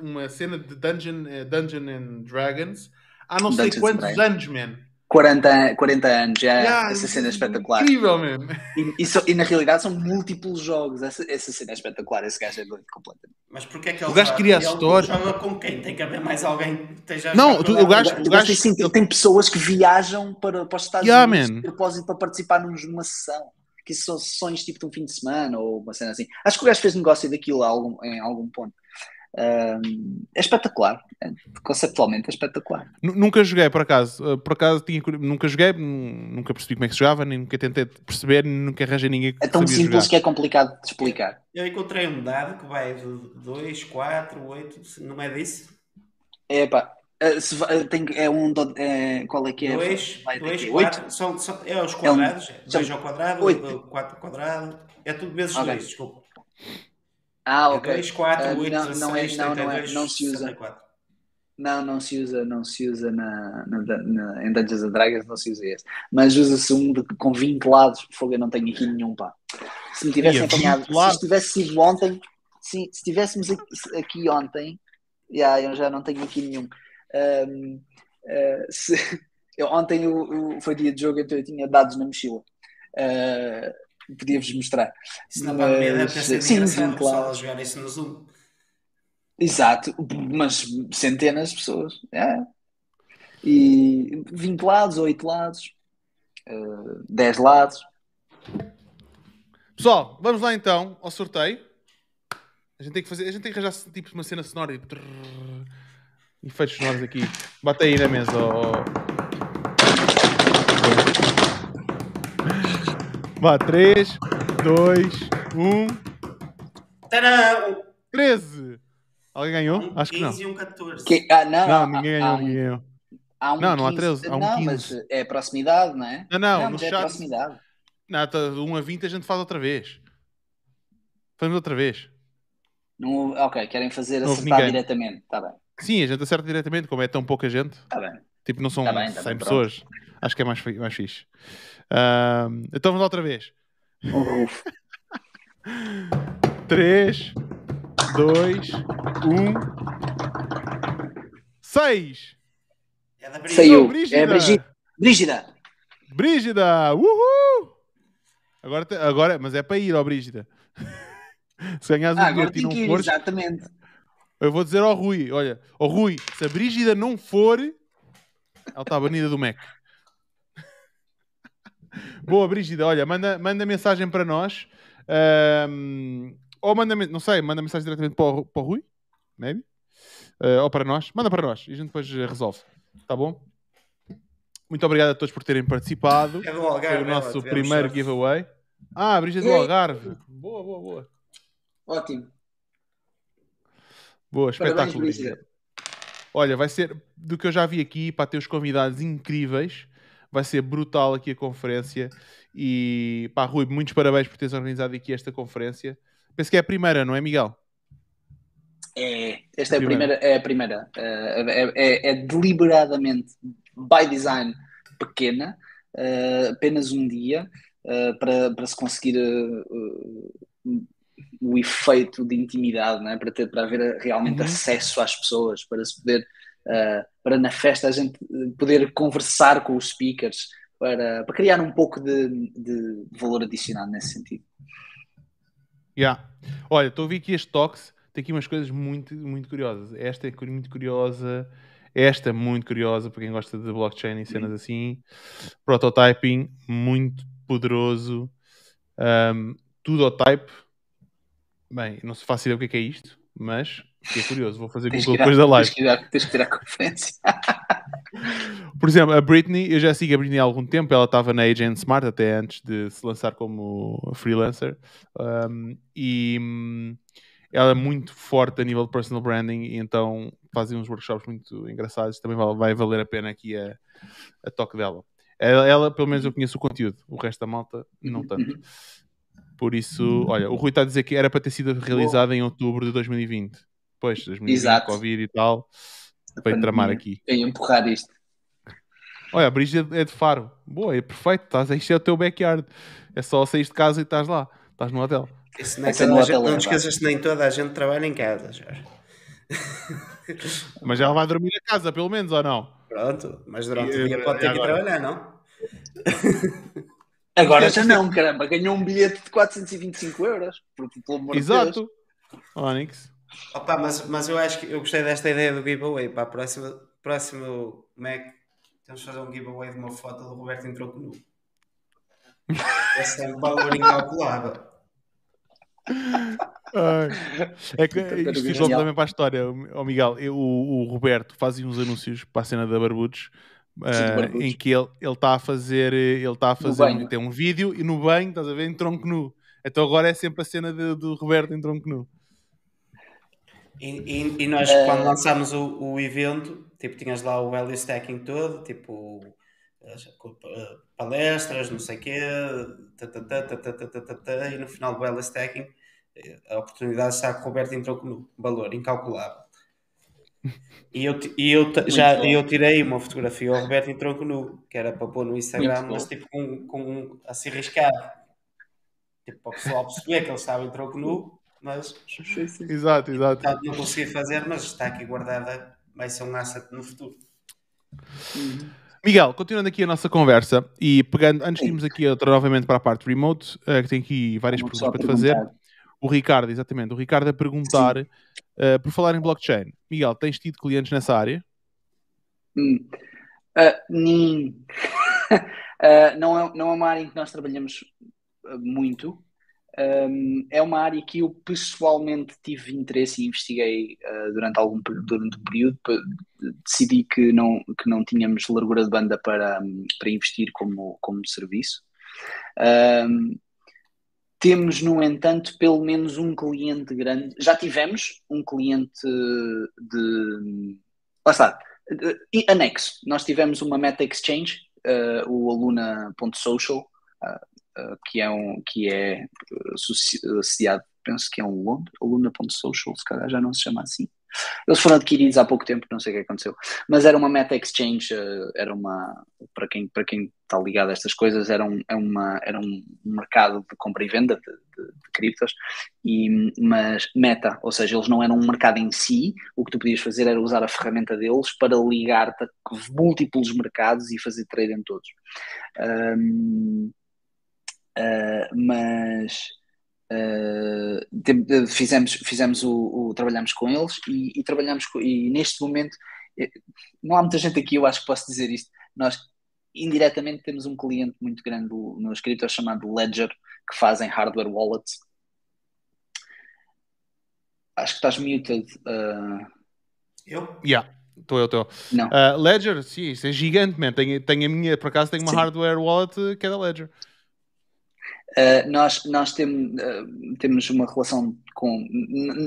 uma cena de Dungeon, uh, Dungeon and Dragons há não Dungeons sei quantos anos, man.
40, 40 anos, já yeah, essa cena é espetacular.
Incrível, mesmo.
E, e, so, e, na realidade são múltiplos jogos. Essa, essa cena é espetacular. Esse gajo é doido completamente.
Mas porquê é que ele
o gajo cria a história?
joga com quem? Tem que haver mais alguém que esteja
Não, tu, o gajo. O gajo
tem, sim, tem pessoas que viajam para, para os Estados yeah, Unidos de propósito para participar numa sessão. Que são sessões tipo de um fim de semana ou uma cena assim. Acho que o gajo fez negócio daquilo algum, em algum ponto é espetacular, conceptualmente é espetacular.
Nunca joguei, por acaso. Uh, por acaso tinha, nunca joguei, nunca percebi como é que se jogava, nem nunca tentei perceber, nunca arranjei ninguém que
É tão simples
jogar.
que é complicado de explicar.
Eu encontrei um dado que vai de 2, 4, 8, não é disso?
É pá, uh, se, uh, tem, é um. É, qual é que é?
2, 4, são, são, é os quadrados, 2 é um, ao quadrado, 4 ao quadrado, é tudo vezes 2, okay. desculpa.
Ah, ok.
É 2, 4, 8,
não,
16,
não, é, não, não, é, não se usa.
64.
Não, não se usa, não se usa na, na, na, em Dungeons and Dragons, não se usa esse. Mas usa-se um de, com 20 lados, fogo, eu não tenho aqui nenhum, pá. Se me tivessem apanhado, se tivesse sido ontem, se, se estivéssemos aqui ontem, yeah, eu já não tenho aqui nenhum. Um, uh, eh, se, <laughs> eu, ontem eu, eu, foi dia de jogo, então eu tinha dados na mochila. Uh, podia-vos mostrar.
Isso na pandemia deve ter sido engraçado, claro. a jogar isso no Zoom.
Exato, mas centenas de pessoas. É. E 20 lados, 8 lados, uh, eh, 10 lados.
Pessoal, vamos lá então ao sorteio. A gente tem que fazer, a gente tem que arranjar tipo uma cena sonora e efeitos sonoros aqui. Bate aí na mesa. Oh. Vá, 3, 2, 1.
Tadã!
13! Alguém ganhou?
Um
Acho que não.
15 e um 14.
Que, ah, não,
não, ninguém ganhou, ninguém ganhou.
Há um
não, não há 13, há um
não,
15.
mas é proximidade, não é?
Não, não, não no
chat. É proximidade.
Não, tá, 1 a 20 a gente faz outra vez. Fazemos outra vez.
Não, ok, querem fazer não acertar diretamente, está bem.
Sim, a gente acerta diretamente, como é tão pouca gente.
Está bem.
Tipo, não são tá bem, tá 100 bem, pessoas. Acho que é mais, mais fixe. Uh, então vamos lá outra vez. 3, 2, 1. 6.
É da Brígida.
Saiu. Brígida. É Brígida. Brígida.
Brígida. Uhul. Agora, agora, mas é para ir, ó Brígida. <laughs> Se ganhas um ah, bilhete e não ir, fores...
Exatamente.
Eu vou dizer ao Rui, olha, ao Rui, se a Brígida não for, ela está banida do Mac. Boa, Brígida, olha, manda, manda mensagem para nós. Um, ou manda, não sei, manda mensagem diretamente para o, para o Rui, maybe. Uh, ou para nós. Manda para nós e a gente depois resolve. Tá bom? Muito obrigado a todos por terem participado.
É do Algarve.
Foi o nosso primeiro giveaway. Ah, Brígida do Algarve. Boa, boa, boa.
Ótimo.
Boa, espetáculo. Brígida. Olha, vai ser do que eu já vi aqui para ter os convidados incríveis. Vai ser brutal aqui a conferência. E pá, Rui, muitos parabéns por teres organizado aqui esta conferência. Penso que é a primeira, não é, Miguel?
É, esta é a primeira, é a primeira. É, é, é, é deliberadamente, by design, pequena, uh, apenas um dia, uh, para, para se conseguir o efeito de intimidade, não é? para, ter, para haver realmente uhum. acesso às pessoas, para se poder uh, para na festa a gente poder conversar com os speakers, para, para criar um pouco de, de valor adicionado nesse sentido.
Yeah. Olha, estou a ouvir aqui este Tox, tem aqui umas coisas muito, muito curiosas. Esta é muito curiosa, esta é muito curiosa para quem gosta de blockchain e cenas assim. Prototyping, muito poderoso. Um, tudo ao type. Bem, não se faço ideia o que é, que é isto, mas Fiquei curioso, vou fazer Google depois da live.
Tens que tirar a conferência. <laughs>
Por exemplo, a Britney, eu já sigo a Britney há algum tempo, ela estava na Agent Smart até antes de se lançar como freelancer. Um, e hum, ela é muito forte a nível de personal branding e então fazem uns workshops muito engraçados. Também vai, vai valer a pena aqui a, a toque dela. Ela, ela, pelo menos, eu conheço o conteúdo, o resto da malta, não tanto. Por isso, olha, o Rui está a dizer que era para ter sido realizada em outubro de 2020. Pois, 2020, Exato. Covid e tal. Para tramar aqui.
E empurrar isto.
Olha, a Brígida é de Faro. Boa, é perfeito. Estás, isto é o teu backyard. É só sair de casa e estás lá. Estás no hotel.
Isso nem é não, não, não esqueças que nem toda a gente trabalha em casa, Jorge.
Mas ela vai dormir na casa, pelo menos, ou não?
Pronto, mas durante e, o dia pode ter que trabalhar, não?
Agora já não, caramba. Ganhou um bilhete de 425 euros. Pelo amor
Exato. De Deus. Onyx.
Opa, mas, mas eu acho que eu gostei desta ideia do giveaway. Próxima, próximo Mac, temos de fazer um giveaway de uma foto do Roberto em troco nu. Esse é um valor incalculável.
é que isto fiz logo também para a história, o Miguel. Eu, o, Roberto fazia uns anúncios para a cena da Barbudos. Uh, em que ele está a fazer ele está a fazer tem um vídeo e no banho estás a ver em tronco nu então agora é sempre a cena do Roberto em tronco nu
e, e, e nós uh... quando lançámos o, o evento tipo tinhas lá o value stacking todo tipo palestras, não sei o quê, e no final do value stacking a oportunidade está que o Roberto entrou com valor incalculável. E eu, e eu já eu tirei uma fotografia ao Roberto entrou com nu, que era para pôr no Instagram, mas tipo com, com assim riscado. Tipo, para o pessoal perceber que ele estava em troco nu, mas
exato, exato.
não consegui fazer, mas está aqui guardada, vai ser um asset no futuro.
Miguel, continuando aqui a nossa conversa e pegando, antes de irmos aqui outra, novamente para a parte remote, uh, que tem aqui várias Vamos perguntas para te fazer. O Ricardo, exatamente. O Ricardo a perguntar, uh, por falar em blockchain. Miguel, tens tido clientes nessa área?
Hum. Uh, uh, <laughs> não, é, não é uma área em que nós trabalhamos muito. Um, é uma área que eu pessoalmente tive interesse e investiguei uh, durante algum durante um período. Decidi que não, que não tínhamos largura de banda para, para investir como, como serviço. Um, temos, no entanto, pelo menos um cliente grande. Já tivemos um cliente de. Lá está. Anexo. Nós tivemos uma Meta Exchange, uh, o aluna.social, uh, uh, que é, um, que é associado, penso que é um aluna.social, se calhar já não se chama assim. Eles foram adquiridos há pouco tempo, não sei o que aconteceu. Mas era uma meta exchange, eh, era uma, para quem, para quem está ligado a estas coisas, era um, é uma, era um mercado de compra e venda de, de, de criptos, e, mas meta, ou seja, eles não eram um mercado em si, o que tu podias fazer era usar a ferramenta deles para ligar-te a múltiplos mercados e fazer trade em todos. Um, uh, mas Uh, fizemos, fizemos o, o, trabalhamos com eles e, e trabalhamos com, e neste momento eh, não há muita gente aqui, eu acho que posso dizer isto. Nós indiretamente temos um cliente muito grande no escritor chamado Ledger que fazem hardware wallets. Acho que estás muted. Uh...
Eu?
Yeah. Estou eu, estou. Uh, Ledger, sim, isso é gigante, man. Tenho, tenho a minha, por acaso, tenho uma sim. hardware wallet que é da Ledger.
Uh, nós nós tem, uh, temos uma relação com,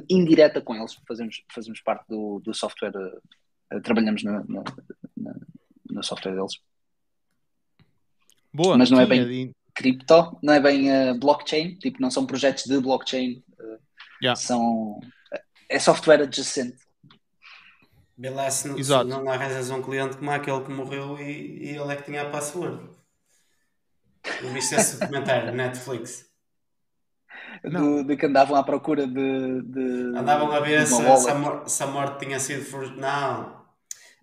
indireta com eles, fazemos, fazemos parte do, do software, uh, trabalhamos no, no, no, software deles.
Boa,
Mas não é bem cripto, não é bem blockchain, tipo, não são projetos de blockchain, yeah. são, é software adjacente.
Vê lá se, não, se não arranjas um cliente como aquele que morreu e, e ele é que tinha a password. Eu viste esse documentário Netflix?
Do, de que andavam à procura de. de
andavam a ver se, se, a morte, se, a morte, tinha sido. For... Não.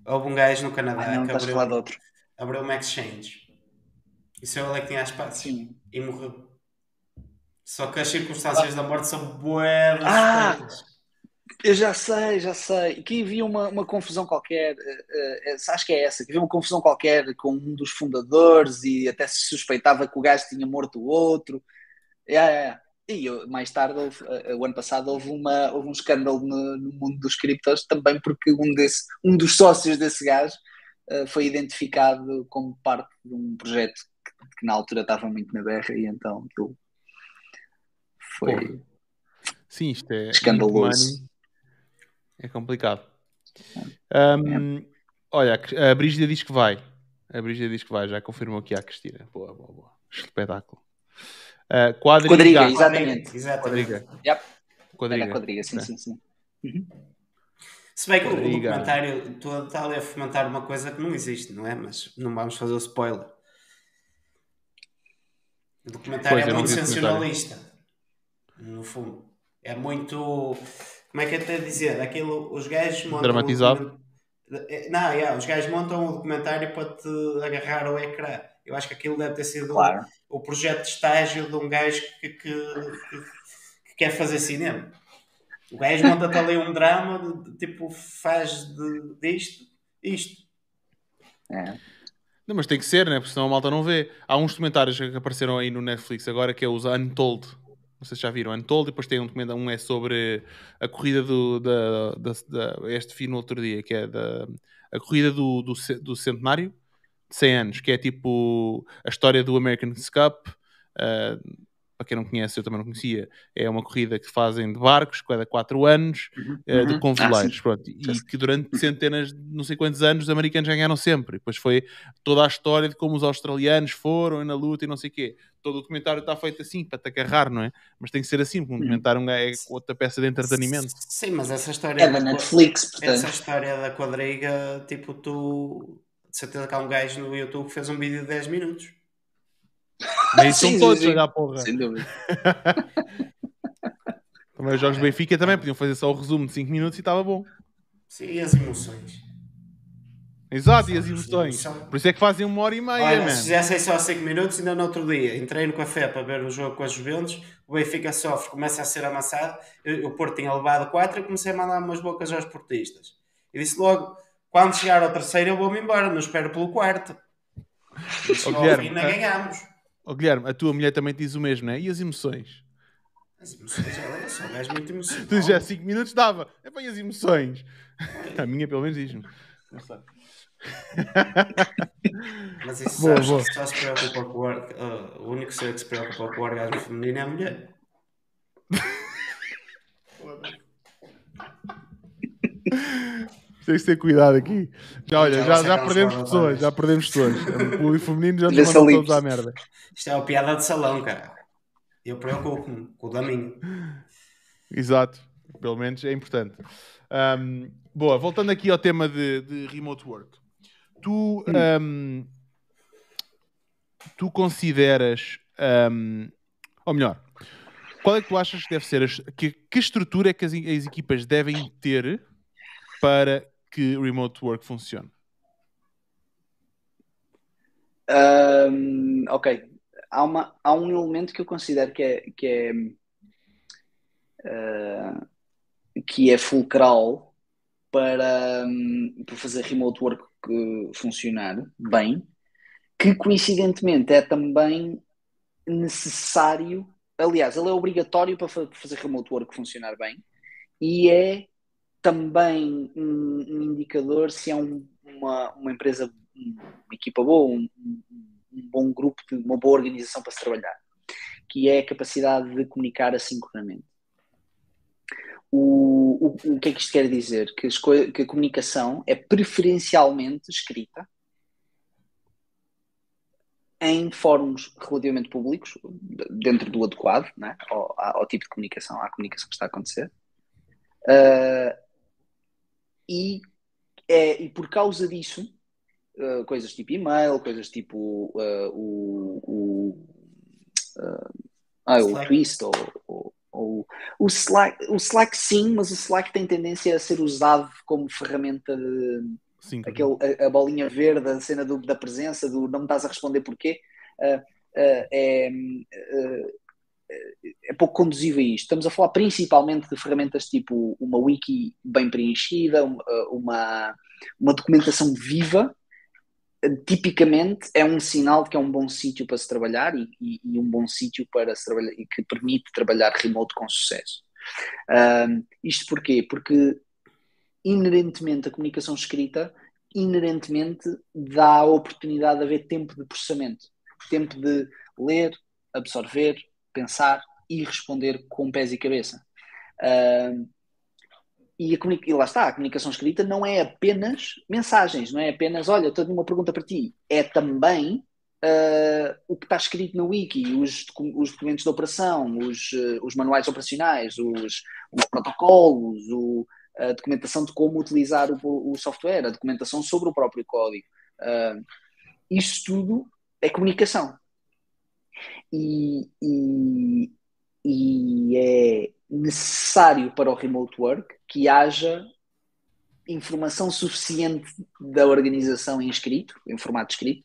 Houve um gajo no Canadá ah, não, que abriu, abriu uma exchange. E só ele é que tinha as passes. Sim. E morreu. Só que as circunstâncias ah. da morte são boas.
Ah! Eu já sei, já sei. Que havia uma, uma confusão qualquer, uh, uh, acho que é essa, que havia uma confusão qualquer com um dos fundadores e até se suspeitava que o gajo tinha morto o outro. Yeah, yeah. E eu, mais tarde, houve, uh, o ano passado, houve, uma, houve um escândalo no, no, mundo dos criptos também porque um, desse, um dos sócios desse gajo foi identificado como parte de um projeto que, que, na altura estava muito na berra e então aquilo foi.
Sim, isto é
escandaloso.
É complicado. Um, é. Olha, a Brígida diz que vai. A Brígida diz que vai, já confirmou aqui a Cristina. Boa, boa, boa. Espetáculo. Uh, quadriga.
quadriga, exatamente.
exatamente.
Quadriga. Yep. Quadriga. quadriga, sim, é. sim, sim. Uhum.
Se bem que o documentário, tu está ali a fomentar uma coisa que não existe, não é? Mas não vamos fazer o spoiler. O documentário pois, é, é muito sensacionalista, no fundo. É muito. Como é que é te dizer? Aquilo, os gajos montam.
Dramatizado.
É, não, yeah, os gajos montam um documentário para te agarrar ao ecrã. Eu acho que aquilo deve ter sido
claro.
o, o projeto de estágio de um gajo que, que, que, que quer fazer cinema. O gajo monta-te ali um drama, de, de, tipo, faz de, disto, isto.
É.
Não, mas tem que ser, né? Porque senão a malta não vê. Há uns documentários que apareceram aí no Netflix agora que é os Untold. Não sei se já viram. Untold, e depois tem um documentário, um é sobre a corrida do. Da, da, da, este fim no outro dia, que é da, a corrida do, do, do centenário de 100 anos, que é tipo a história do American Cup. Uh, para quem não conhece, eu também não conhecia, é uma corrida que fazem de barcos, cada 4 anos, uhum. uh, de convoleiros, ah, pronto, e que durante centenas, não sei quantos anos, os americanos ganharam sempre. Depois foi toda a história de como os australianos foram na luta e não sei o quê. Todo o documentário está feito assim, para te agarrar, não é? Mas tem que ser assim, porque um documentário é outra peça de entretenimento.
Sim, mas essa história...
É da Netflix,
portanto. Essa história da quadriga, tipo, tu... De certeza que há um gajo no YouTube que fez um vídeo de 10 minutos
nem são todos a porra. Sem dúvida. <laughs> também os jogos do Benfica também podiam fazer só o resumo de 5 minutos e estava bom.
Sim, e as emoções.
Exato, e as emoções. Por isso é que fazem uma hora e meia, Olha,
Se fizessem só 5 minutos, ainda no outro dia, entrei no café para ver o jogo com as Juventus, o Benfica sofre, começa a ser amassado, o Porto tinha levado 4 e comecei a mandar umas bocas aos portistas. E disse logo, quando chegar ao terceiro eu vou-me embora, não espero pelo quarto. E Guilherme, ainda ganhamos.
Oh, Guilherme, a tua mulher também diz o mesmo, não é? E as emoções?
As emoções, ela só és muito emocional.
Tu já 5 minutos dava. É bem as emoções. A minha pelo menos diz-me. Não sei.
Mas isso boa, sabes, boa. só se preocupa com o, uh, o único ser que se preocupa com o orgasmo feminino é a mulher.
Tens de ter cuidado aqui. Já, olha, já, já perdemos pessoas, já perdemos pessoas. O público feminino já nos mandou todos à merda.
Isto é uma piada de salão, cara. Eu preocupo-me com o da minha.
Exato, pelo menos é importante. Um, boa, voltando aqui ao tema de, de remote work. Tu, um, tu consideras, um, ou melhor, qual é que tu achas que deve ser, as, que, que estrutura é que as, as equipas devem ter para que remote work funcione?
Um, ok. Há, uma, há um elemento que eu considero que é, que é, uh, que é fulcral para, um, para fazer remote work funcionar bem, que coincidentemente é também necessário, aliás, ele é obrigatório para fazer remote work funcionar bem e é também um, um indicador se é um, uma, uma empresa, uma equipa boa, um, um, bom grupo, uma boa organização para se trabalhar, que é a capacidade de comunicar assincronamente. O, o, o que é que isto quer dizer? Que, que a comunicação é preferencialmente escrita em fóruns relativamente públicos, dentro do adequado né, ao, ao, tipo de comunicação, à comunicação que está a acontecer. Uh, e, é, e por causa disso, uh, coisas tipo e-mail, coisas tipo uh, o, o, ah, o Twist ou, ou, ou, o Slack, o Slack sim, mas o Slack tem tendência a ser usado como ferramenta de sim, aquele, a, a, bolinha verde, a cena do, da presença, do não me estás a responder porquê. Uh, uh, é, uh, é pouco conduzido a isto. Estamos a falar principalmente de ferramentas tipo uma wiki bem preenchida, uma, uma documentação viva, tipicamente é um sinal de que é um bom sítio para se trabalhar e, e, e, um bom sítio para se trabalhar e que permite trabalhar remoto com sucesso. Isto porquê? Porque inerentemente a comunicação escrita inerentemente dá a oportunidade de haver tempo de processamento, tempo de ler, absorver, pensar e responder com pés e cabeça. E, e, lá está, a comunicação escrita não é apenas mensagens, não é apenas, olha, estou uma pergunta para ti. É também uh, o que está escrito no wiki, os, os documentos de operação, os, uh, os manuais operacionais, os, os protocolos, o, a documentação de como utilizar o, o, software, a documentação sobre o próprio código. Uh, isto tudo é comunicação. E, e, e é necessário para o remote work que haja informação suficiente da organização em escrito, em formato escrito,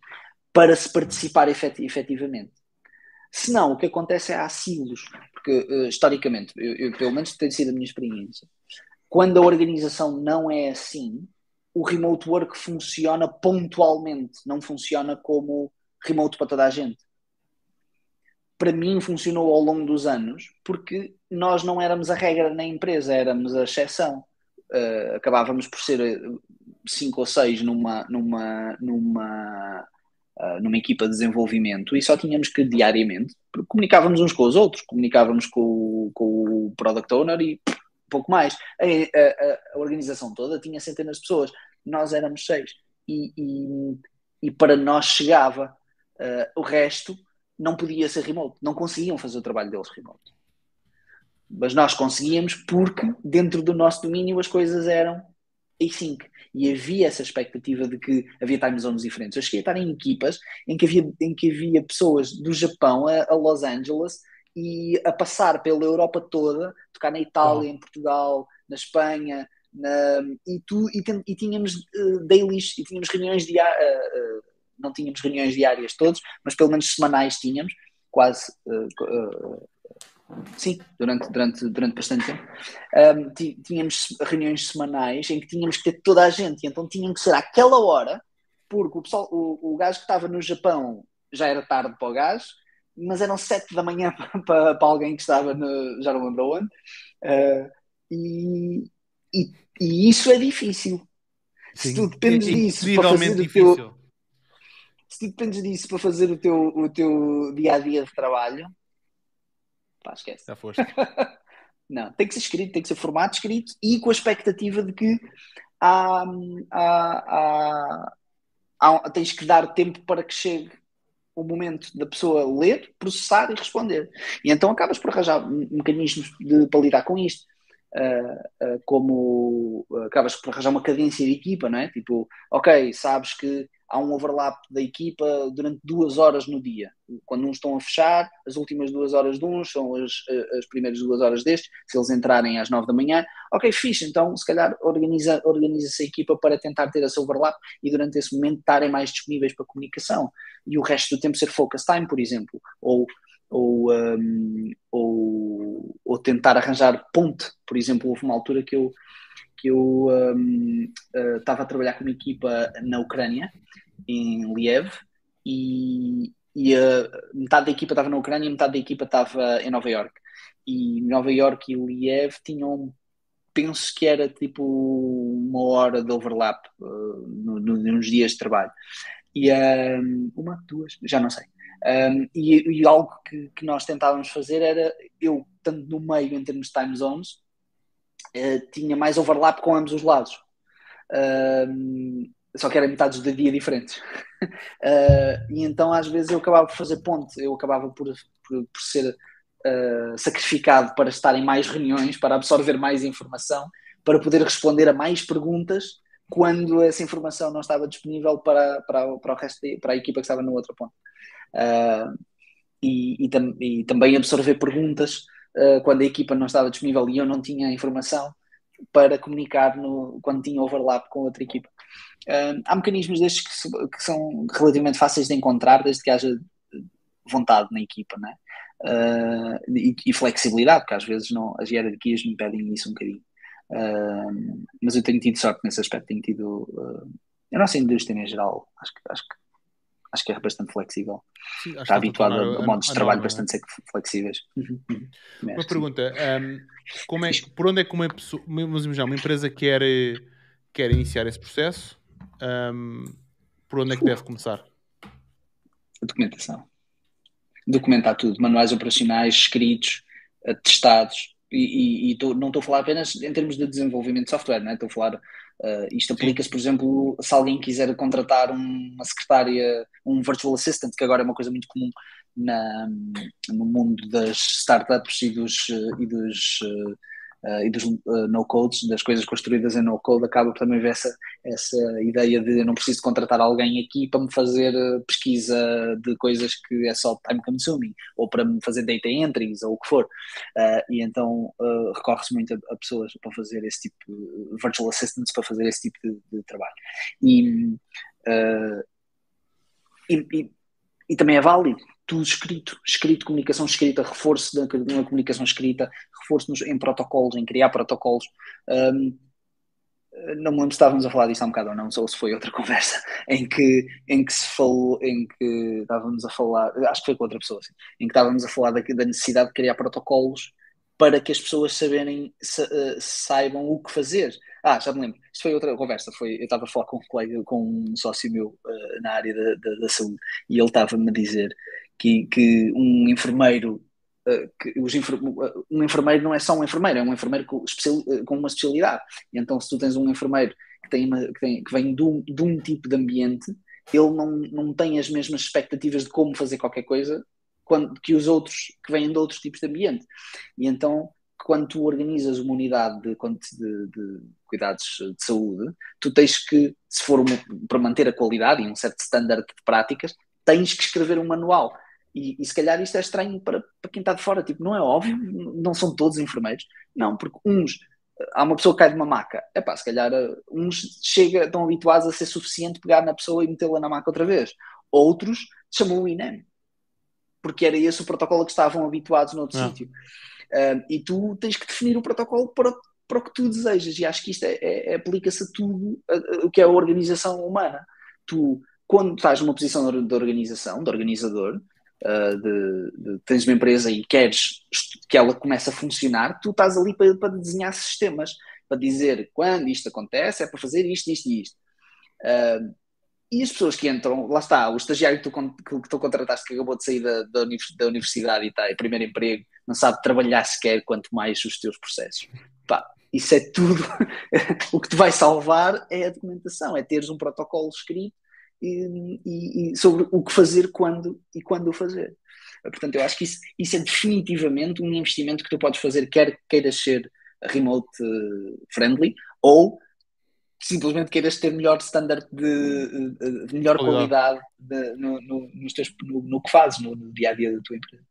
para se participar efet efetivamente. Senão, o que acontece é há silos, porque uh, historicamente, eu, eu, pelo menos tem sido a minha experiência, quando a organização não é assim, o remote work funciona pontualmente, não funciona como remote para toda a gente. Para mim funcionou ao longo dos anos, porque nós não éramos a regra na empresa, éramos a exceção. Uh, acabávamos por ser eh, cinco ou seis numa, numa, numa, uh, numa equipa de desenvolvimento e só tínhamos que diariamente, comunicávamos uns com os outros, comunicávamos com, com o product owner e pouco mais. A, a, a, organização toda tinha centenas de pessoas, nós éramos seis. E, e, e para nós chegava. Uh, o resto não podia ser remote, não conseguiam fazer o trabalho deles remote. Mas nós conseguíamos porque dentro do nosso domínio as coisas eram async. E havia essa expectativa de que havia time zones diferentes. Eu cheguei a estar em equipas em que havia, em que havia pessoas do Japão a, a Los Angeles e a passar pela Europa toda, tocar na Itália, oh. em Portugal, na Espanha, na, e, tu, e, ten, e tínhamos uh, dailies, e tínhamos reuniões diárias, uh, uh, não tínhamos reuniões diárias todos, mas pelo menos semanais tínhamos, quase, sim, durante, durante, durante bastante tempo. Um, tínhamos reuniões semanais em que tínhamos que ter toda a gente, e então tinham que ser àquela hora, porque o, pessoal, o, o gajo que estava no Japão já era tarde para o gajo, mas eram sete da manhã <laughs> para, para, alguém que estava no, já não lembro onde, uh, e, e, e, isso é difícil. Sim, se tu dependes disso para fazer o teu, se tu dependes disso para fazer o teu, o teu dia a dia de trabalho, pá, esquece.
Já foste. <laughs>
não, tem que ser escrito, tem que ser formato escrito e com a expectativa de que há, há, há, há, tens que dar tempo para que chegue o momento da pessoa ler, processar e responder. E então acabas por arranjar mecanismos de, para lidar com isto. Uh, uh, como uh, acabas por arranjar uma cadência de equipa, não é? Tipo, ok, sabes que há um overlap da equipa durante duas horas no dia. Quando uns estão a fechar, as últimas duas horas de uns são as, as primeiras duas horas destes, se eles entrarem às nove da manhã, ok, fixe, então se calhar organiza, organiza-se a equipa para tentar ter esse overlap e durante esse momento estarem mais disponíveis para comunicação. E o resto do tempo ser focus time, por exemplo, ou ou, um, ou, ou, tentar arranjar ponte. Por exemplo, houve uma altura que eu que eu um, uh, estava a trabalhar com uma equipa na Ucrânia, em Liev, e, e uh, metade da equipa estava na Ucrânia e metade da equipa estava em Nova York. E Nova York e Liev tinham, penso que era tipo uma hora de overlap uh, no, no, nos dias de trabalho. E um, uma, duas, já não sei. Um, e, e, algo que, que, nós tentávamos fazer era eu, tanto no meio em termos de time zones, uh, tinha mais overlap com ambos os lados. Um, só que eram metades do dia diferentes. uh, <laughs> e então às vezes eu acabava por fazer ponte, eu acabava por, por, por ser uh, sacrificado para estar em mais reuniões, para absorver mais informação, para poder responder a mais perguntas quando essa informação não estava disponível para, para, para o resto de, para a equipa que estava no outro ponto. Uh, e, e, tam, e, também absorver perguntas uh, quando a equipa não estava disponível e eu não tinha informação para comunicar no, quando tinha overlap com outra equipa. Uh, há mecanismos destes que, que, são relativamente fáceis de encontrar, desde que haja vontade na equipa, né? e, e, flexibilidade, porque às vezes não, as hierarquias me pedem isso um bocadinho. mas eu tenho tido sorte nesse aspecto, tenho tido. a nossa indústria em geral, acho que, acho que acho que é bastante flexível. Sim, está habituado a, a modos de trabalho bastante é? flexíveis. Uhum.
Uhum. Uma pergunta: um, como é, por onde é que uma, pessoa, uma, uma empresa quer, quer iniciar esse processo? Um, por onde é que deve começar?
A documentação. Documentar tudo, manuais operacionais, escritos, testados, e, e, e tô, não estou a falar apenas em termos de desenvolvimento de software, né? estou a falar, uh, isto aplica-se, por exemplo, se alguém quiser contratar uma secretária, um virtual assistant, que agora é uma coisa muito comum na, no mundo das startups e dos, e dos uh, uh, e dos uh, no-codes, das coisas construídas em no-code, acaba por também ver essa, essa ideia de eu não preciso contratar alguém aqui para me fazer uh, pesquisa de coisas que é só time consuming, ou para me fazer data entries, ou o que for. e então recorre-se muito a, a, pessoas para fazer esse tipo, de virtual assistants para fazer esse tipo de, de trabalho. E, e, e, e também é válido tudo escrito, escrito, comunicação escrita, reforço da, da comunicação escrita, reforço nos, em protocolos, em criar protocolos. Um, não me lembro se estávamos a falar disso há um bocado ou não, ou se foi outra <laughs> conversa, em que, em que se falou, em que estávamos a falar, acho que foi com outra pessoa, assim, em que estávamos a falar da, da necessidade de criar protocolos para que as pessoas saberem, sa, uh, saibam o que fazer. Ah, já me lembro. Isto foi outra conversa. Foi, eu estava a falar com um colega, com um sócio meu uh, na área da, da, da, saúde, e ele estava-me a dizer que, que um enfermeiro uh, que os enfer um enfermeiro não é só um enfermeiro, é um enfermeiro com, uh, com uma especialidade. E então, se tu tens um enfermeiro que, tem uma, que, tem, que vem de um, de um tipo de ambiente, ele não, não tem as mesmas expectativas de como fazer qualquer coisa quando, que os outros que vêm de outros tipos de ambiente. E então, quando tu organizas uma unidade de, de, de cuidados de saúde, tu tens que, se for uma, para manter a qualidade e um certo standard de práticas, tens que escrever um manual. E, e, se calhar isto é estranho para, para quem está de fora, tipo, não é óbvio, não são todos enfermeiros. Não, porque uns, há uma pessoa que cai de uma maca, é pá, se calhar eh, uns chega, estão habituados a ser suficiente pegar na pessoa e metê-la na maca outra vez. Outros chamam o INEM, porque era esse o protocolo que estavam habituados noutro ah. sítio. Uh, e tu tens que definir o protocolo para, para o que tu desejas, e acho que isto é, é, é aplica-se a tudo o que é a organização humana. Tu, quando estás numa posição de organização, de organizador, uh, de, de, tens uma empresa e queres que ela comece a funcionar, tu estás ali para, para desenhar sistemas, para dizer quando isto acontece, é para fazer isto, isto e isto. Uh, e as pessoas que entram, lá está, o estagiário que tu, que tu contrataste que acabou de sair da, da, da universidade e está em primeiro emprego, não sabe trabalhar sequer, quanto mais os teus processos. Pá, isso é tudo. <laughs> o que te vai salvar é a documentação, é teres um protocolo escrito e, e, e, sobre o que fazer quando e quando o fazer. Portanto, eu acho que isso, isso é definitivamente um investimento que tu podes fazer, quer queiras ser remote eh, friendly ou simplesmente queiras ter melhor standard de, de melhor qualidade, de, no, no, nos teus, no, no, que fazes no, no, dia a dia da tua empresa.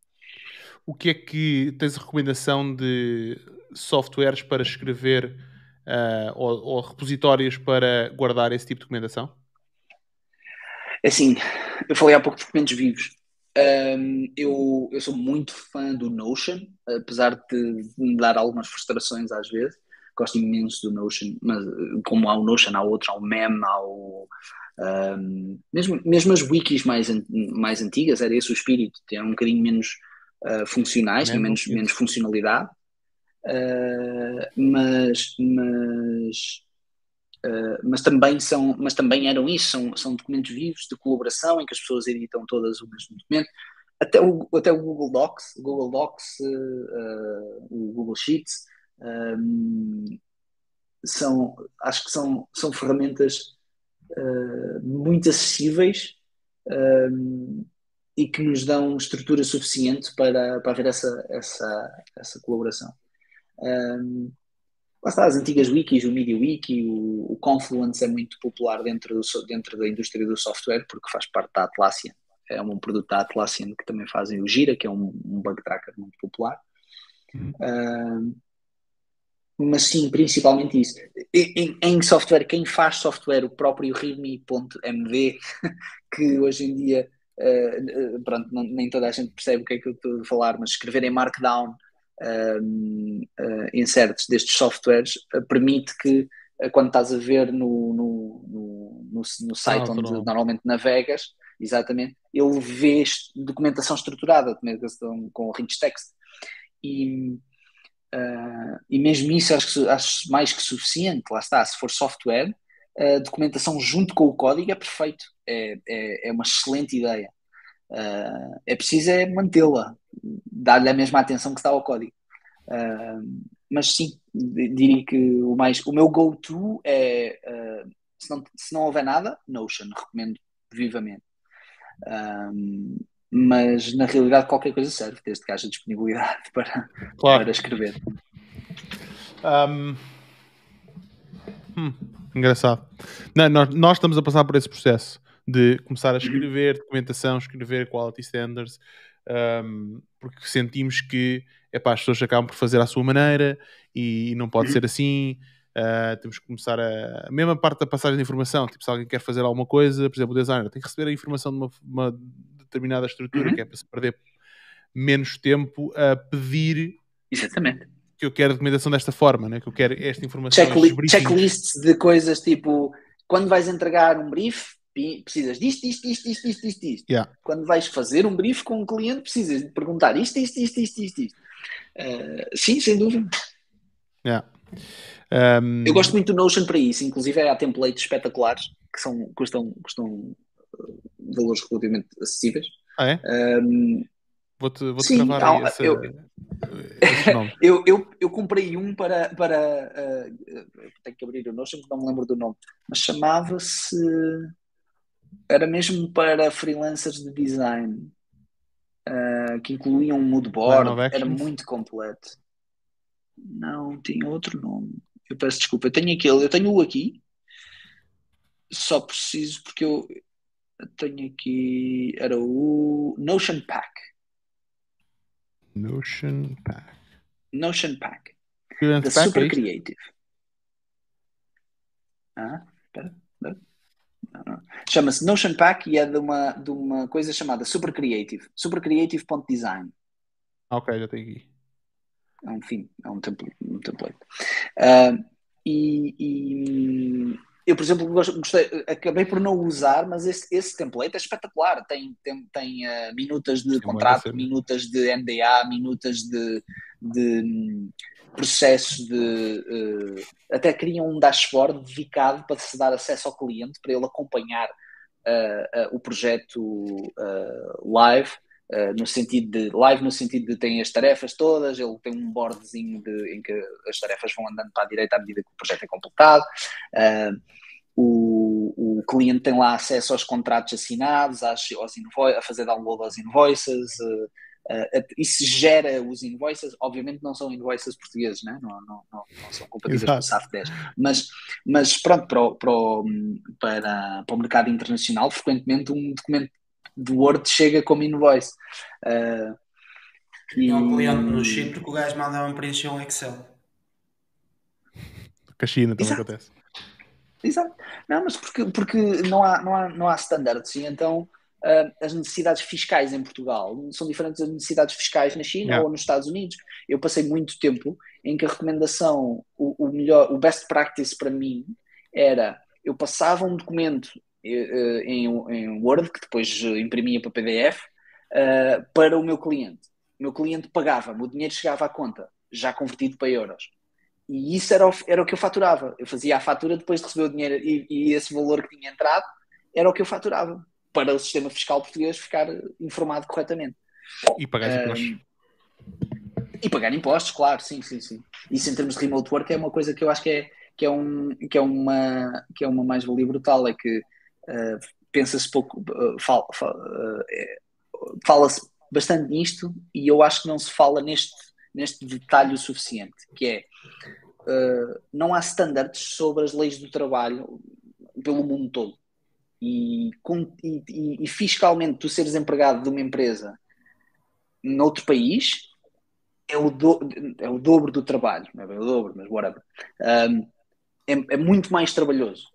O que é que tens a recomendação de softwares para escrever uh, ou, ou repositórios para guardar esse tipo de documentação?
É assim, eu falei há pouco de documentos vivos. Um, eu, eu sou muito fã do Notion, apesar de me dar algumas frustrações às vezes. Gosto imenso do Notion, mas como há o Notion, há outro, há o Mem, há o. Um, mesmo, mesmo as wikis mais, mais antigas, era esse o espírito, tem um bocadinho menos uh, funcionais, menos, menos funcionalidade, uh, mas, mas Uh, mas também são, mas também eram isso, são, são documentos vivos de colaboração em que as pessoas editam todas o mesmo documento. Até o, até o Google Docs, Google Docs, uh, o Google Sheets, um, são, acho que são, são ferramentas uh, muito acessíveis um, e que nos dão estrutura suficiente para, para haver essa, essa, essa colaboração. Um, lá está, as antigas wikis, o MediaWiki, o, o Confluence é muito popular dentro, do, dentro da indústria do software porque faz parte da Atlassian. É um produto da Atlassian que também fazem o Gira, que é um, um bug tracker muito popular. Uhum. Uh, mas sim, principalmente isso. Em, em, software, quem faz software, o próprio README.mv, <laughs> que hoje em dia, uh, pronto, não, nem toda a gente percebe o que é que eu estou a falar, mas escrever em Markdown um, uh, inserts destes softwares uh, permite que uh, quando estás a ver no, no, no, no, no site ah, onde normalmente navegas, exatamente, ele vê documentação estruturada, documentação com rich text. E, e mesmo isso acho, acho mais que suficiente, lá está, se for software, a documentação junto com o código é perfeito, é, é, é uma excelente ideia. Uh, é preciso é mantê-la, dar-lhe a mesma atenção que está ao código. Uh, mas sim, diria que o mais o meu go-to é uh, se, não, se não houver nada, Notion, recomendo vivamente. Um, mas na realidade qualquer coisa serve, desde que haja disponibilidade <laughs> para, claro. para escrever.
Um... Hum, engraçado. Não, nós, nós estamos a passar por esse processo de começar a escrever documentação, escrever quality standards, um, porque sentimos que epá, as pessoas acabam por fazer à sua maneira e, não pode uhum. ser assim. Uh, temos que começar a. A mesma parte da passagem de informação, tipo, se alguém quer fazer alguma coisa, por exemplo, o designer tem que receber a informação de uma, uma determinada estrutura, uhum. que é para se perder menos tempo a pedir.
Exatamente.
Que eu quero a documentação desta forma, né? que eu quero esta informação.
Checkli checklists de coisas tipo quando vais entregar um brief, precisas disto, isto, isto, isto, isto, isto, isto.
Yeah.
Quando vais fazer um brief com um cliente, precisas de perguntar isto, isto, isto, isto, isto. isto. Uh, sim, sem dúvida.
Yeah.
Um... Eu gosto muito do Notion para isso, inclusive há templates espetaculares que são, custam, custam eh, valores relativamente acessíveis.
Ah, é?
Um...
Vou-te vou -te gravar aí esse,
eu, <laughs> eu, eu, eu, comprei um para. para uh, tenho que abrir o Notion, não me lembro do nome, mas chamava-se. Era mesmo para freelancers de design, uh, que incluíam um moodboard, era muito completo. Não, tinha outro nome. Eu peço desculpa. Eu tenho aquele, eu tenho o aqui. Só preciso porque eu tenho aqui. Era o Notion Pack.
Notion Pack.
Notion Pack. Da Pack Super é Creative. Ah, espera. Chama-se Notion Pack e é de uma, de uma coisa chamada Super Creative. Supercreative.design.
Ok, já tenho aqui
é um fim, é um template. Um template. Uh, e, e, eu, por exemplo, gostei, acabei por não usar, mas esse, esse template é espetacular. Tem, tem, tem uh, minutas de contrato, minutas de NDA, minutas de, de processo de. Uh, até criam um dashboard dedicado para se dar acesso ao cliente, para ele acompanhar uh, o projeto live Uh, no sentido de live, no sentido de tem as tarefas todas, ele tem um boardzinho de, em que as tarefas vão andando para a direita à medida que o projeto é completado. Uh, o, o cliente tem lá acesso aos contratos assinados, às, aos a fazer download aos invoices. Uh, isso gera os invoices, obviamente não são invoices portugueses, né? não, não, não, não são compatíveis com o SAF 10, mas, mas pronto, para o, para, o, para, para o mercado internacional, frequentemente um documento do Word chega como invoice. Uh,
e... um cliente no Chipre que o gajo mandava preencher um Excel.
Com a China também Exato. acontece.
Exato. Não, mas porque, porque não, há, não, há, não há standards, e então uh, as necessidades fiscais em Portugal são diferentes das necessidades fiscais na China yeah. ou nos Estados Unidos. Eu passei muito tempo em que a recomendação, o, o melhor, o best practice para mim era eu passava um documento eh, em, em Word, que depois imprimia para PDF, uh, para o meu cliente. O meu cliente pagava-me, o dinheiro chegava à conta, já convertido para euros. E isso era o, era o que eu faturava. Eu fazia a fatura depois de receber o dinheiro e, e esse valor que tinha entrado era o que eu faturava para o sistema fiscal português ficar informado corretamente.
E pagar impostos.
e pagar impostos, claro, sim, sim, sim. Isso em termos de remote work é uma coisa que eu acho que é, que é, um, que é, uma, que é uma mais-valia brutal, é que uh, pensa-se pouco, uh, fala, fala, uh, fala-se bastante nisto e eu acho que não se fala neste, neste detalhe o suficiente, que é não há standards sobre as leis do trabalho pelo mundo todo. E, e, e, fiscalmente tu seres empregado de uma empresa noutro país é o, do, é o dobro do trabalho, não é bem o dobro, mas whatever. Um, é, é, muito mais trabalhoso.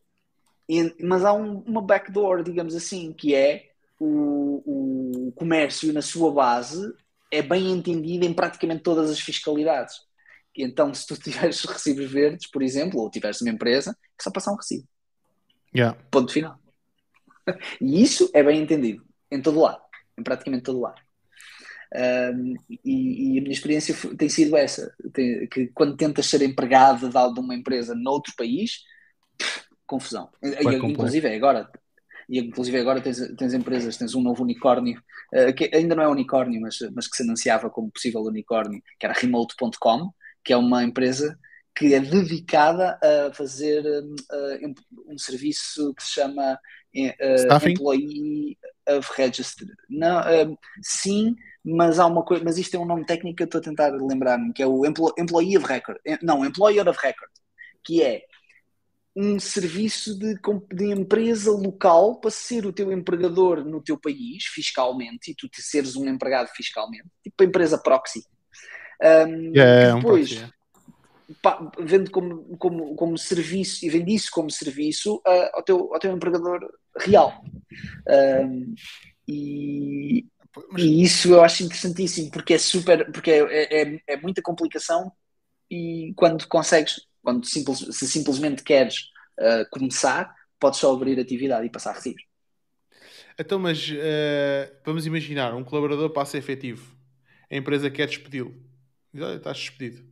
E, mas há um, uma backdoor, digamos assim, que é o, o comércio na sua base é bem entendido em praticamente todas as fiscalidades. Então, se tu <laughs> tiveres recibos verdes, por exemplo, ou tiveres uma empresa, é só passar um recibo.
Yeah.
Ponto final. E isso é bem entendido em todo lado, em praticamente todo lado. Um, e, e, a minha experiência tem sido essa: tem, que quando tentas ser empregado de uma empresa noutro país, confusão. Inclusive, é agora, e inclusive agora tens, tens empresas, tens um novo unicórnio, uh, que ainda não é unicórnio, mas, mas que se anunciava como possível unicórnio, que era remote.com, que é uma empresa que é dedicada a fazer uh, um serviço que se chama uh, Employee of Register. Não, uh, sim, mas há uma coisa, mas isto é um nome técnico que eu estou a tentar lembrar-me, que é o Employee of Record, não, Employer of Record, que é um serviço de, de, empresa local para ser o teu empregador no teu país, fiscalmente, e tu te seres um empregado fiscalmente, tipo a empresa proxy. Um, yeah, depois, um pá, vende como, como, como serviço e vende isso como serviço uh, ao, teu, ao teu empregador real. Um, e, e isso eu acho interessantíssimo porque é super, porque é, é, é muita complicação e quando consegues quando simples, se simplesmente queres uh, começar, podes só abrir atividade e passar recibos.
Então, mas uh, vamos imaginar, um colaborador passa efetivo, a empresa quer despedi-lo. Diz, olha, estás despedido.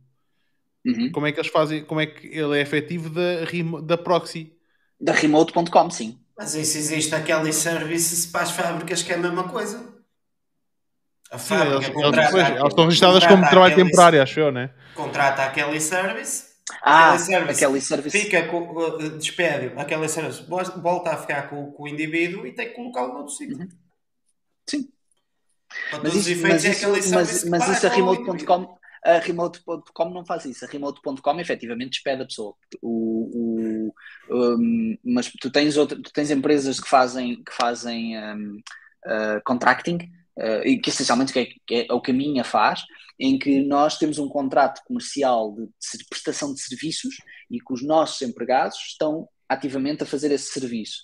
Uhum. Como é que eles fazem, como é que ele é efetivo da, da proxy?
Da remote.com, sim.
Mas isso existe aquele serviço para as fábricas que é a mesma coisa.
A fábrica sim, eles, eles, eles estão registradas como trabalho temporário, acho eu, né?
Contrata aquele service
ah, aquele service,
Fica com, despede aquele service, volta a ficar com, com o indivíduo e tem que colocá-lo noutro sítio. Uhum.
Sim. mas isso, mas, isso, mas, mas isso a remote.com a remote.com não faz isso. A remote.com efetivamente despede a pessoa. O, o um, mas tu tens, outra, tu tens empresas que fazem, que fazem um, uh, contracting, uh, e que essencialmente é, que é, o que a minha faz, em que nós temos um contrato comercial de, de prestação de serviços e que os nossos empregados estão ativamente a fazer esse serviço.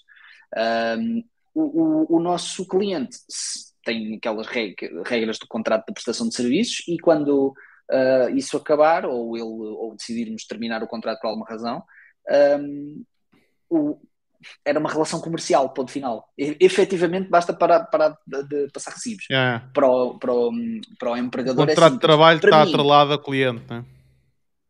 Um, o, o, o, nosso cliente tem aquelas regras do contrato de prestação de serviços e quando uh, isso acabar ou ele ou decidirmos terminar o contrato por alguma razão, um, o, era uma relação comercial, ponto final. E, efetivamente basta parar, parar de, de passar recibos. Para, o, para, o, para o empregador.
O é contrato é de trabalho está mim, atrelado ao cliente, né?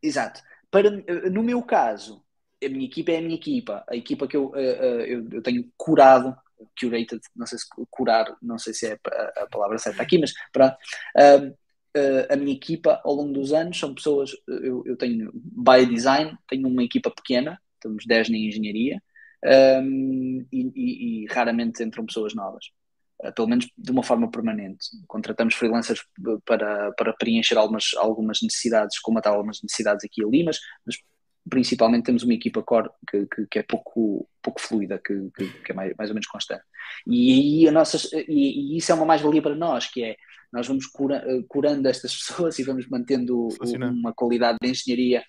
Exato. Para, no meu caso, a minha equipa é a minha equipa. A equipa que eu, uh, uh, eu, eu, tenho curado, curated, não sei se curar, não sei se é a, a palavra certa aqui, mas para. Uh, a minha equipa ao longo dos anos são pessoas, eu, eu tenho by design, tenho uma equipa pequena, temos 10 na engenharia, um, e, e, e, raramente entram pessoas novas, uh, pelo menos de uma forma permanente. Contratamos freelancers para, para preencher algumas, algumas necessidades, comatar algumas necessidades aqui e ali, mas, mas principalmente temos uma equipa core que, que, que é pouco, pouco fluida, que, que, é mais, mais ou menos constante. E, e, a nossas, e, e isso é uma mais-valia para nós, que é nós vamos cura, curando estas <laughs> pessoas e vamos mantendo uma qualidade de engenharia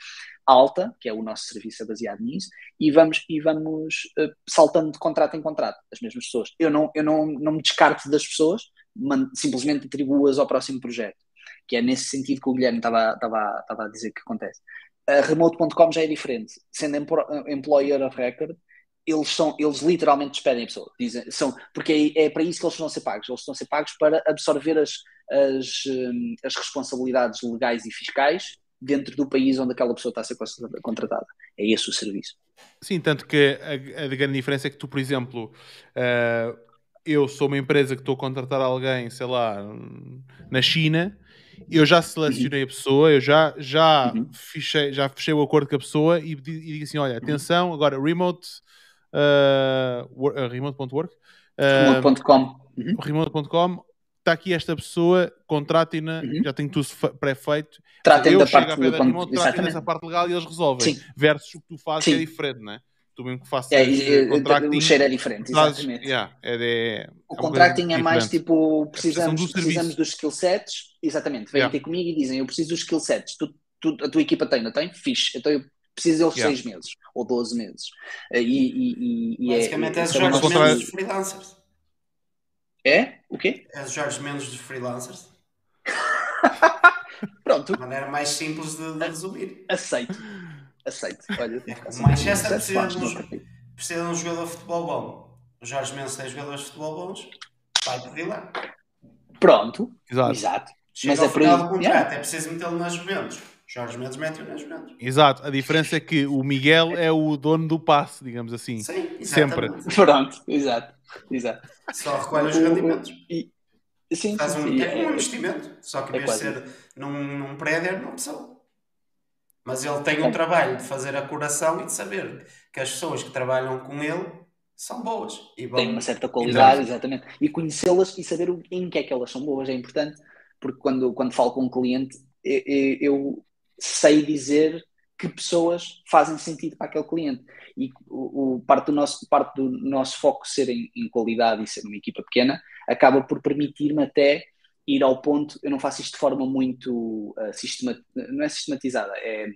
alta, que é o nosso serviço é baseado nisso, e vamos, e vamos uh, saltando de contrato em contrato as mesmas pessoas. Eu não, eu não, não me descarto das pessoas, simplesmente atribuo-as ao próximo projeto, que é nesse sentido que o Guilherme estava, estava, estava a dizer que acontece. A remote.com já é diferente, sendo employer of record, eles, são, eles literalmente despedem a pessoa, dizem, são, porque é, é para isso que eles vão ser pagos, eles estão a ser pagos para absorver as, as, hum, as responsabilidades legais e fiscais dentro do país onde aquela pessoa está a ser contratada. É esse o serviço.
Sim, tanto que a, a grande diferença é que tu, por exemplo, uh, eu sou uma empresa que estou a contratar alguém, sei lá, na China, eu já selecionei uhum. a pessoa, eu já, já, uhum. fechei, já fechei o acordo com a pessoa e, e digo assim: olha, atenção, agora remote, uh, uh, remote.work,
uh, remote.com,
uhum. remote.com, está aqui esta pessoa, contratem-na, uhum. já tenho tudo pré-feito.
Tratem da parte legal.
Remote, tratem parte legal e eles resolvem. Sim. Versus o que tu fazes é Sim. é diferente, não é? Tu mesmo que faças
é, é, contracting, o cheiro é diferente,
exatamente. Yeah, é, é,
o é contracting é mais tipo, precisamos, do precisamos dos skill sets, exatamente, vêm yeah. ter comigo e dizem, eu preciso dos skill sets, tu, tu, a tua equipa tem, não tem? Fixe, então eu preciso deles yeah. seis meses, ou 12 meses. E, e,
e, Basicamente é, é, é, é, é, freelancers.
É? O quê?
É os Jorge Mendes dos freelancers. <laughs>
Pronto.
De maneira mais simples de, de resumir.
Aceito. Aceito. Olha,
é, o Manchester precisa de, um, precisa de um jogador de futebol bom. O Jorge Mendes tem jogadores de futebol bons. Vai pedir
lá. Pronto. Exato. Exato.
Chega Mas ao é final do contrato, yeah. é preciso metê-lo nas Juventus. Jorge Mendes mete-o na Juventus.
Exato, a diferença é que o Miguel é o dono do passe, digamos assim.
Sim,
Sempre.
Pronto, exato, exato.
Só recolhe os rendimentos.
E, sim,
Faz
sim,
um,
sim,
é como um
é-
investimento, só que em
é
vez de ser num, num prédio, é numa pessoa. Mas ele tem um trabalho de fazer a curação e de saber que as pessoas que trabalham com ele são boas. E vão...
tem uma certa qualidade, exatamente. E conhecê-las e saber em que é que elas são boas é importante, porque quando, quando falo com um cliente, eu, eu- eu sei dizer que pessoas fazem sentido para aquele cliente. E o, o- parte, do nosso, parte do nosso foco ser em, em qualidade e ser uma equipa pequena acaba por permitir-me até ir ao ponto. Eu não faço isto de forma muito uh, não é sistematizada, é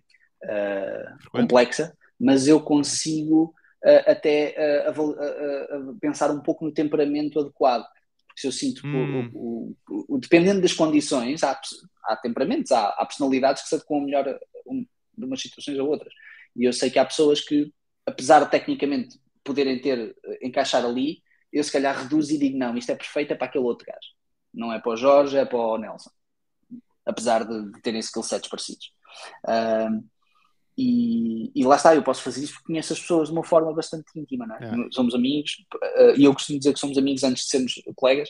uh, complexa, mas eu consigo uh, até uh, pensar um pouco no temperamento adequado. Porque se eu sinto que o-
Hum.
o, o- o- dependendo das condições, há, há temperamentos, há, há personalidades que se adequam melhor um- de umas situações a outras. E eu sei que há pessoas que, apesar de tecnicamente poderem ter, encaixar ali, eu se calhar reduzo e digo, não, isto é perfeito, é para aquele outro gajo. Não é para o Jorge, é para o Nelson. Apesar de, de terem skill sets parecidos. E, e lá está, eu posso fazer isso porque conheço as pessoas de uma forma bastante íntima, não é?
É.
Somos amigos, eh, e eu costumo dizer que somos amigos antes de sermos colegas,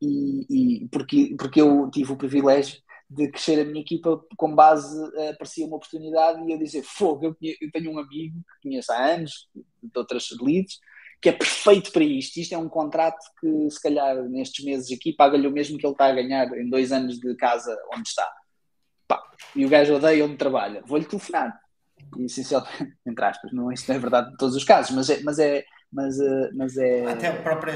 e, e porque, porque eu tive o privilégio de crescer a minha equipa com base, eh, aparecia uma oportunidade e eu dizer, fogo, eu tenho um amigo que conheço há anos, de outras leads, que é perfeito para isto. Isto é um contrato que, se calhar, nestes meses aqui, paga-lhe o mesmo que ele está a ganhar em dois anos de casa onde está. Pá, e o gajo odeia onde trabalha. Vou-lhe telefonar. E, essencialmente, <laughs> entre aspas, não, isto não é verdade em todos os casos, mas é, mas é, mas, eh, mas é,
Até a própria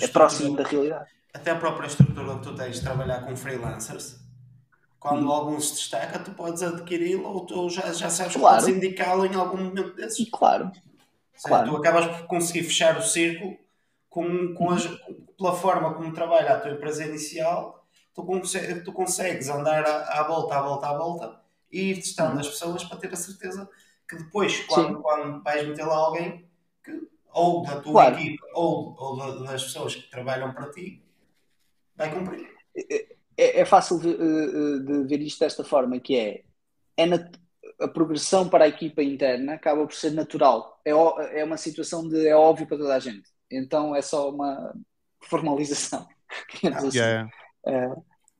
é próximo da realidade.
até a própria estrutura que tu tens de trabalhar com freelancers, quando
Uhum.
algum se destaca, tu podes adquiri-lo ou tu já, já sabes que
Claro.
podes indicá-lo em algum momento desses.
E claro, claro.
Tu acabas por conseguir fechar o círculo com, com as, pela forma como trabalha a tua empresa inicial, tu, conse- tu consegues andar à, à volta, à volta, à volta e ir testando
Uhum.
as pessoas para ter a certeza que depois, quando, quando vais meter lá alguém, que, ou da tua
Claro.
equipe ou, ou da- das pessoas que trabalham para ti, vai cumprir.
é, é fácil de, eh, de ver isto desta forma, que é, é nat- a progressão para a equipa interna acaba por ser natural. É, é uma situação de é óbvio para toda a gente. Então é só uma formalização. <laughs> digamos assim.
Yeah.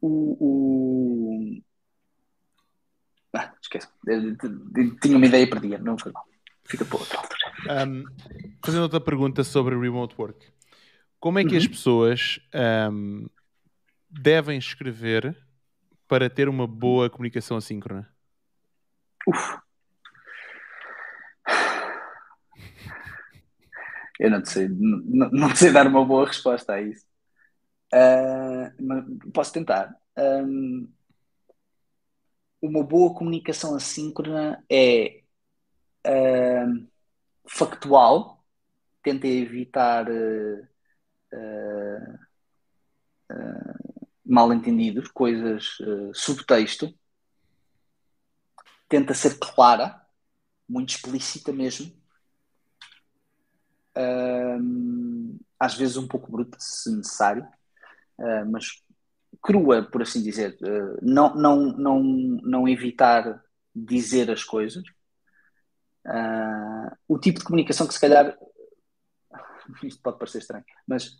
O, o- Ah, Tinha uma ideia e perdia, não foi mal. Fica para outra altura.
Um, fazendo outra pergunta sobre remote work. Como é que
Uhum.
as pessoas um, devem escrever para ter uma boa comunicação assíncrona?
Eu não sei, não, não sei dar uma boa resposta a isso. Ah, mas posso tentar. Ahm, uma boa comunicação assíncrona é ahm, factual, tenta evitar ah, ah, ah, mal-entendidos, coisas, ah, subtexto, tenta ser clara, muito explícita mesmo. Às vezes um pouco bruta, se necessário, ah, mas crua, por assim dizer. Ah, não, não, não, não evitar dizer as coisas. Ah, o tipo de comunicação que se calhar <laughs> isto pode parecer estranho, mas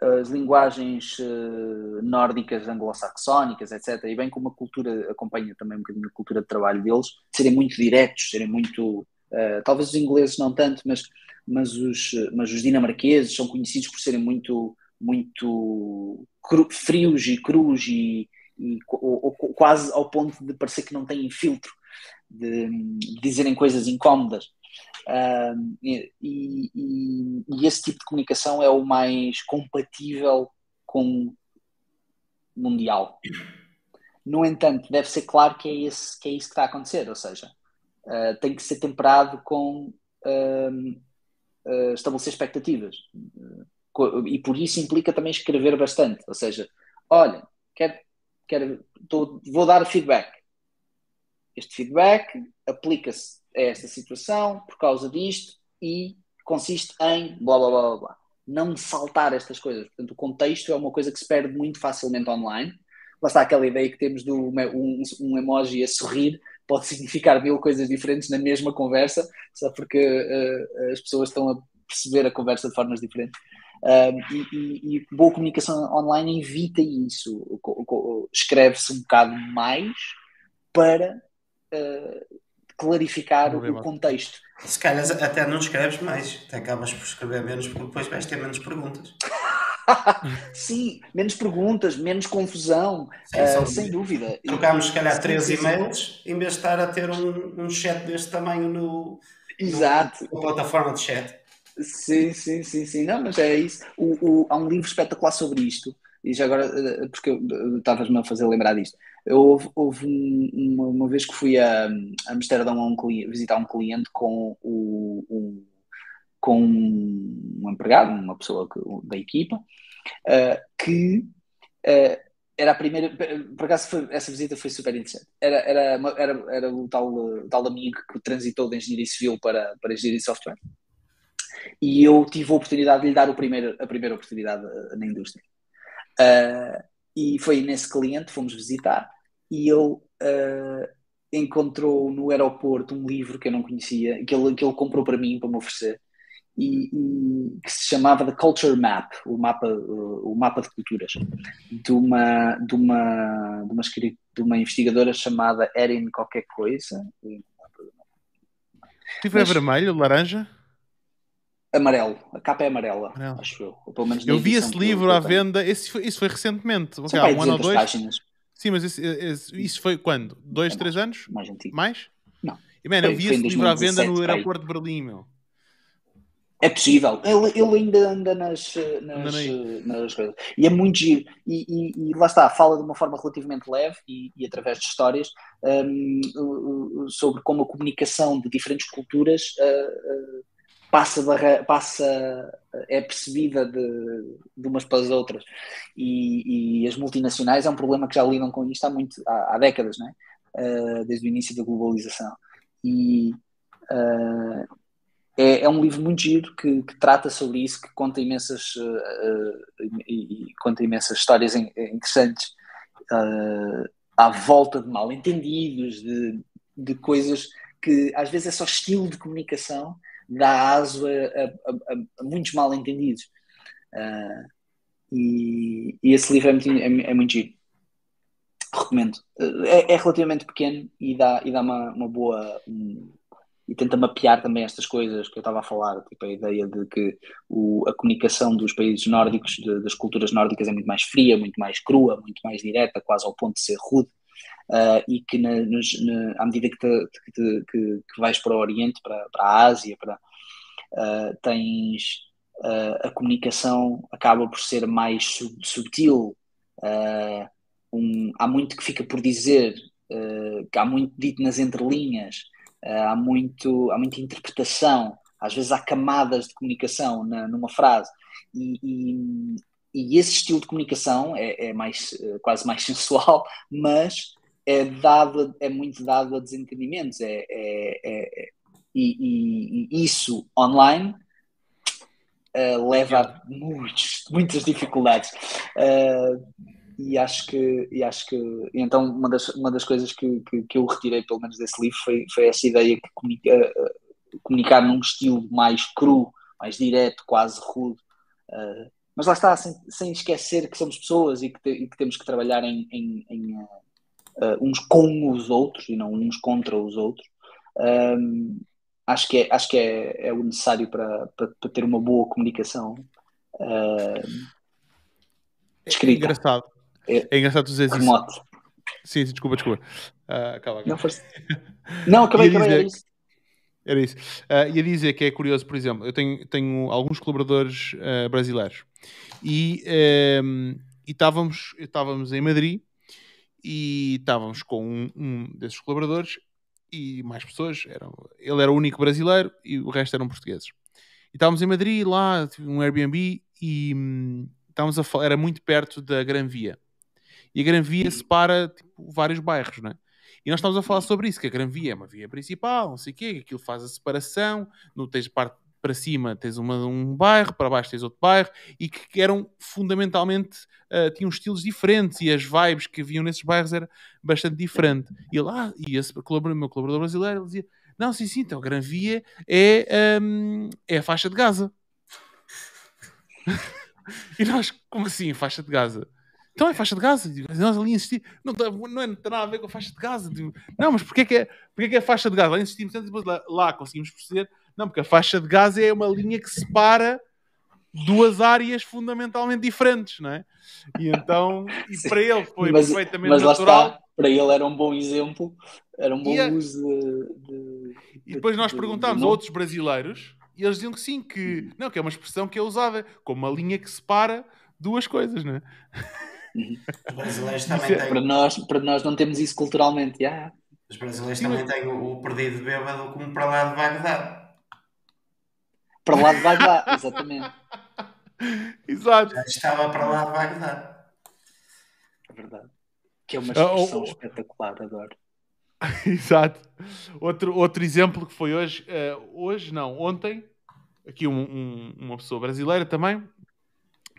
as linguagens ah, nórdicas, anglo-saxónicas, etc., e bem como a cultura acompanha também um bocadinho a cultura de trabalho deles, serem muito diretos, serem muito Uh, talvez os ingleses não tanto, mas, mas, os, mas os dinamarqueses são conhecidos por serem muito, muito cru, frios e crus e, e ou, ou, quase ao ponto de parecer que não têm filtro, de, de dizerem coisas incómodas. Uh, e, e, e, esse tipo de comunicação é o mais compatível com mundial. No entanto, deve ser claro que é, esse, que é isso que está a acontecer, ou seja, Uh, tem que ser temperado com uh, uh, estabelecer expectativas. e por isso implica também escrever bastante. Ou seja, olha, quero, quero, tô, vou dar feedback. Este feedback aplica-se a esta situação por causa disto e consiste em blá blá blá blá. blá. Não saltar estas coisas. Portanto, o contexto é uma coisa que se perde muito facilmente online, lá está aquela ideia que temos de um, um, emoji a sorrir pode significar mil coisas diferentes na mesma conversa, só porque uh, as pessoas estão a perceber a conversa de formas diferentes. Uh, e, e, boa comunicação online evita isso. Escreve-se um bocado mais para uh, clarificar o contexto.
Se calhar até não escreves mais, até acabas por escrever menos porque depois vais ter menos perguntas. <laughs>
sim, menos perguntas, menos confusão, sim, uh, sem dúvida.
Trocámos, se calhar, três e-mails em vez de estar a ter um, um chat deste tamanho no,
Exato.
No, na plataforma de chat.
Sim, sim, sim, sim. Não, mas é isso. O, o, há um livro espetacular sobre isto, e já agora, eh, porque estavas-me a fazer lembrar disto. Eu, houve, houve uma, uma, vez que fui a, a Amsterdão a um visitar um cliente com o, um, com um empregado, uma pessoa que, da equipa, uh, que uh, era a primeira. Por acaso foi, essa visita foi super interessante. Era, era, era, era o tal, tal amigo que transitou da engenharia civil para, para engenharia de software. E eu tive a oportunidade de lhe dar o primeiro, a primeira oportunidade uh, na indústria. E foi nesse cliente, fomos visitar, e ele encontrou no aeroporto um livro que eu não conhecia, que ele, que ele comprou para mim, para me oferecer e, e, que se chamava The Culture Map, o mapa, o mapa de culturas, de uma, de uma, de uma, de uma investigadora chamada Erin qualquer coisa.
Tipo é vermelho, laranja?
Amarelo, a capa é amarela, Amarelo. acho eu. Ou pelo menos
eu vi esse livro à venda, esse foi, isso foi recentemente, um ano ou dois. Páginas. Sim, mas esse, esse, isso foi quando? Dois, é três mais, anos?
Mais antigo.
Mais?
Não.
E, man, eu vi esse livro à venda no aeroporto de Berlim, meu.
É possível. Ele, ele ainda anda nas, nas, nas coisas. E é muito giro. E, e, e, lá está, fala de uma forma relativamente leve e, e através de histórias um, sobre como a comunicação de diferentes culturas uh, uh, passa, barra, passa é percebida de, de umas para as outras. E, e, as multinacionais é um problema que já lidam com isto há, muito, há, há décadas? Uh, desde o início da globalização. E é, é um livro muito giro que, que, trata sobre isso, que conta imensas, uh, e, e, conta imensas histórias interessantes uh, à volta de mal-entendidos, de, de coisas que às vezes é só estilo de comunicação, dá aso a, a, a, muitos mal-entendidos. Uh, e, e, esse livro é muito, é, é muito giro. Recomendo. É, é, relativamente pequeno e dá, e dá uma, uma boa. Um, e tenta mapear também estas coisas que eu estava a falar, tipo a ideia de que o, a comunicação dos países nórdicos, de, das culturas nórdicas é muito mais fria, muito mais crua, muito mais direta, quase ao ponto de ser rude, uh, e que na, nos, na, à medida que, te, que, que, que, vais para o Oriente, para, para a Ásia, para, uh, tens uh, a comunicação acaba por ser mais sub, subtil, um, há muito que fica por dizer, há muito dito nas entrelinhas, eh, há, muito, há muita interpretação, às vezes há camadas de comunicação na, numa frase, e, e, e, esse estilo de comunicação é, é mais, eh, quase mais <laughs> sensual, mas é, dado, é muito dado a desentendimentos, é, é, é e, e, isso online uh, leva a muitos, muitas dificuldades. Uh, e acho que e acho que então uma das, uma das coisas que, que, que eu retirei pelo menos desse livro foi, foi essa ideia que comunica, uh, comunicar num estilo mais cru, mais direto, quase rude, mas lá está, sem, sem esquecer que somos pessoas e que, te, e que temos que trabalhar em, em, em uh, uns com os outros e não uns contra os outros. Um, acho que é, acho que é, é o necessário para, para, para ter uma boa comunicação. escrita.
É engraçado. É, é engraçado tu
remoto. isso.
Sim, sim, desculpa, desculpa. Uh.
Não, foste... não acabei, acabei, era isso.
Era isso. Uh, ia dizer que é curioso, por exemplo, eu tenho, tenho alguns colaboradores uh, brasileiros e, um, e estávamos, estávamos em Madrid e estávamos com um, um, desses colaboradores e mais pessoas. Ele era o único brasileiro e o resto eram portugueses. E estávamos em Madrid, lá, um Airbnb e hum, estávamos a falar, era muito perto da Gran Via e a Gran Via separa tipo, vários bairros, não é? E nós estamos a falar sobre isso, que a Gran Via é uma via principal, não sei o quê, que aquilo faz a separação, não tens parte, para cima tens uma, um bairro, para baixo tens outro bairro, e que eram fundamentalmente, uh, tinham estilos diferentes e as vibes que haviam nesses bairros era bastante diferente. E lá, e esse colaborador, meu colaborador brasileiro, ele dizia: Não, sim, sim, então Gran Via é, um, <laughs> é a faixa de Gaza. e nós, como assim, faixa de Gaza? Então é faixa de Gaza. Nós ali insistimos. Não, não, é, não tem nada a ver com a faixa de Gaza. Não, mas porquê que é, porquê que é a faixa de Gaza? Lá insistimos tanto depois lá, lá conseguimos perceber. Não, porque a faixa de Gaza é uma linha que separa duas áreas fundamentalmente diferentes, não é? E então, e Sim. para ele foi mas, perfeitamente mas natural. Está,
para ele era um bom exemplo, era um bom e uso de, de,
E depois nós perguntámos a outros brasileiros e eles diziam que sim, que não, que é uma expressão que é usada como uma linha que separa duas coisas, não é?
Os brasileiros <laughs> também é têm.
Para nós, para nós não temos isso culturalmente. Yeah.
Os brasileiros também têm o, o perdido bêbado como para lá de Bagdá.
Para lá de Bagdá, exatamente. <laughs>
Exato.
Já estava para lá de Bagdá.
É verdade. Que é uma expressão oh, oh. espetacular, adoro. <laughs>
Exato. Outro, outro exemplo que foi hoje, uh, hoje não, ontem, aqui um, um, uma pessoa brasileira também,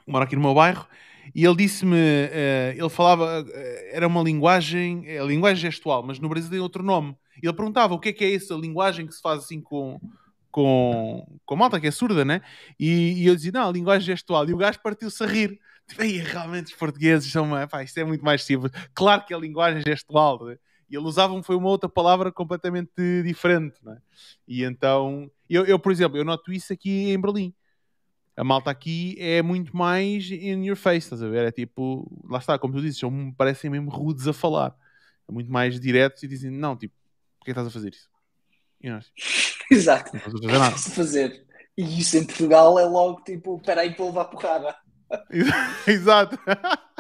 mora aqui no meu bairro, e ele disse-me, uh, ele falava, uh, era uma linguagem, é a linguagem gestual, mas no Brasil tem outro nome. Ele perguntava o que é que é essa linguagem que se faz assim com, com, com a malta que é surda, né? E, e eu dizia, não, linguagem gestual. E o gajo partiu-se a rir. Tipo, realmente os portugueses são, pá, isto é muito mais simples. Claro que é linguagem gestual, né? E ele usava foi uma outra palavra completamente diferente, né? E então, eu, eu, por exemplo, eu noto isso aqui em Berlim a malta aqui é muito mais in your face, estás a ver? É tipo, lá está, como tu dizes, são, parecem mesmo rudes a falar. É muito mais diretos e dizem, não, tipo, porquê estás a fazer isso?
E nós, <laughs> Exato. Não a fazer nada. fazer. E isso em Portugal é logo tipo, espera aí para levar porrada. <laughs>
Exato.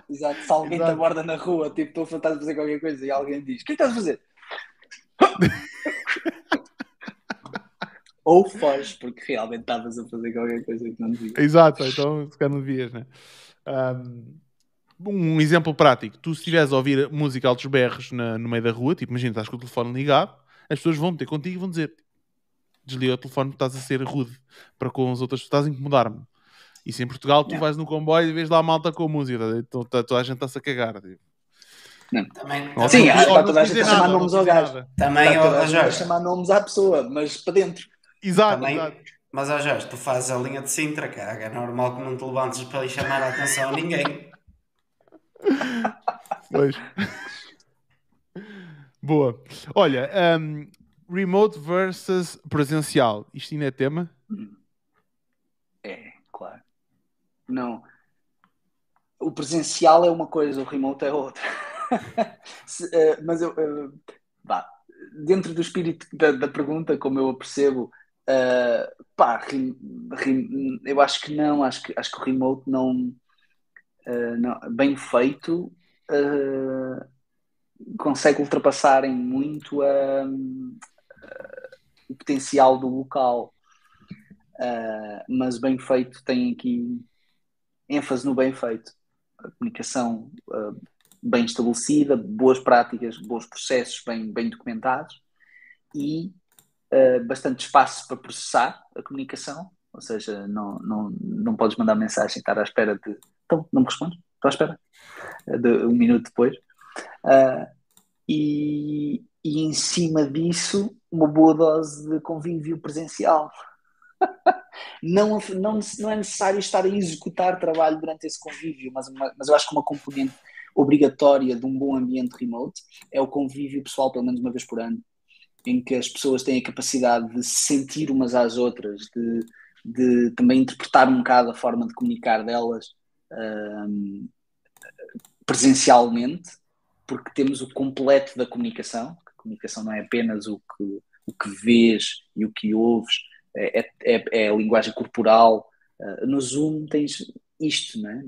Exato. Se alguém Exato. te aborda na rua, tipo, estou a tentar fazer qualquer coisa e alguém diz, o que estás a fazer? <laughs> ou foges porque realmente estavas a fazer qualquer coisa que não devias.
Exato, então se calhar não devias, né? Um, um exemplo prático: tu se estiveres a ouvir música altos berros na, no meio da rua, tipo, imagina, estás com o telefone ligado, as pessoas vão ter contigo e vão dizer desliga o telefone, estás a ser rude para com as outras, estás a incomodar-me. E se em Portugal tu não. vais no comboio e vês lá a malta com a música, tá então tá, toda a gente está-se a cagar. Tipo.
Não. Também, Sim, acho que toda a gente a chamar nomes ao gajo.
Também,
a a chamar nomes à pessoa, mas para dentro.
Exato, Também, exato.
Mas, ó Jorge, tu fazes a linha de Sintra, cara. É normal que não te levantes para lhe chamar a atenção a ninguém.
Pois. Boa. Olha, um, remote versus presencial. Isto ainda é tema?
É, claro. Não. O presencial é uma coisa, o remote é outra. <laughs> Se, uh, mas eu. Uh, dentro do espírito da, da pergunta, como eu a percebo, Uh, pá, eu acho que não, acho que, acho que o remote não, não bem feito consegue ultrapassar em muito o potencial do local. mas bem feito tem aqui ênfase no bem feito. A comunicação bem estabelecida, boas práticas, bons processos bem, bem documentados e uh, bastante espaço para processar a comunicação, ou seja, não, não, não podes mandar mensagem e estar à espera de. Então, não me respondes? Estou à espera. De um minuto depois. Uh, e, e em cima disso, uma boa dose de convívio presencial. <laughs> não, não, não é necessário estar a executar trabalho durante esse convívio, mas, mas eu acho que uma componente obrigatória de um bom ambiente remote é o convívio pessoal, pelo menos uma vez por ano, em que as pessoas têm a capacidade de se sentir umas às outras, de, de também interpretar um bocado a forma de comunicar delas um, presencialmente, porque temos o completo da comunicação. Comunicação não é apenas o que, o que vês e o que ouves, é, é, é a linguagem corporal. Uh, no Zoom tens isto, não é?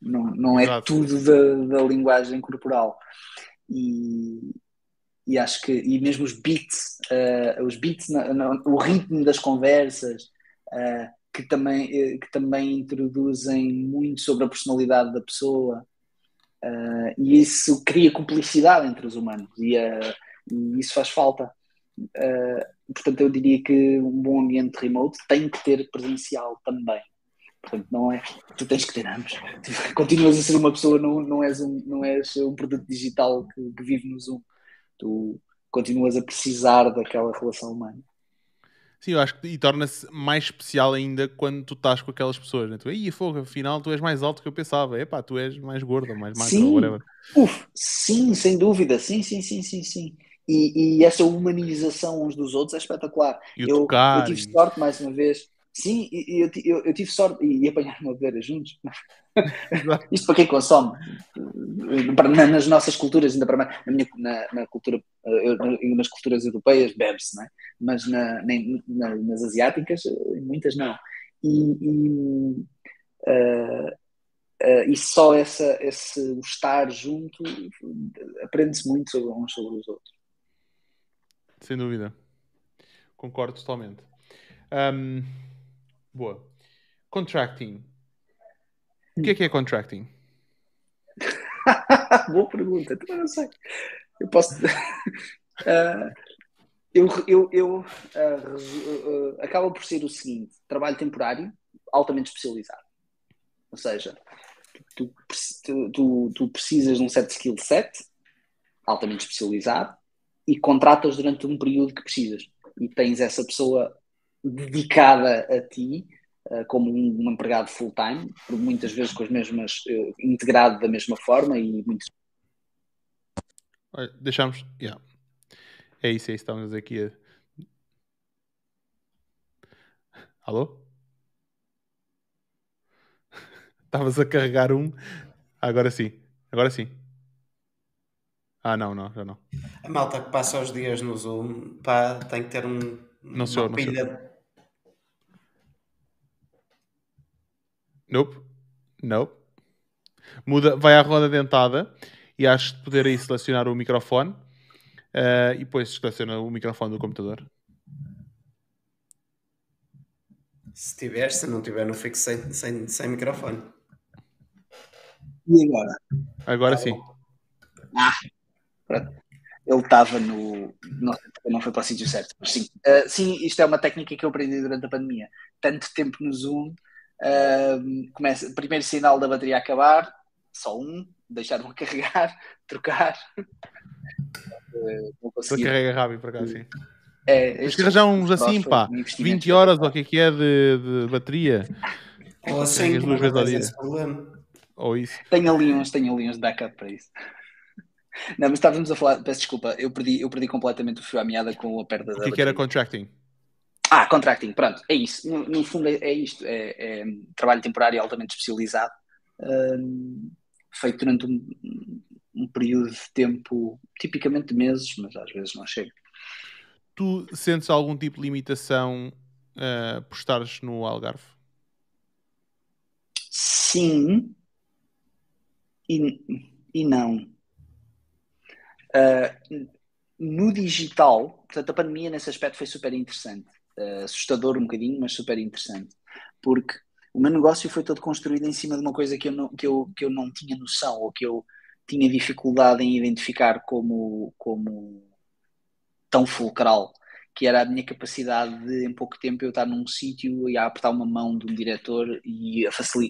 Não, não, é tudo da, da linguagem corporal. E, e acho que e mesmo os beats, uh, os beats, no, no, o ritmo das conversas, uh, que, também, uh, que também introduzem muito sobre a personalidade da pessoa, e isso cria cumplicidade entre os humanos, e, e isso faz falta. portanto, eu diria que um bom ambiente remote tem que ter presencial também. Portanto, não é. Tu tens que ter ambos. <laughs> Continuas a ser uma pessoa, não, não, és, um, não és um produto digital que, que vive no Zoom. Tu continuas a precisar daquela relação humana.
Sim, eu acho que e torna-se mais especial ainda quando tu estás com aquelas pessoas. Né? Tu, Ih, fogo, afinal tu és mais alto que eu pensava. Epá, tu és mais gordo, mais magro,
sim.
whatever.
Uf, sim, sem dúvida. Sim, sim, sim, sim, sim. E, e essa humanização uns dos outros é espetacular.
E
Eu,
tocar,
eu tive sorte, mais uma vez. Sim, e- eu, eu, eu tive sorte e, e apanhar uma beira juntos. <laughs> Isto para quem consome. Nas nossas culturas, ainda para mais, na, minha, na, na cultura, eh, nas culturas europeias, bebe-se, é? Mas na, nem- na- nas asiáticas, eh, muitas não. E, e, eh, eh, e só essa, esse estar junto aprende-se muito sobre uns sobre os outros.
Sem dúvida. Concordo totalmente. Ahm, boa. Contracting. O que é que é contracting? <laughs>
Boa pergunta, também não sei. Eu posso. <laughs> Ah, eu, eu, eu resu- ah, acaba por ser o seguinte: trabalho temporário, altamente especializado. Ou seja, tu, tu, tu, tu precisas de um certo skill set, altamente especializado, e contratas durante um período que precisas. E tens essa pessoa dedicada a ti, ah, como um, um empregado full-time, por muitas vezes com as mesmas, eh, integrado da mesma forma e muitas
Deixamos. Yeah. É isso, é isso. Estamos aqui a. Alô? <laughs> Estavas a carregar um. Agora sim. Agora sim. Ah, não, não, já não.
A malta que passa os dias no Zoom, pá, tem que ter um,
Não
uma
sou eu, não sou
pilha.
Nope. Nope. Muda, vai à roda dentada e acho de poder aí selecionar o microfone eh, e depois seleciona o microfone do computador.
Se tiver, se não tiver, não fico sem, sem, sem microfone.
E agora?
Agora sim.
Pronto. Ele estava no. Não, não foi para o sítio certo, mas sim. Ah, sim, isto é uma técnica que eu aprendi durante a pandemia. Tanto tempo no Zoom, começa, primeiro sinal da bateria acabar, só um, deixar-me <laughs> carregar, trocar. Consegui.
carrega rápido para cá, sim.
É,
que arranjar uns assim, pá.
um investimento
20 horas, ou o que é que é de, de bateria?
Ou assim,
Carregas duas vezes ao
tens
dia. Ou isso.
Tenho ali uns, tenho ali uns de backup para isso. Não, mas estávamos a falar, peço desculpa, eu perdi, eu perdi completamente o fio à meada com a perda
O
da
que é que era contracting?
Ah, contracting, pronto, é isso. No, no fundo é, é isto, é, é trabalho temporário altamente especializado, hum, feito durante um, um período de tempo, tipicamente de meses, mas às vezes não chega.
Tu sentes algum tipo de limitação eh, por estares no Algarve?
Sim e, e não. Ah, no digital, portanto, a pandemia nesse aspecto foi super interessante. Ah, assustador um bocadinho, mas super interessante. Porque o meu negócio foi todo construído em cima de uma coisa que eu não, que eu, que eu não tinha noção ou que eu tinha dificuldade em identificar como, como tão fulcral, que era a minha capacidade de, em pouco tempo, eu estar num sítio e apertar uma mão de um diretor e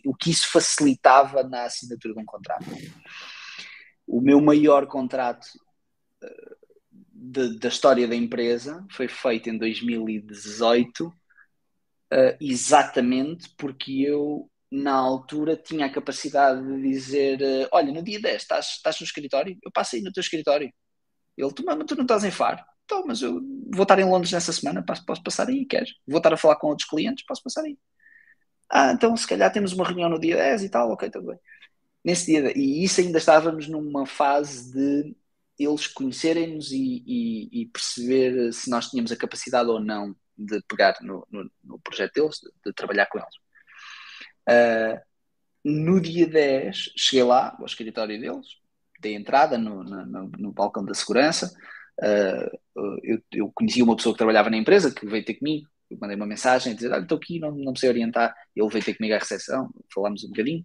o que isso facilitava na assinatura de um contrato. O meu maior contrato eh, de- da história da empresa foi feito em 2018, eh, exatamente porque eu, na altura, tinha a capacidade de dizer: eh, Olha, no dia 10 estás, estás no escritório? Eu passo aí no teu escritório. Ele, tu, mas tu não estás em Faro? Então, mas eu vou estar em Londres nessa semana, posso, posso passar aí, queres? Vou estar a falar com outros clientes, posso passar aí. Ah, então se calhar temos uma reunião no dia 10 e tal, ok, tudo bem. Nesse dia, e isso ainda estávamos numa fase de eles conhecerem-nos e, e- e perceber se nós tínhamos a capacidade ou não de pegar no, no- no projeto deles, de, de trabalhar com eles. Ah, no dia 10, cheguei lá, ao escritório deles, dei entrada no, no, no- balcão da segurança. Ah, eu, eu conhecia uma pessoa que trabalhava na empresa que veio ter comigo. Eu mandei uma mensagem a dizer: Olha, estou aqui, não, não sei orientar. Ele veio ter comigo à recepção, falámos um bocadinho,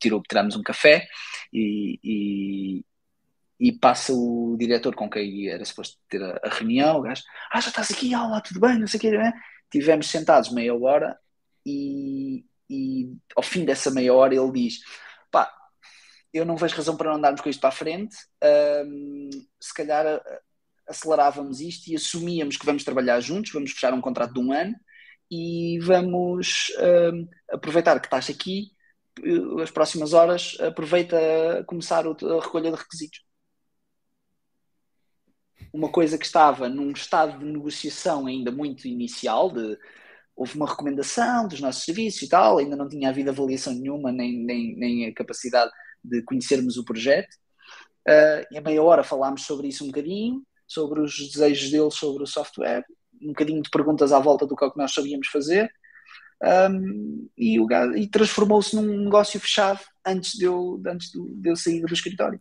tirou, tirámos um café e, e, e passa o diretor com quem era suposto ter a, a reunião, o gajo, ah, já estás aqui, olá, tudo bem, não sei o que, né? Tivemos sentados meia hora e, e ao fim dessa meia hora ele diz, pá, eu não vejo razão para não andarmos com isto para a frente, um, se calhar acelerávamos isto e assumíamos que vamos trabalhar juntos, vamos fechar um contrato de um ano e vamos um, aproveitar que estás aqui eh, as próximas horas, aproveita a começar a recolha de requisitos uma coisa que estava num estado de negociação ainda muito inicial, de, houve uma recomendação dos nossos serviços e tal, ainda não tinha havido avaliação nenhuma, nem, nem, nem a capacidade de conhecermos o projeto. Uh, e a meia hora falámos sobre isso um bocadinho, sobre os desejos deles sobre o software, um bocadinho de perguntas à volta do que, é que nós sabíamos fazer, um, e, e transformou-se num negócio fechado antes de eu, antes de eu sair do escritório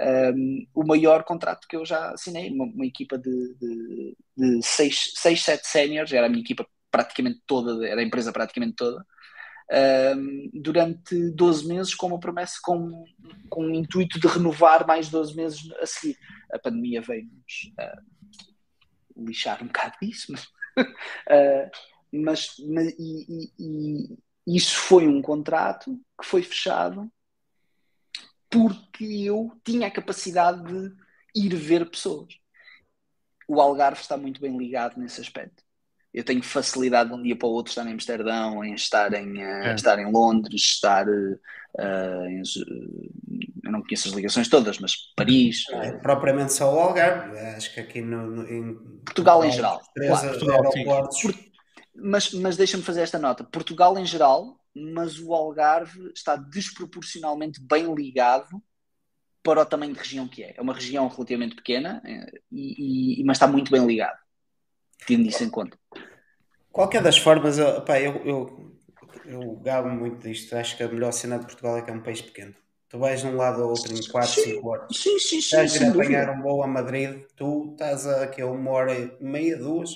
um, o maior contrato que eu já assinei, uma, uma equipa de, de, de seis, seis, sete séniores, era a minha equipa praticamente toda, era a empresa praticamente toda, um, durante 12 meses com uma promessa, com, com o intuito de renovar mais 12 meses a seguir. A pandemia veio-nos uh, lixar um bocado disso, mas, uh, <laughs> mas e, e, e isso foi um contrato que foi fechado porque eu tinha a capacidade de ir ver pessoas. O Algarve está muito bem ligado nesse aspecto. Eu tenho facilidade de um dia para o outro estar em Amsterdão, em estar em, uh, é. estar em Londres, estar uh, em, eu não conheço as ligações todas, mas Paris.
Não é propriamente só o Algarve, acho que aqui no, no em
Portugal, em geral.
Claro, Portugal,
mas mas deixa-me fazer esta nota. Portugal em geral mas o Algarve está desproporcionalmente bem ligado para o tamanho de região que é. É uma região relativamente pequena, eh, e, e mas está muito bem ligado, tendo isso em conta.
Qualquer das formas, eu, pá, eu, eu, eu gabo muito disto. Acho que a melhor cena de Portugal é que é um país pequeno. Tu vais de um lado ao outro em 4, 5 horas.
Sim, sim, sim.
Estás a apanhar um voo a Madrid, tu estás a, aqui a uma hora e meia, duas,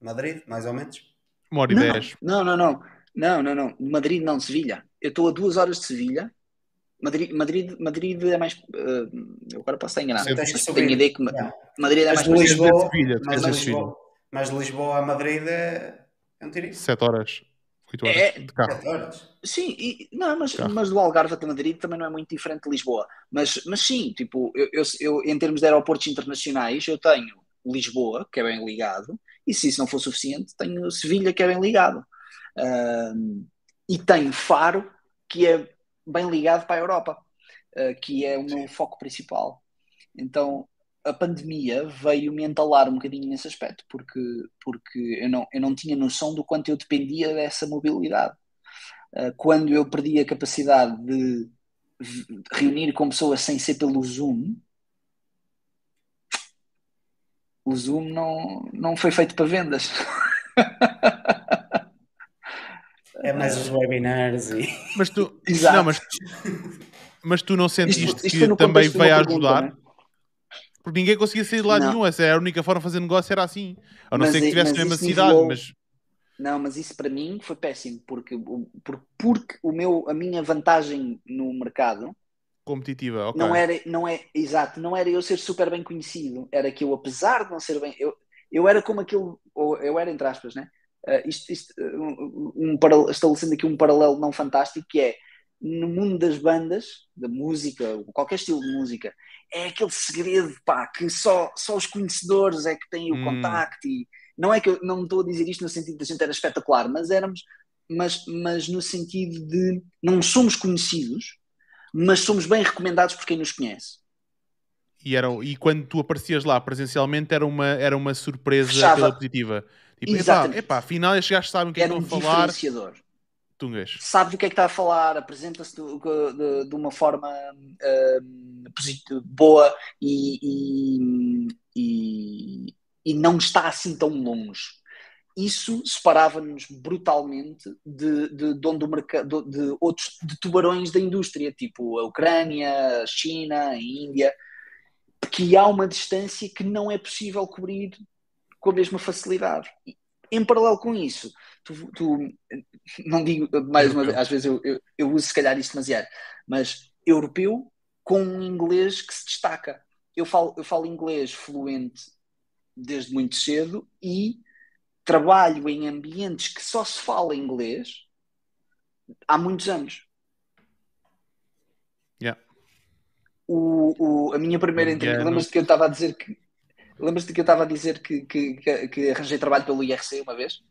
Madrid, mais ou menos.
Uma hora e dez.
Não, não, não. Não, não, não. Madrid não, Sevilha. Eu estou a duas horas de Sevilha. Madrid, Madrid, Madrid é mais. Uh, eu agora posso estar enganado. Mas tenho a ideia que não. Madrid é mais.
Mas Lisboa, Sevilha, mas, Lisboa, mas Lisboa a Madrid é, é um tirinho.
Sete horas. 8 horas é, de carro.
horas.
Sim, e, não, mas, mas do Algarve até Madrid também não é muito diferente de Lisboa. Mas, mas sim, tipo, eu, eu, eu, em termos de aeroportos internacionais, eu tenho Lisboa, que é bem ligado, e se isso não for suficiente, tenho Sevilha, que é bem ligado. Uh, e tem Faro, que é bem ligado para a Europa, uh, que é o meu foco principal. Então a pandemia veio-me entalar um bocadinho nesse aspecto, porque, porque eu, não, eu não tinha noção do quanto eu dependia dessa mobilidade. Uh, quando eu perdi a capacidade de reunir com pessoas sem ser pelo Zoom, o Zoom não, não foi feito para vendas. <laughs>
É mais os webinars e.
Mas tu. <laughs> Exato. Não, mas, mas tu não sentiste isto, isto que também veio ajudar? Pergunta, Porque ninguém conseguia sair de lado não. nenhum. Essa é a única forma de fazer negócio, era assim. A não ser que estivesse na mesma cidade, mas.
Não, mas isso para mim foi péssimo, porque, porque, porque o meu, a minha vantagem no mercado
competitiva, ok.
Não era, não é, exato, não era eu ser super bem conhecido, era que eu, apesar de não ser bem, eu, eu era como aquele, ou eu era entre aspas, né? Uh, isto, isto um, um, estabelecendo aqui um paralelo não fantástico que é no mundo das bandas, da música, qualquer estilo de música, é aquele segredo pá, que só, só os conhecedores é que têm o hum. contacto e não é que eu não estou a dizer isto no sentido de a gente era espetacular, mas éramos mas, mas no sentido de não somos conhecidos, mas somos bem recomendados por quem nos conhece.
E, era, e quando tu aparecias lá presencialmente era uma, era uma surpresa Fechava. pela positiva. Tipo, Exatamente. epá, epá, afinal estes gajos sabem o que é que estão um a falar. Diferenciador.
Tungas. Sabe do que é que está a falar, apresenta-se de, de, de, uma forma uh, boa e, e, e, e, não está assim tão longe. Isso separava-nos brutalmente de, de, de, onde o mercado, de outros de tubarões da indústria, tipo a Ucrânia, a China, a Índia, que há uma distância que não é possível cobrir com a mesma facilidade. Em paralelo com isso, tu, tu não digo mais uma vez, às vezes eu, eu, eu, uso se calhar isto demasiado, mas europeu com um inglês que se destaca. eu falo, eu falo inglês fluente desde muito cedo e trabalho em ambientes que só se fala inglês há muitos anos.
Yeah.
O, o, a minha primeira entrevista, lembras-te que eu estava a dizer que lembras-te que eu estava a dizer que, que, que, que, arranjei trabalho pelo IRC uma vez?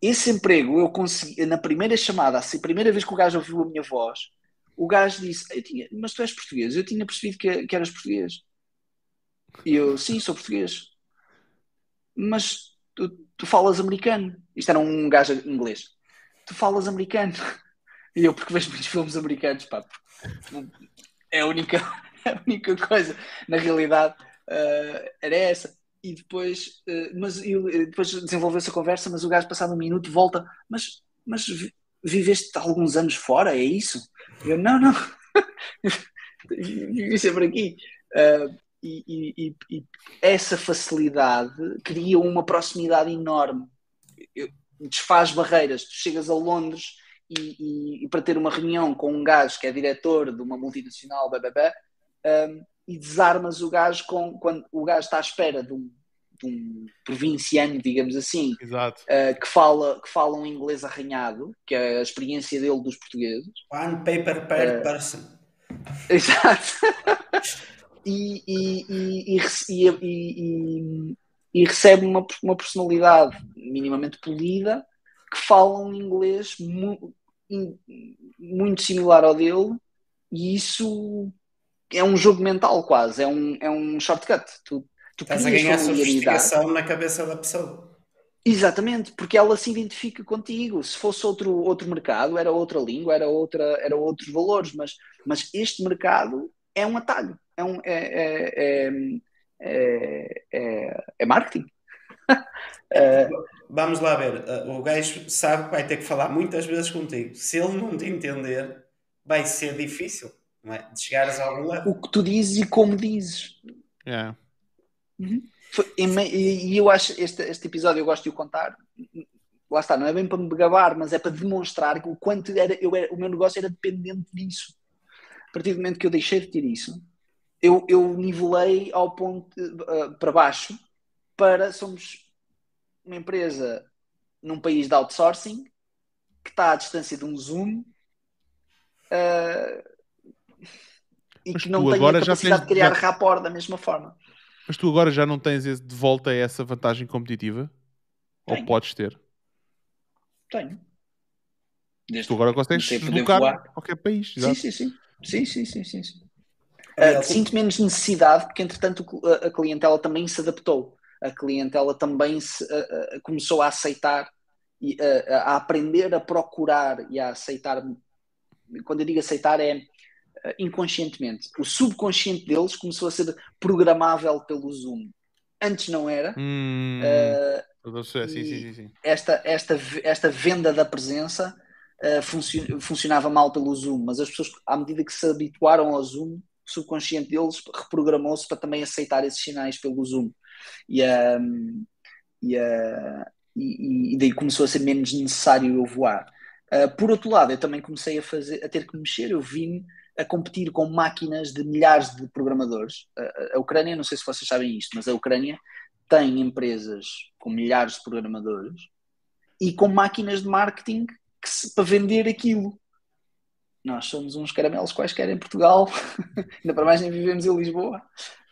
Esse emprego eu consegui, na primeira chamada, a primeira vez que o gajo ouviu a minha voz, o gajo disse: eu tinha, Mas tu és português? Eu tinha percebido que, que eras português. E eu, sim, sou português. Mas tu, tu falas americano. Isto era um gajo inglês. Tu falas americano. <laughs> E eu, porque vejo muitos filmes americanos, pá. É a única, <laughs> a única coisa. Na realidade, uh, era essa. E depois, uh, mas depois desenvolveu-se a conversa, mas o gajo, passado um minuto, volta. Mas, mas viveste alguns anos fora, é isso? Eu, não, não. <laughs> Vivi sempre aqui. Uh, e, e, e, essa facilidade cria uma proximidade enorme. Eu, desfaz barreiras. Tu chegas a Londres e, e, para ter uma reunião com um gajo que é diretor de uma multinacional, blá, blá, blá, um, e desarmas o gajo com, quando o gajo está à espera de um, de um provinciano, digamos assim, uh, que, fala, que fala um inglês arranhado, que é a experiência dele dos portugueses.
One paper per uh, person. <laughs>
Exato. e, e, e, e, recebe uma, uma personalidade minimamente polida que fala um inglês muito similar ao dele e isso é um jogo mental quase, é um, é um shortcut. Tu, tu
Estás a ganhar sofisticação na cabeça da pessoa.
Exatamente, porque ela se identifica contigo. Se fosse outro, outro mercado, era outra língua, era, outra, era outros valores, mas, mas este mercado é um atalho, é, um, é, é, é, é, é <laughs> marketing.
Vamos lá ver, o gajo sabe que vai ter que falar muitas vezes contigo. Se ele não te entender, vai ser difícil não é? de chegares a algum lado.
O que tu dizes e como dizes.
Yeah.
Uhum. E eu acho este, este episódio eu gosto de o contar. Lá está, não é bem para me gabar, mas é para demonstrar que o quanto era, eu era, o meu negócio era dependente disso. A partir do momento que eu deixei de ter isso, eu, eu nivelei ao ponto uh, para baixo para somos uma empresa num país de outsourcing que está à distância de um Zoom uh, e Mas que não tem a capacidade tens, de criar já... rapport da mesma forma.
Mas tu agora já não tens de volta a essa vantagem competitiva? Tenho. Ou podes ter?
Tenho.
Desde tu agora consegues deslocar qualquer país.
Sim, sim, sim. Sim, sim, sim, sim. sim. Uh, sinto menos necessidade, porque entretanto a clientela também se adaptou. A clientela também se, uh, uh, começou a aceitar e a aprender a procurar e a aceitar. Quando eu digo aceitar, é inconscientemente. O subconsciente deles começou a ser programável pelo Zoom. Antes não era.
Hum, sim, sim, sim, sim.
Esta, esta, esta venda da presença uh, funcionava mal pelo Zoom, mas as pessoas, à medida que se habituaram ao Zoom, o subconsciente deles reprogramou-se para também aceitar esses sinais pelo Zoom. E, uh, e, uh, e, e, daí começou a ser menos necessário eu voar. Uh, por outro lado, eu também comecei a, fazer, a ter que mexer, eu vim a competir com máquinas de milhares de programadores. A, a Ucrânia, não sei se vocês sabem isto, mas a Ucrânia tem empresas com milhares de programadores e com máquinas de marketing se, para vender aquilo. Nós somos uns caramelos quaisquer em Portugal, <laughs> ainda para mais nem vivemos em Lisboa,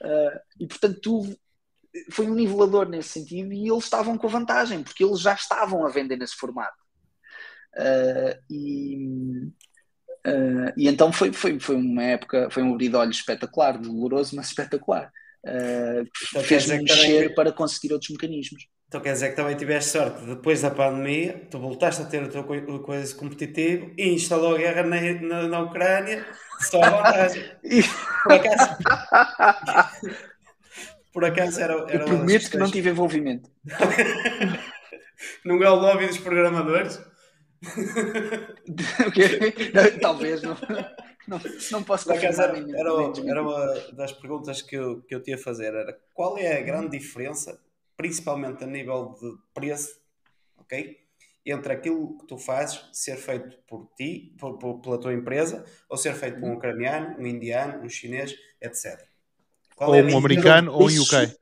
uh, e portanto tu, foi um nivelador nesse sentido e eles estavam com a vantagem, porque eles já estavam a vender nesse formato. Uh, e, uh, e então foi, foi, foi uma época, foi um abrir de olhos espetacular, doloroso, mas espetacular. Uh, Fez-me mexer também... para conseguir outros mecanismos.
Então quer dizer que também tiveste sorte, depois da pandemia, tu voltaste a ter o teu coisa competitivo e instalou a guerra na, na, na Ucrânia, só <laughs> a vantagem. Por acaso, <laughs> por acaso era, era
Eu prometo que não tive envolvimento.
não é o lobby dos programadores? <laughs>
Não, talvez não. Não, não posso
acaso era, era, era uma das perguntas que eu, que eu tinha a fazer era qual é a grande diferença principalmente a nível de preço, ok? Entre aquilo que tu fazes ser feito por ti, por, por, pela tua empresa, ou ser feito por um ucraniano, um indiano, um chinês, etc.
Qual ou é um americano ou um UK?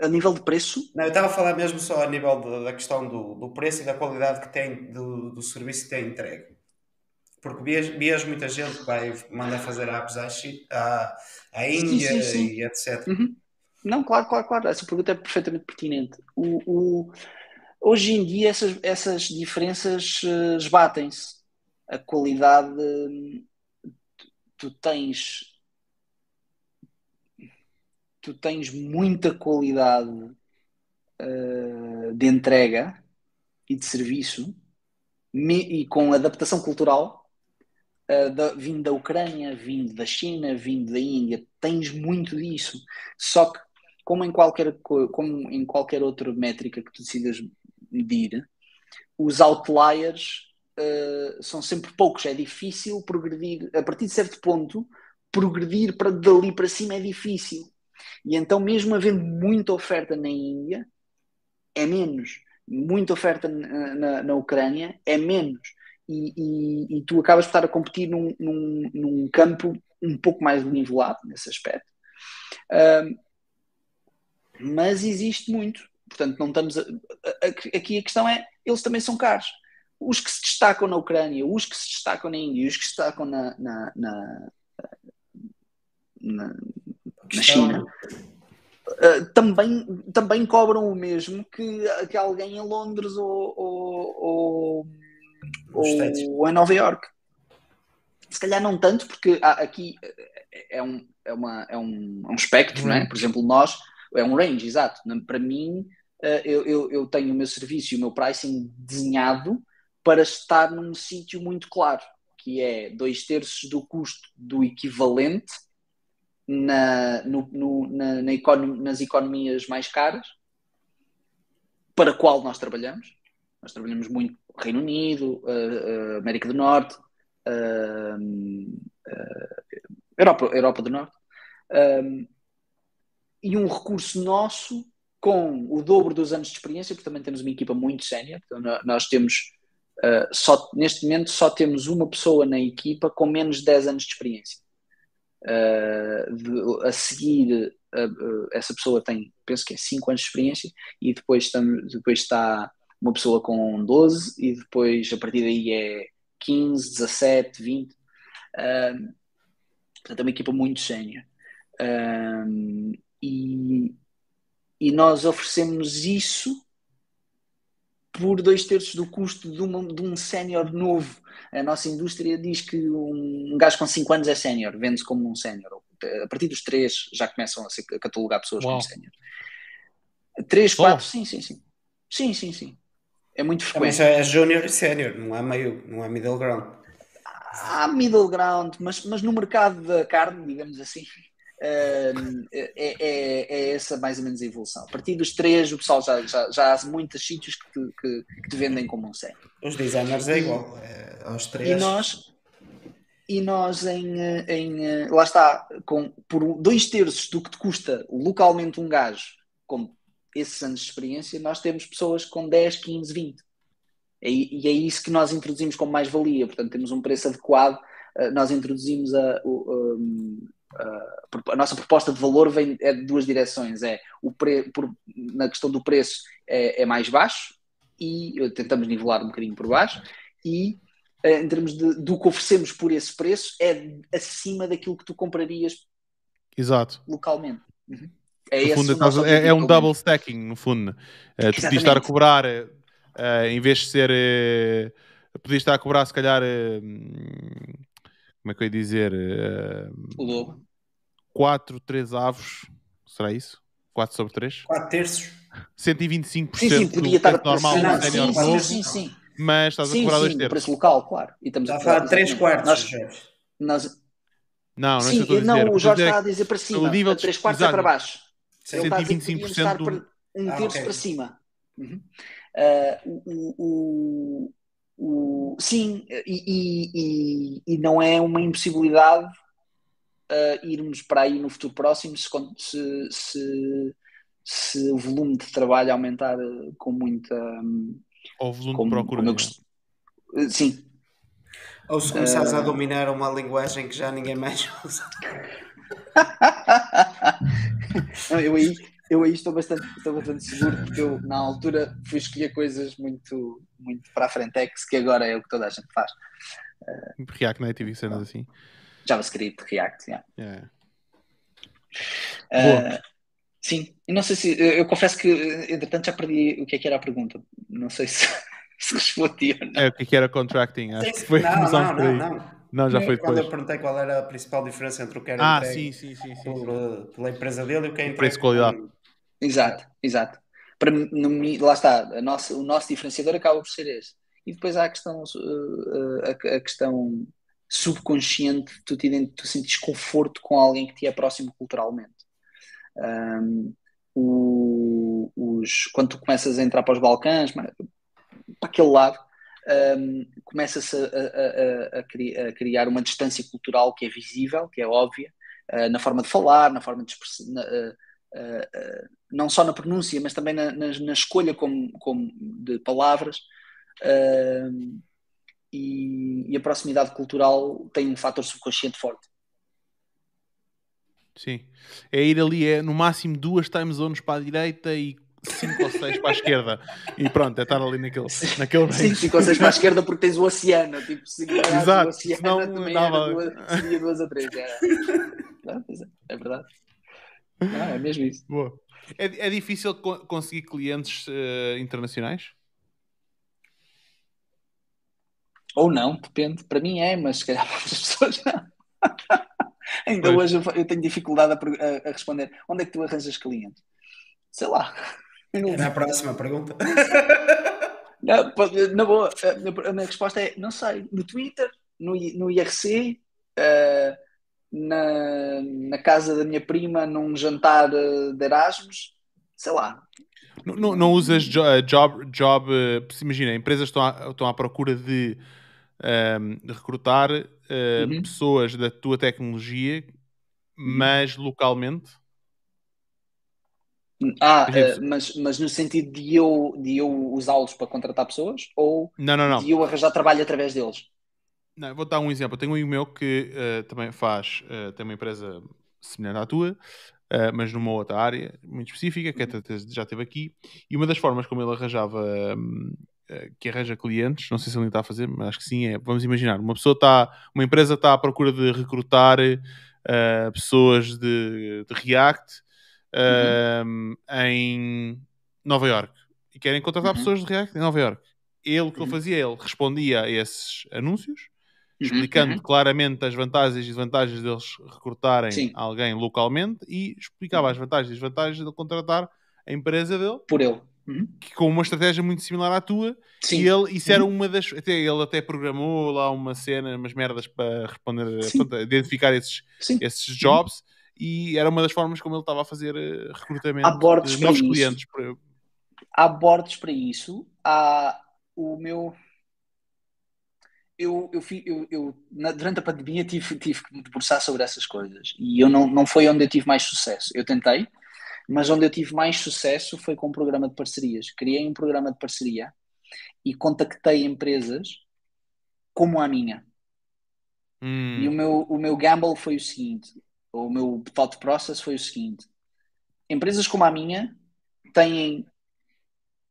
A nível de preço?
Não, eu estava a falar mesmo só a nível de, da questão do, do preço e da qualidade que tem, do, do serviço que tem entregue. Porque vias, muita gente que vai mandar fazer apps à, à, à Índia sim, sim, sim. e etc.
Uhum. Não, claro, claro, claro. Essa pergunta é perfeitamente pertinente. O, o, hoje em dia essas, essas diferenças uh, esbatem-se. A qualidade. Tu tens. Tu tens muita qualidade uh, de entrega e de serviço me, e com adaptação cultural uh, da, vindo da Ucrânia, vindo da China, vindo da Índia, tens muito disso. Só que, como em qualquer, como em qualquer outra métrica que tu decidas medir, os outliers uh, são sempre poucos. É difícil progredir, a partir de certo ponto, progredir para dali para cima é difícil. E então, mesmo havendo muita oferta na Índia, é menos. Muita oferta na, na, na Ucrânia, é menos e, e, e, tu acabas por estar a competir num, num, num, campo um pouco mais nivelado nesse aspecto. Uh, mas existe muito. Portanto, não estamos. A, a, aqui a questão é: eles também são caros. Os que se destacam na Ucrânia, os que se destacam na Índia, os que se destacam na, na, na, na, na China. Uh, também, também cobram o mesmo que, que alguém em Londres ou, ou, ou ou em Nova York. Se calhar não tanto, porque aqui é um, é uma, é um, é um espectro, uhum. né? por exemplo, nós, é um range, exato. Para mim, eh, eu, eu, eu tenho o meu serviço e o meu pricing desenhado para estar num sítio muito claro, que é dois terços do custo do equivalente na, no, no, na, na nas economias mais caras, para qual nós trabalhamos. Nós trabalhamos muito Reino Unido, uh, uh, América do Norte, uh, Europa, Europa do Norte, e um recurso nosso com o dobro dos anos de experiência, porque também temos uma equipa muito séria. Então, nós temos, só, neste momento, só temos uma pessoa na equipa com menos de 10 anos de experiência. De, a seguir, essa pessoa tem, penso que é 5 anos de experiência, e depois, estamos, depois está uma pessoa com 12 e depois a partir daí é 15, 17, 20. Um, portanto, é uma equipa muito sénior. Um, e, e nós oferecemos isso por dois terços do custo de, uma, de um sénior novo. A nossa indústria diz que um gajo com 5 anos é sénior, vende-se como um sénior. A partir dos 3 já começam a, ser, a catalogar pessoas Uau. como sénior. 3, 4, oh. sim, sim, sim. Sim, sim, sim. É muito frequente.
Mas é junior e sénior, não há meio, não há middle ground.
Há middle ground, mas, mas no mercado da carne, digamos assim, é, é, é, essa mais ou menos a evolução. A partir dos três, o pessoal já, já, já há muitos sítios que te, que, que te vendem como um sénior.
Os designers é igual, é, aos três.
E nós, e nós em, em lá está, com, por dois terços do que te custa localmente um gajo, com esses anos de experiência, nós temos pessoas com 10, 15, 20. E, é isso que nós introduzimos como mais-valia. Portanto, temos um preço adequado. Eh, nós introduzimos a, a, a, nossa proposta de valor vem é de duas direções. É o pre, por, na questão do preço é, é, mais baixo e tentamos nivelar um bocadinho por baixo e eh, em termos de, do que oferecemos por esse preço é acima daquilo que tu comprarias
Exato.
localmente. Uhum.
É, fundo, é, é, um double stacking, no fundo. Uh, tu podias estar a cobrar, uh, em vez de ser. Uh, podias estar a cobrar, se calhar. Uh, como é que eu ia dizer?
o lobo.
4, 3 avos. Será isso? 4 sobre 3?
4 terços.
125% sim, sim, podia estar normal
sim, sim, sim, sim, sim.
Mas estás sim, a cobrar 2 terços.
preço local, claro.
E estamos a falar de 3 quartos. Nós,
nós,
não, não,
Sim,
é
não, o Jorge está a dizer para cima, 3 quartos é para baixo.
125%
do... um terço ah, okay. para cima. Uhum. Uh, o, o, o, sim, e, e, e, não é uma impossibilidade uh, irmos para aí no futuro próximo se, se, se, se o volume de trabalho aumentar com muita.
Ou o volume como, de procura. Gost...
Sim.
Ou se começares uh... a dominar uma linguagem que já ninguém mais <laughs> usa.
Não, eu, aí, eu aí estou bastante, estou bastante seguro porque eu, na altura, fui escolher coisas muito, muito para a Frentex, que agora é o que toda a gente faz.
Uh, React Native e cenas assim.
JavaScript, React, yeah.
yeah.
Uh, sim, eu não sei se. Eu confesso que, entretanto, já perdi o que é que era a pergunta. Não sei se, <laughs> se respondi ou não.
É, o que, é que era contracting? Acho que foi
não, não, não, não,
não. já foi
Quando
depois.
eu perguntei qual era a principal diferença entre o que era
ah, sim, sim, sim, sim,
por, sim. pela empresa dele e o que é
preço qualidade.
Exato, exato. Para, no, lá está, a nossa, o nosso diferenciador acaba por ser esse. E depois há a questão, a, a questão subconsciente, tu, te, tu sentes conforto com alguém que te é próximo culturalmente. Um, o, os, quando tu começas a entrar para os Balcãs, para aquele lado, um, começa-se a, a, a, a, criar uma distância cultural que é visível, que é óbvia, uh, na forma de falar, na forma de expressar, uh, uh, não só na pronúncia, mas também na, na, na escolha como, como de palavras. E, e, a proximidade cultural tem um fator subconsciente forte.
Sim. É ir ali, é no máximo duas time zones para a direita e cinco ou seis para a esquerda. E pronto, é estar ali naquele, naquele
Sim, cinco ou seis para a esquerda porque tens o oceano. Tipo, se
Exato,
o oceano
senão
também
dava...
duas, seria duas ou três. É, não, é verdade. Não, é mesmo isso.
Boa. É, é difícil co conseguir clientes uh, internacionais?
Ou não, depende. Para mim é, mas se calhar <laughs> para outras pessoas não. <laughs> Ainda pois. hoje eu tenho dificuldade a, a, responder. Onde é que tu arranjas clientes? Sei lá. <laughs>
Na próxima pergunta.
Na, na boa, a minha resposta é: não sei. No Twitter, no, no IRC, uh, na, na casa da minha prima, num jantar de Erasmus, sei lá.
Não, não, não usas job, job imagina, empresas estão à, estão à procura de um, recrutar uh, uhum. pessoas da tua tecnologia, uhum. mas localmente?
Ah, uh, mas, mas no sentido de eu, de eu usá-los para contratar pessoas? Ou
não, não, não.
de eu arranjar trabalho através deles?
Não, vou dar um exemplo. Eu tenho um amigo meu que uh, também faz, uh, tem uma empresa semelhante à tua, uh, mas numa outra área muito específica, que até já esteve aqui, e uma das formas como ele arranjava um, que arranja clientes, não sei se ele está a fazer, mas acho que sim, é, vamos imaginar, uma pessoa está, uma empresa está à procura de recrutar uh, pessoas de, de React uh, uhum. em Nova York e querem contratar uhum. pessoas de React em Nova York. Ele, o que uhum. ele fazia, ele respondia a esses anúncios, uhum, explicando uhum. claramente as vantagens e desvantagens deles recrutarem sim. alguém localmente e explicava as vantagens e desvantagens de contratar a empresa dele.
Por ele
Uhum. com uma estratégia muito similar à tua. Sim. E ele, isso era uhum. uma das. Até, ele até programou lá uma cena, umas merdas para responder, para identificar esses, esses uhum. jobs. E era uma das formas como ele estava a fazer uh, recrutamento
de
novos clientes. Para...
Há bordes para isso. Há o meu. Eu, eu, eu, eu na, durante a pandemia tive, tive que me debruçar sobre essas coisas e eu não, não foi onde eu tive mais sucesso. Eu tentei, mas onde eu tive mais sucesso foi com um programa de parcerias. Criei um programa de parceria e contactei empresas como a minha.
Hum.
E o meu, o meu gamble foi o seguinte: o meu thought process foi o seguinte: empresas como a minha têm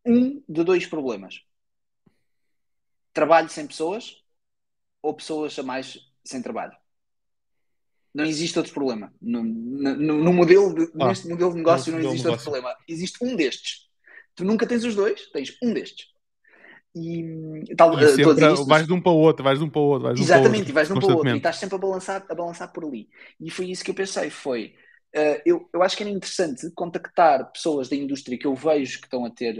um de dois problemas. Trabalho sem pessoas ou pessoas a mais sem trabalho não existe outro problema. No, no, no modelo de, ah, neste modelo de negócio não existe outro problema. Existe um destes. Tu nunca tens os dois, tens um destes. E, tal,
e sempre, uh, vais de um para o outro, vais de um para o outro. Vais
Exatamente,
um
vais de um para o outro e estás sempre a balançar, a balançar por ali. E foi isso que eu pensei, foi uh, eu, eu acho que era interessante contactar pessoas da indústria que eu vejo que estão a ter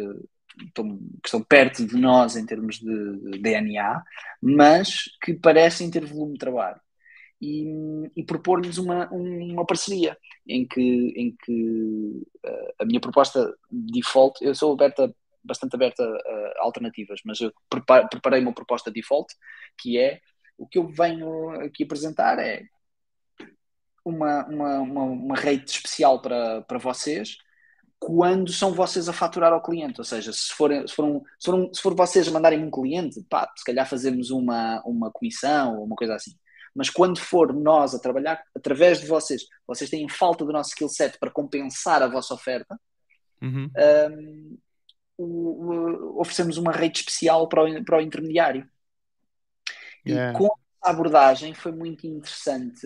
estão, que estão perto de nós em termos de, de DNA, mas que parecem ter volume de trabalho e, e propor-lhes uma, uma parceria em que, em que uh, a minha proposta default, eu sou aberta, bastante aberta a alternativas, mas eu preparei uma proposta default que é o que eu venho aqui apresentar é uma, uma, uma, uma rate especial para, para vocês quando são vocês a faturar ao cliente, ou seja, se forem, se for, se for, se for vocês a mandarem um cliente, pá, se calhar fazemos uma, uma comissão ou uma coisa assim Mas quando for nós a trabalhar através de vocês, vocês têm falta do nosso skill set para compensar a vossa oferta, uhum. um, o, o, oferecemos uma rede especial para o, para o intermediário. Yeah. E com a abordagem foi muito interessante.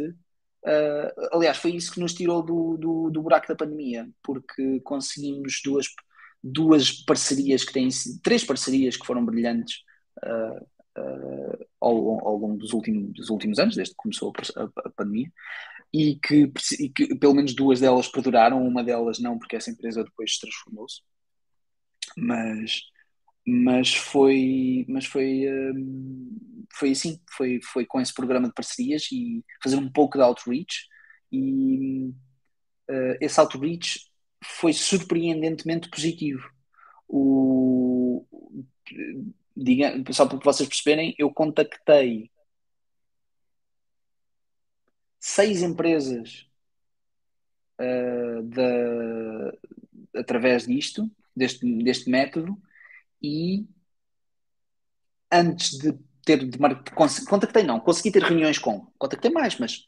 Uh, aliás, foi isso que nos tirou do, do, do, buraco da pandemia, porque conseguimos duas, duas parcerias que têm três parcerias que foram brilhantes uh, uh, ao, ao, longo dos últimos, dos últimos anos, desde que começou a, a, pandemia, e que, e que, pelo menos duas delas perduraram, uma delas não, porque essa empresa depois transformou-se. Mas mas foi mas foi um, foi assim foi foi com esse programa de parcerias e fazer um pouco de outreach e uh, esse outreach foi surpreendentemente positivo. O diga, só para vocês perceberem eu contactei seis empresas uh, da, através disto deste, deste método e antes de ter de mar... contactei não, consegui ter reuniões com, contactei mais, mas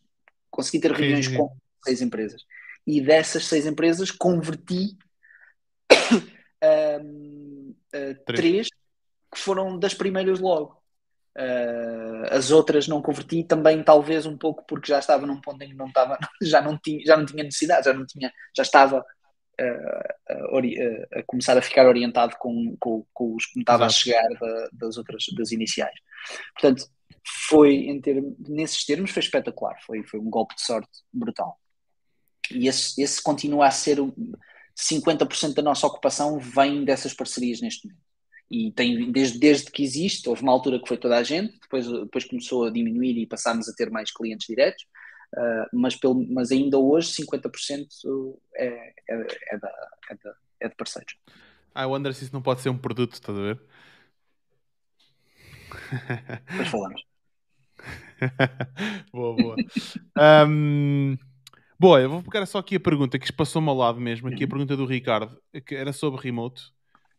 consegui ter reuniões sim, sim. com seis empresas e dessas seis empresas converti um, <coughs> uh, três. três. Que foram das primeiras logo. Uh, as outras não converti também talvez um pouco porque já estava num ponto em que não estava <laughs> já não tinha já não tinha necessidade já não tinha já estava a, a, começar a ficar orientado com, com, com os que me estava Exato. a chegar da, das outras, das iniciais. Portanto, foi, em termos, nesses termos, foi espetacular, foi, foi um golpe de sorte brutal. E esse, esse continua a ser 50% da nossa ocupação vem dessas parcerias neste momento. E tem, desde, desde que existe, houve uma altura que foi toda a gente, depois, depois começou a diminuir e passámos a ter mais clientes diretos, Uh, mas, pelo, mas ainda hoje 50% é, é, é, da, é, da, é de parceiros.
I wonder se isso não pode ser um produto, estás a ver?
Depois falamos. <laughs>
boa, boa. um, boa, eu vou pegar só aqui a pergunta que passou-me ao lado mesmo, aqui a uhum. pergunta do Ricardo, que era sobre remote.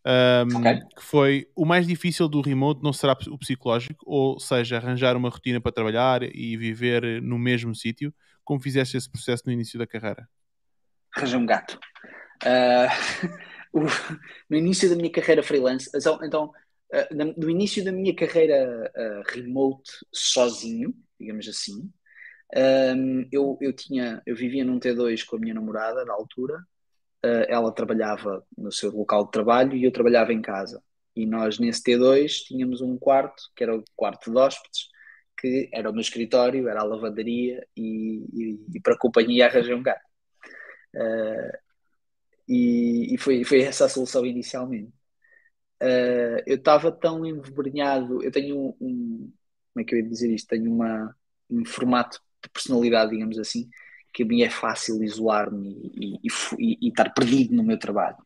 Um, okay. que foi o mais difícil do remote não será o psicológico, ou seja, arranjar uma rotina para trabalhar e viver no mesmo sítio, como fizeste esse processo no início da carreira?
Arranjei um gato. <laughs> Uh, no início da minha carreira freelance, então, uh, no início da minha carreira uh, remote sozinho, digamos assim, um, eu, eu tinha, eu vivia num T2 com a minha namorada na altura ela trabalhava no seu local de trabalho e eu trabalhava em casa. E nós, nesse T2, tínhamos um quarto, que era o quarto de hóspedes, que era o meu escritório, era a lavandaria e, e, e para a companhia arranjei um gato. Uh, e, e foi, foi essa a solução inicialmente. Uh, eu estava tão envergonhado, eu tenho um, um, como é que eu ia dizer isto? Tenho uma, um formato de personalidade, digamos assim, que a mim é fácil isolar-me e, e, e, e, estar perdido no meu trabalho.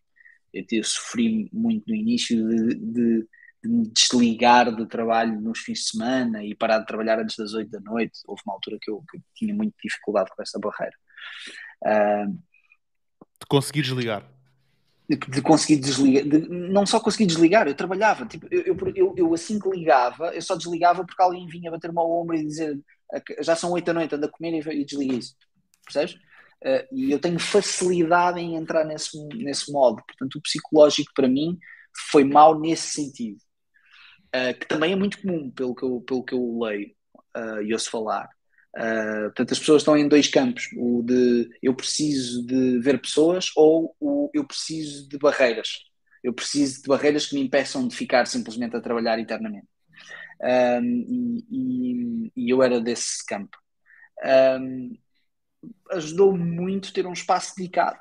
Eu, eu sofri muito no início de, de, de, me desligar do trabalho nos fins de semana e parar de trabalhar antes das 8 da noite. Houve uma altura que eu, que eu tinha muita dificuldade com essa barreira. Uh,
de conseguir desligar?
De, de, conseguir desligar, de, não só conseguir desligar, eu trabalhava, tipo, eu, eu, eu, assim que ligava, eu só desligava porque alguém vinha bater-me ao ombro e dizer já são oito da noite, anda a comer e, e desliga isso percebes? Uh, e eu tenho facilidade em entrar nesse, nesse modo. Portanto, o psicológico para mim foi mau nesse sentido. Uh, que também é muito comum, pelo que eu, pelo que eu leio uh, e ouço falar. Portanto, as pessoas estão em dois campos: o de eu preciso de ver pessoas ou o eu preciso de barreiras. Eu preciso de barreiras que me impeçam de ficar simplesmente a trabalhar eternamente. Um, e, e, e, eu era desse campo. Um, ajudou muito ter um espaço dedicado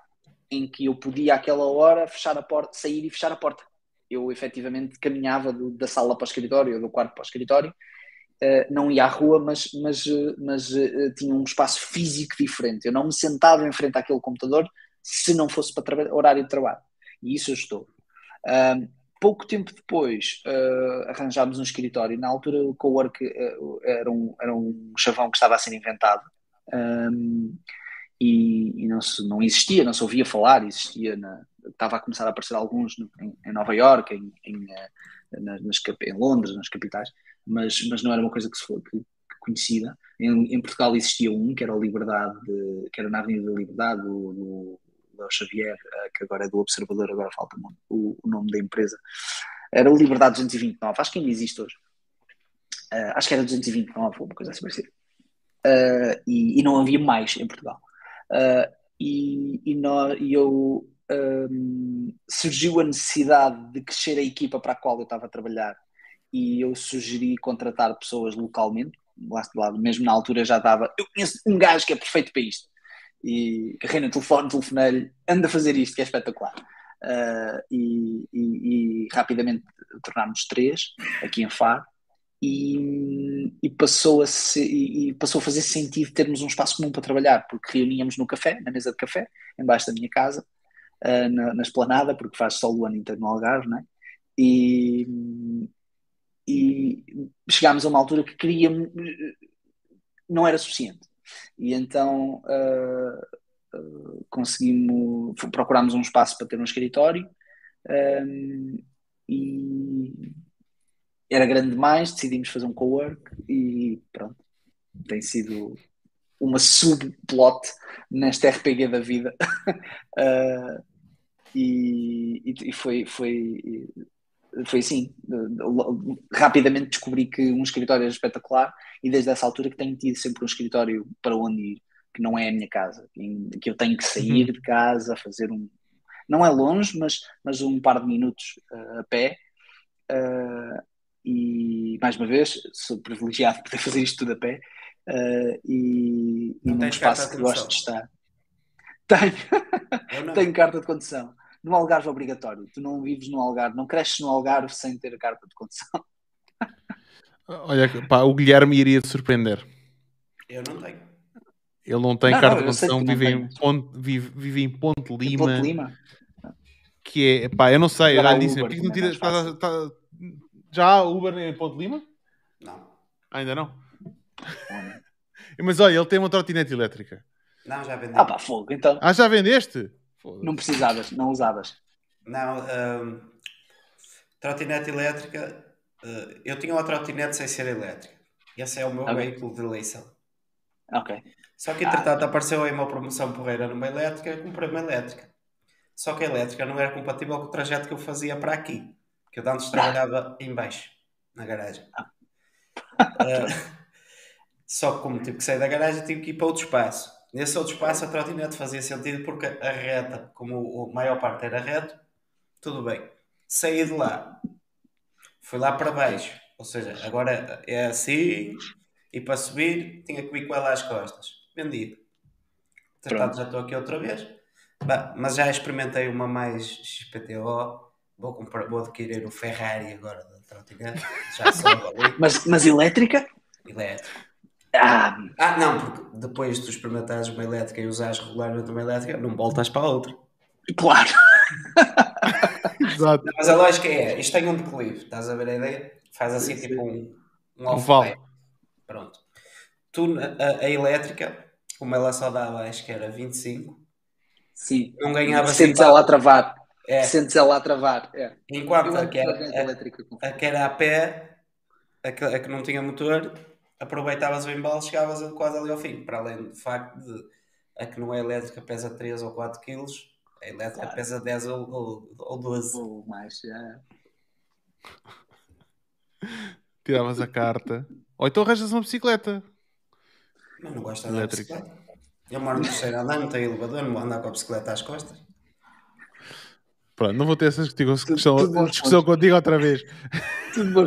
em que eu podia àquela hora fechar a porta, sair e fechar a porta. Eu efetivamente caminhava do, da sala para o escritório, do quarto para o escritório, uh, não ia à rua, mas, mas, mas uh, tinha um espaço físico diferente. Eu não me sentava em frente àquele computador se não fosse para horário de trabalho. E isso ajudou. Uh, pouco tempo depois uh, arranjámos um escritório. Na altura o co-work uh, era, um, era um chavão que estava a ser inventado um, e, e, não, se, não existia, não se ouvia falar, existia na, estava a começar a aparecer alguns no, em, em, Nova York, em, em, eh, nas, em, Londres, nas capitais, mas, mas não era uma coisa que, se, que, que conhecida. Em, Portugal existia um, que era o Liberdade, que era na Avenida da Liberdade, do, do Xavier, uh, que agora é do Observador, agora falta o, o, nome da empresa. Era o Liberdade 229, acho que ainda existe hoje. Uh, acho que era 229, ou uma coisa assim parecida. E, e, não havia mais em Portugal. e, e, nós, e eu um, surgiu a necessidade de crescer a equipa para a qual eu estava a trabalhar e eu sugeri contratar pessoas localmente. Lá, lá mesmo na altura já estava. Eu conheço um gajo que é perfeito para isto. E carrei no telefone, telefonei-lhe, anda a fazer isto, que é espetacular. Uh, e, e, e, rapidamente tornámos três aqui em Faro e, e, passou a ser, e, passou a fazer sentido termos um espaço comum para trabalhar, porque reuníamos no café, na mesa de café, embaixo da minha casa, uh, na, na esplanada, porque faz sol o ano inteiro no Algarve, não é? E, e chegámos a uma altura que queríamos, não era suficiente. E então uh, uh, conseguimos, procurámos um espaço para ter um escritório um, e era grande demais, decidimos fazer um co-work e pronto, tem sido uma subplot nesta RPG da vida. uh, <laughs> e, e, foi, foi, foi assim. Rapidamente descobri que um escritório era espetacular e desde essa altura que tenho tido sempre um escritório para onde ir, que não é a minha casa, que eu tenho que sair uhum. de casa, fazer um. Não é longe, mas, mas um par de minutos uh, a pé. Uh, e mais uma vez, sou privilegiado de poder fazer isto tudo a pé. Uh, e, e num espaço que gosto de estar. <laughs> Tenho, tenho carta de condução no Algarve obrigatório. Tu não vives no Algarve, não cresces no Algarve sem ter a carta de condução. <laughs>
Olha, pá, o Guilherme iria te surpreender.
Eu não tenho.
Ele não tem não, carta não, de condução, vive em, Ponte, vive, vive em Ponte Lima. Ponte Lima. Que é, pá, eu não sei, era disse, Uber, não tira, tá, tá, já há Uber em Ponte Lima?
Não.
Ainda não? <laughs> Mas olha, ele tem uma trotinete elétrica.
Não, já vendeu.
Ah pá, fogo, então.
Ah, já vendeste?
Não precisavas, não usavas.
Não, um, trotinete elétrica, uh, eu tinha uma trotinete sem ser elétrica. Esse é o meu okay. veículo de eleição.
Ok.
Só que entretanto ah. apareceu aí uma promoção porreira numa elétrica e comprei uma elétrica. Só que a elétrica não era compatível com o trajeto que eu fazia para aqui. Que eu antes trabalhava em baixo, na garagem. Uh, <laughs> só que como tive que sair da garagem, tive que ir para outro espaço. Nesse outro espaço a trotinete fazia sentido porque a reta, como a maior parte era reto, tudo bem. Saí de lá, fui lá para baixo, ou seja, agora é assim e para subir tinha que vir com ela às costas. Vendido. Portanto, já estou aqui outra vez. Mas já experimentei uma mais XPTO. Vou, comprar, vou adquirir o Ferrari agora da trotinete. Já <laughs>
ali. mas, mas elétrica?
Elétrica. Ah, ah, não, porque depois de tu experimentares uma elétrica e usares regularmente uma elétrica, não voltas para a outra.
Claro. <laughs>
Exato.
mas a lógica é, isto tem um declive, estás a ver a ideia? Faz assim sim, tipo um, um
off vale.
Pronto. Tu, a, a, elétrica, como ela só dava, acho que era 25,
sim.
não ganhava
Sentes ela a travar. É. Sentes ela a travar. É.
Enquanto a que, era, a, a que era a pé, a que, a que não tinha motor, aproveitavas o embalo, chegavas quase ali ao fim. Para além do facto de a que não é elétrica pesa 3 ou 4 kg, a elétrica claro. pesa 10 ou, ou, ou 12.
Ou mais, já.
Tiravas a carta. Ou então arranjas uma bicicleta.
Mas não gosto de andar de bicicleta. Eu moro no terceiro andar, não tenho elevador, não vou andar com a bicicleta às costas.
Pronto, não vou ter essa discussão, discussão contigo outra vez.
Tudo bom,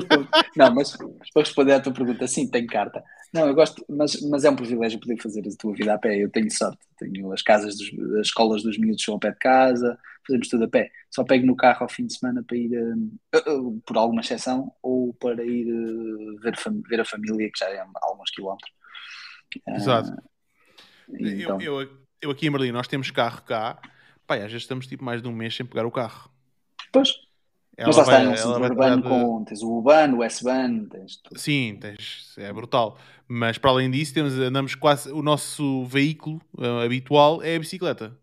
Não, mas para responder à tua pergunta, sim, tenho carta. Não, eu gosto, mas, mas é um privilégio poder fazer a tua vida a pé. Eu tenho sorte, tenho as casas, dos, as escolas dos miúdos são ao pé de casa, fazemos tudo a pé. Só pego no carro ao fim de semana para ir, uh, uh, por alguma exceção, ou para ir uh, ver, ver, a família, que já é a alguns quilómetros.
Exato. Então... Eu, eu, eu aqui em Berlim, nós temos carro cá Pá, às vezes estamos tipo mais de um mês sem pegar o carro.
Pois. Ela Mas lá está, é um urbano de... com, tens o urbano, o S-Bahn, tens tudo.
Sim, tens, é brutal. Mas para além disso, temos, andamos quase, o nosso veículo uh, habitual é a bicicleta.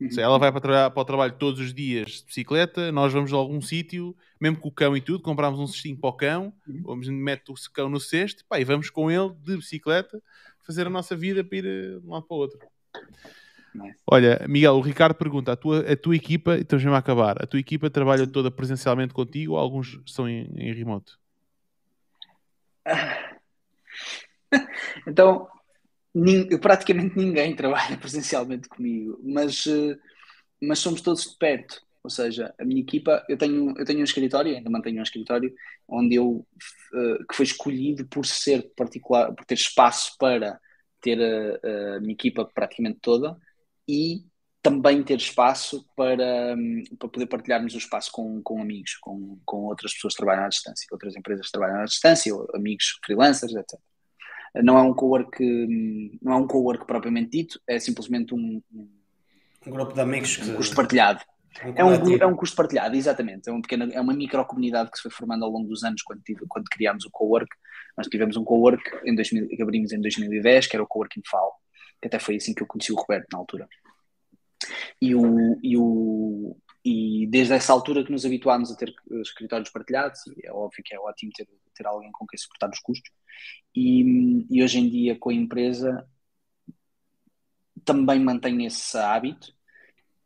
Uhum. Seja, ela vai para, para, o trabalho todos os dias de bicicleta, nós vamos a algum sítio, mesmo com o cão e tudo, compramos um cestinho para o cão, uhum. vamos, mete o cão no cesto pá, e vamos com ele de bicicleta fazer a nossa vida para ir de um lado para o outro. Nice. Olha, Miguel, o Ricardo pergunta: a tua, a tua equipa, estamos mesmo a acabar, a tua equipa trabalha toda presencialmente contigo ou alguns são em, em remoto? <laughs>
então, praticamente ninguém trabalha <laughs> presencialmente comigo, mas, eh, mas somos todos de perto. Ou seja, a minha equipa, eu tenho, eu tenho um escritório, ainda mantenho um escritório, onde eu, uh, que foi escolhido por ser particular, por ter espaço para ter a, a minha equipa praticamente toda e também ter espaço para, um, para poder partilharmos o espaço com, com amigos, com, com outras pessoas que trabalham à distância, outras empresas que trabalham à distância, amigos freelancers, etc. Não é um co-work, hum, não é um co-work propriamente dito, é simplesmente um, um,
grupo de amigos
um custo partilhado. Um é, um, é um custo partilhado, exatamente. É, um pequeno, é uma micro comunidade que se foi formando ao longo dos anos quando, tive, quando criámos o co-work. Nós tivemos um co-work em 2000, que abrimos em 2010, que era o co-working FAL, que até foi assim que eu conheci o Roberto na altura. E, o, e, o, e desde essa altura que nos habituámos a ter escritórios partilhados, e é óbvio que é ótimo ter, ter alguém com quem suportar os custos. E, e hoje em dia, com a empresa, também mantenho esse hábito,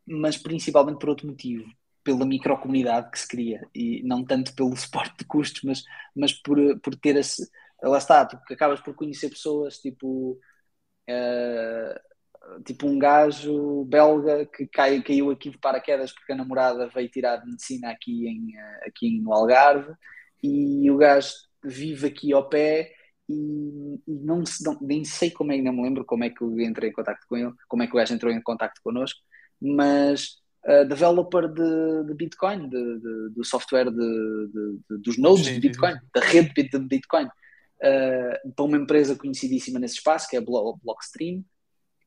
mas principalmente por outro motivo, pela microcomunidade que se cria, e não tanto pelo <laughs> suporte de custos, mas, mas por, por ter esse. Lá está, tu acabas por conhecer pessoas tipo. Uh, tipo um gajo belga que cai, caiu aqui de paraquedas porque a namorada veio tirar medicina aqui, em, eh, aqui no Algarve e o gajo vive aqui ao pé e, e não, não, nem sei como é, não me lembro como é que eu entrei em contato com ele, como é que o gajo entrou em contato connosco, mas uh, developer de, de Bitcoin, de, de, do software dos nodes de Bitcoin, da rede de Bitcoin, uh, para uma empresa conhecidíssima nesse espaço, que é a Blockstream.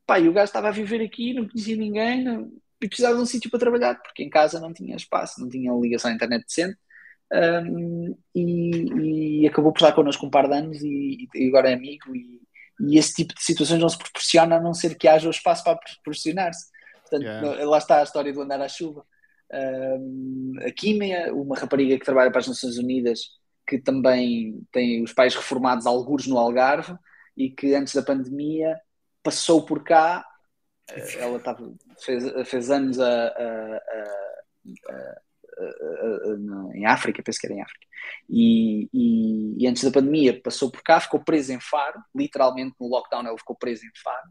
Pá, e o gajo estava a viver aqui, não conhecia ninguém não, e precisava de um sítio para trabalhar, porque em casa não tinha espaço, não tinha ligação à internet decente. Um, e, e, acabou por estar connosco um par de anos e, e agora é amigo e, e, esse tipo de situações não se proporciona a não ser que haja o espaço para proporcionar-se portanto yeah. lá está a história do andar à chuva um, a Kímia, uma rapariga que trabalha para as Nações Unidas que também tem os pais reformados algures no Algarve e que antes da pandemia passou por cá ela tava, fez, fez anos a, a, a em África, penso que era em África. E, e, e, antes da pandemia passou por cá, ficou preso em Faro, literalmente no lockdown ele ficou preso em Faro.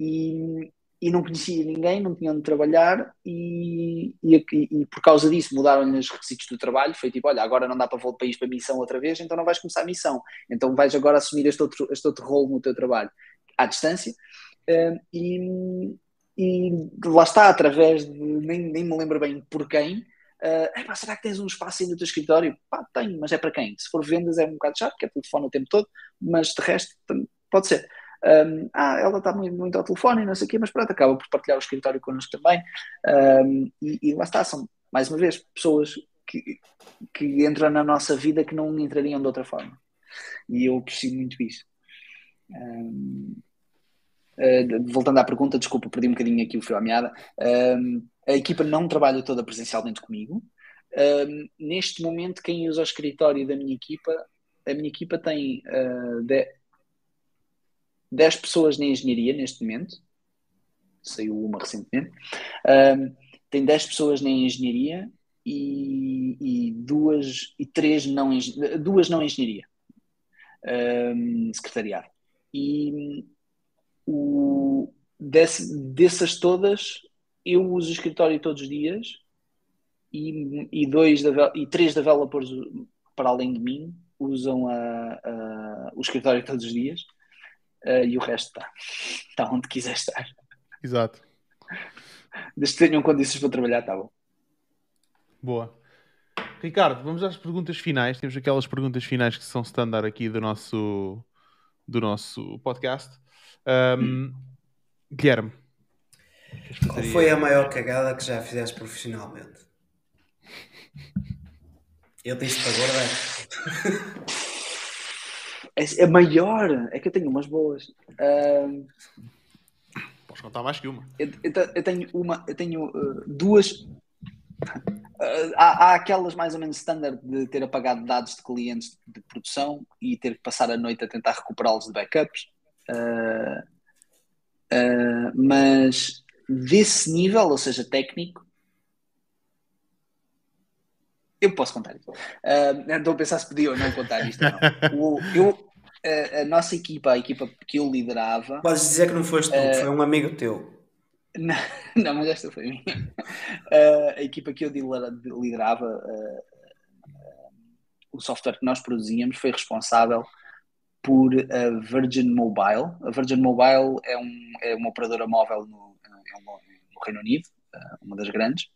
E, e não conhecia ninguém, não tinha onde trabalhar e, e, e por causa disso mudaram-lhe os requisitos do trabalho, foi tipo, olha, agora não dá para voltar para ir para missão outra vez, então não vais começar a missão, então vais agora assumir este outro, este outro rol no teu trabalho, à distância, uh, e, e lá está, através de, nem, nem me lembro bem por quem, Uh, será que tens um espaço aí no teu escritório? Pá, tenho, mas é para quem? Se for vendas é um bocado chato, que é telefone o tempo todo, mas de resto pode ser. Um, ah, ela está muito, muito ao telefone e não sei o quê, mas pronto, acaba por partilhar o escritório connosco também. Um, e, e, lá está, são, mais uma vez, pessoas que, que entram na nossa vida que não entrariam de outra forma. E eu aprecio muito isso. Um, uh, voltando à pergunta, desculpa, perdi um bocadinho aqui o fio à meada. A equipa não trabalha toda presencialmente comigo. Um, neste momento, quem usa o escritório da minha equipa, a minha equipa tem uh, 10 pessoas na engenharia neste momento. Saiu uma recentemente. Um, tem 10 pessoas na engenharia e, e, duas e três não duas não engenharia um, secretariado e o, desse, dessas todas eu uso o escritório todos os dias e, e, dois e três developers para além de mim usam a, a, o escritório todos os dias uh, e o resto está está onde quiser estar.
Exato.
Desde que tenham condições para trabalhar, está bom.
Boa. Ricardo, vamos às perguntas finais. Temos aquelas perguntas finais que são standard aqui do nosso, do nosso podcast. Um, Guilherme,
qual foi a maior cagada que já fizeste profissionalmente? Eu disse para
guardar. É, é maior, é que eu tenho umas boas. Uh...
Podes contar mais que uma.
Eu, eu, eu tenho uma, eu tenho uh, duas. Uh, há, há, aquelas mais ou menos standard de ter apagado dados de clientes de produção e ter que passar a noite a tentar recuperá-los de backups. Uh, mas desse nível, ou seja, técnico, eu posso contar isso. Uh, estou a pensar se podia ou não contar isto. Não. <laughs> O, eu, a, a, nossa equipa, a equipa que eu liderava.
Podes dizer que não foste tu, uh, foi um amigo teu.
Não, <laughs> não, mas esta foi a minha. Uh, a equipa que eu liderava, uh, o software que nós produzíamos, foi responsável por a Virgin Mobile. A Virgin Mobile é, um, é uma operadora móvel no, no Reino Unido, uma das grandes.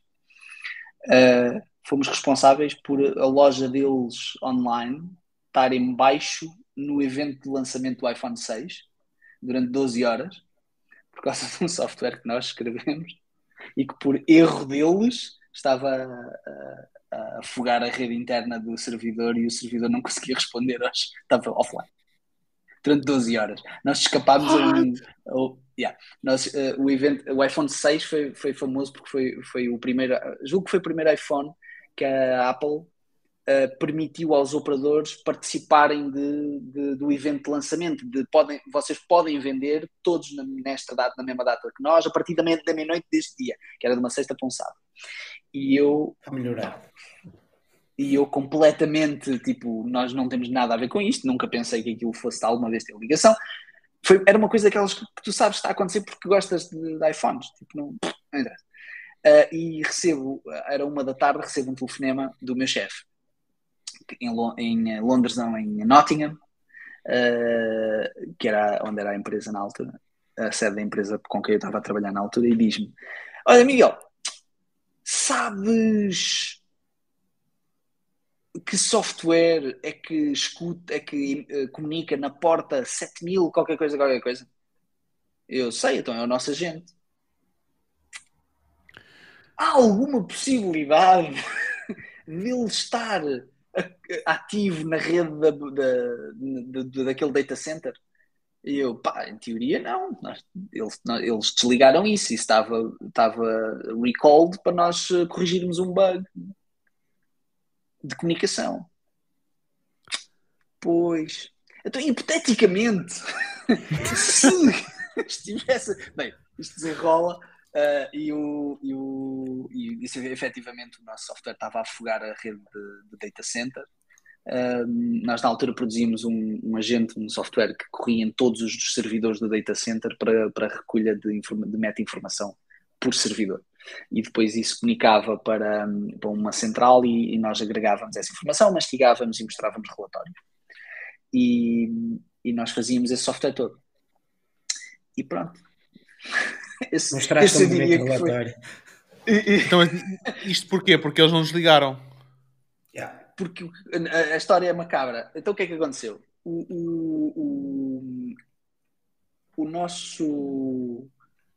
fomos responsáveis por a loja deles online estar em baixo no evento de lançamento do iPhone 6 durante 12 horas por causa de um software que nós escrevemos e que por erro deles estava a, a, afogar a rede interna do servidor e o servidor não conseguia responder, estava offline durante 12 horas. Nós escapámos a um. A, yeah, nós, uh, o, evento, o iPhone 6 foi, foi famoso porque foi, foi o primeiro. Julgo que foi o primeiro iPhone que a Apple uh, permitiu aos operadores participarem de, de, do evento de lançamento. De podem, vocês podem vender todos na, nesta data, na mesma data que nós, a partir da meia-noite deste dia, que era de uma sexta para um sábado. E eu.
A melhorar.
E eu completamente, tipo, nós não temos nada a ver com isto, nunca pensei que aquilo fosse alguma vez ter ligação. Foi, era uma coisa daquelas que, tu sabes que está a acontecer porque gostas de, de iPhones. Tipo, não, não interessa. Uh, e recebo, era uma da tarde, recebo um telefonema do meu chefe em, em Londres, não, em Nottingham, uh, que era onde era a empresa na altura, a sede da empresa com quem eu estava a trabalhar na altura, e diz-me: Olha, Miguel, sabes que software é que escuta, é que uh, comunica na porta 7000, qualquer coisa, qualquer coisa? Eu sei, então é o nosso agente. Há alguma possibilidade <laughs> de ele estar ativo na rede da, da, da, daquele data center? E eu, pá, em teoria não. Nós, eles, eles desligaram isso e estava, estava recalled para nós eh, corrigirmos um bug de comunicação. Pois. Então, hipoteticamente, <laughs> se <laughs> <laughs> estivesse. Bem, isto desenrola Uh, e, o, e, o, e isso, efetivamente o nosso software estava a afogar a rede de, de data center. Uh, nós na altura produzimos um, um, agente, um software que corria em todos os servidores do data center para, para recolha de, de meta-informação por servidor. E depois isso comunicava para, para uma central e, e, nós agregávamos essa informação, mastigávamos e mostrávamos relatórios. E, e nós fazíamos esse software todo. E pronto.
Esse, Mostraste esse um bonito relatório.
Então, isto porquê? Porque eles não desligaram.
Yeah. Porque a, a, história é macabra. Então o que é que aconteceu? O, o, o, o nosso.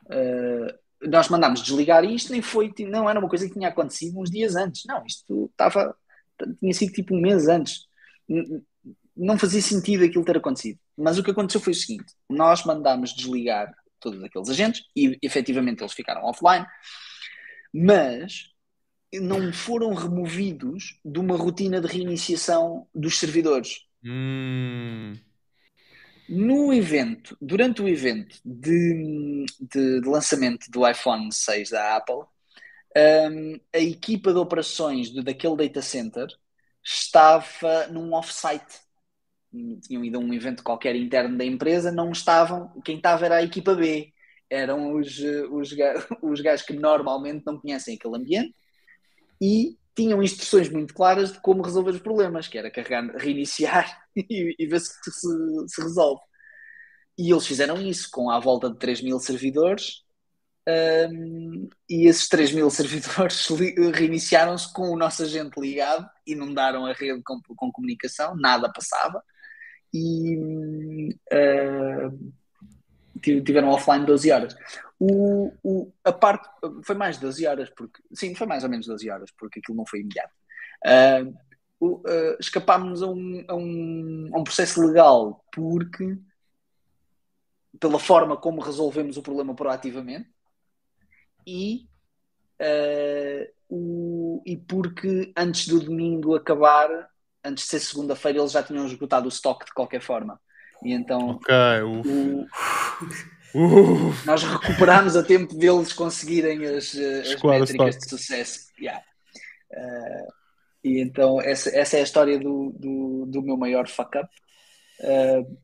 Uh, nós mandámos desligar isto, nem foi, não era uma coisa que tinha acontecido uns dias antes. Não, isto estava, tinha sido tipo um mês antes. Não fazia sentido aquilo ter acontecido. Mas o que aconteceu foi o seguinte: nós mandámos desligar todos aqueles agentes e efetivamente eles ficaram offline, mas não foram removidos de uma rotina de reiniciação dos servidores.
Hum.
No evento, durante o evento de, de, de, lançamento do iPhone 6 da Apple, um, a equipa de operações de, daquele data center estava num off-site tinham ido a um evento qualquer interno da empresa, não estavam, quem estava era a equipa B, eram os, os, <laughs> os gajos que normalmente não conhecem aquele ambiente e tinham instruções muito claras de como resolver os problemas, que era carregar, reiniciar <laughs> e, e ver se, se, se, resolve. E eles fizeram isso com à volta de 3 mil servidores um, e esses 3 mil servidores <laughs> reiniciaram-se com o nosso agente ligado, inundaram a rede com, com comunicação, nada passava e uh, tiveram offline 12 horas. O, o, a parte foi mais de 12 horas, porque sim, foi mais ou menos 12 horas, porque aquilo não foi imediato. Uh, uh, escapámos a um, a, um, a um processo legal porque pela forma como resolvemos o problema proativamente e, uh, o, e porque antes do domingo acabar, antes de ser segunda-feira, eles já tinham esgotado o estoque de qualquer forma. E então
okay,
o, Uf. Nós recuperámos a tempo deles conseguirem as, as métricas de sucesso. Yeah. Uh, e então essa, essa é a história do, do, do meu maior fuck up. Uh,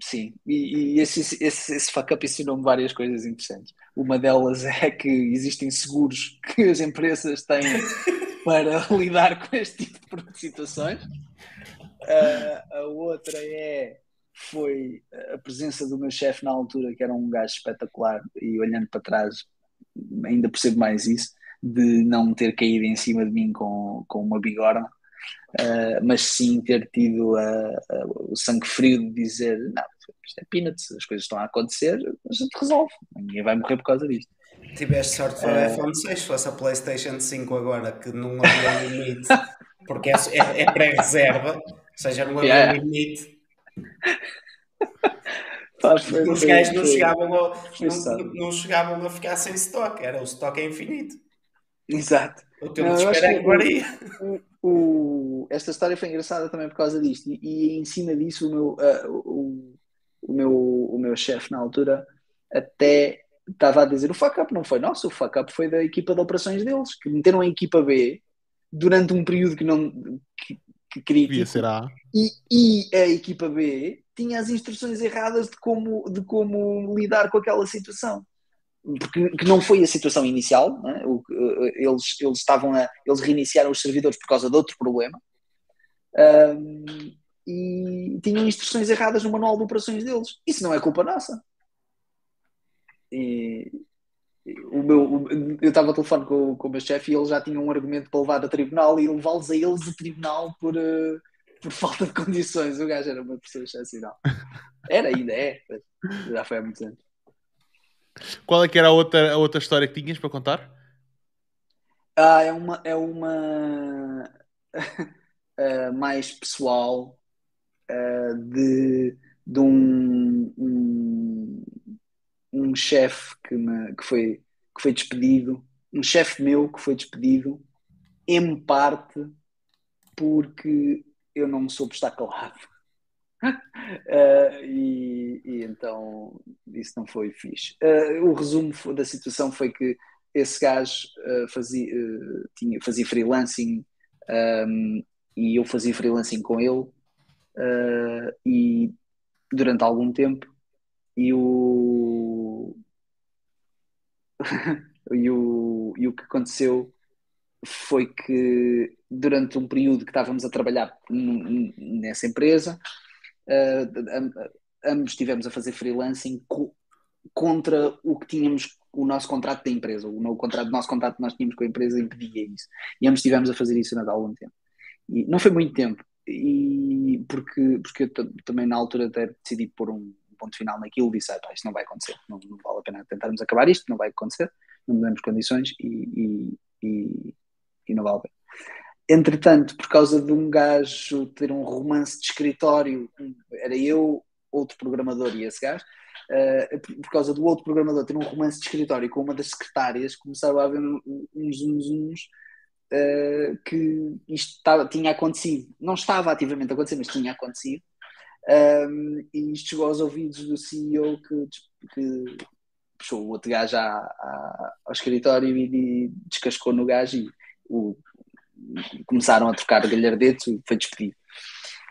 sim, e, e esse, esse, esse fuck up ensinou-me várias coisas interessantes. Uma delas <laughs> é que existem seguros que as empresas têm para <laughs> lidar com este tipo de <laughs> situações. Uh, a outra é foi a presença do meu chefe na altura, que era um gajo espetacular, e olhando para trás, ainda percebo mais isso, de não ter caído em cima de mim com, com uma bigorna, uh, mas sim ter tido o sangue frio de dizer: não, isto é peanuts, as coisas estão a acontecer, a gente resolve, ninguém vai morrer por causa disto.
Tiveste sorte para uh, iPhone 6, se fosse a PlayStation 5 agora, que não havia limite, porque é, é, é pré-reserva, ou seja, não havia yeah. limite os gajos não chegavam, a, não, não, chegavam a ficar sem stock, era o stock é infinito.
Exato.
O tempo de espera é que varia.
O, o, esta história foi engraçada também por causa disto, e, e em cima disso, o meu, uh, o, o, meu, o meu chefe na altura até estava a dizer: o fuck up não foi nosso, o fuck up foi da equipa de operações deles, que meteram a equipa B durante um período que não. Que, que crítico.
ser A.
E, e a equipa B tinha as instruções erradas de como, de como lidar com aquela situação. Porque que não foi a situação inicial, é? o, eh, eles, eles estavam a, eles reiniciaram os servidores por causa de outro problema um, e tinham instruções erradas no manual de operações deles. Isso não é culpa nossa. E, o meu, eu estava a telefone com, com o meu chefe e ele já tinha um argumento para levar a tribunal e levá-los a eles a tribunal por, uh, por <laughs> falta de condições. O gajo era uma pessoa excepcional. Era, ainda é, já foi há muitos anos.
Qual é que era a outra, a outra história que tinhas para contar?
Ah, é uma, é uma uh, <laughs> mais pessoal uh, de, de um, um, um chefe que, que, foi, que foi despedido, um chefe meu que foi despedido, em parte porque eu não me soube estar calado. uh, <laughs> e, e, então isso não foi fixe. Uh, o resumo da situação foi que esse gajo uh, fazia, tinha, fazia freelancing um, e eu fazia freelancing com ele e durante algum tempo e o <laughs> e o, e o que aconteceu foi que durante um período que estávamos a trabalhar nessa empresa, uh, ambos estivemos a fazer freelancing co contra o que tínhamos, o nosso contrato da empresa, o, o, contrato, o nosso contrato que nós tínhamos com a empresa impedia isso. E ambos estivemos a fazer isso durante algum tempo. E não foi muito tempo, e porque, porque eu também na altura até decidi pôr um ponto final naquilo, disse, ah, isto não vai acontecer, não, não, vale a pena tentarmos acabar isto, não vai acontecer, não damos condições e, e, e, e não vale a pena. Entretanto, por causa de um gajo ter um romance de escritório, era eu, outro programador e esse gajo, uh, por causa do outro programador ter um romance de escritório com uma das secretárias, começaram a haver uns uns uns uh, que isto estava, tinha acontecido. Não estava ativamente a acontecer, mas tinha acontecido. Um, e isto chegou aos ouvidos do CEO que, que puxou o outro gajo à, à, ao escritório e, e descascou no gajo e o começaram a trocar galhardetes e foi despedido.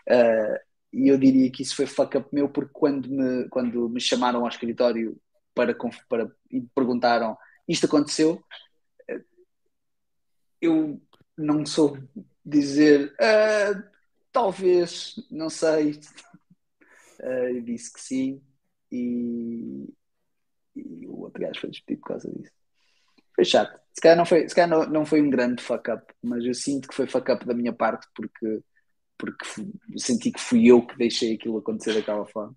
Uh, e eu diria que isso foi fuck up meu, porque quando me, quando me chamaram ao escritório para, para e perguntaram isto aconteceu, eu não soube dizer uh, talvez, não sei. Uh, disse que sim e, e o outro gajo foi despedido por causa disso. Foi chato. Se calhar não foi, se calhar não, não foi um grande fuck up, mas eu sinto que foi fuck up da minha parte porque, porque senti que fui eu que deixei aquilo acontecer daquela forma.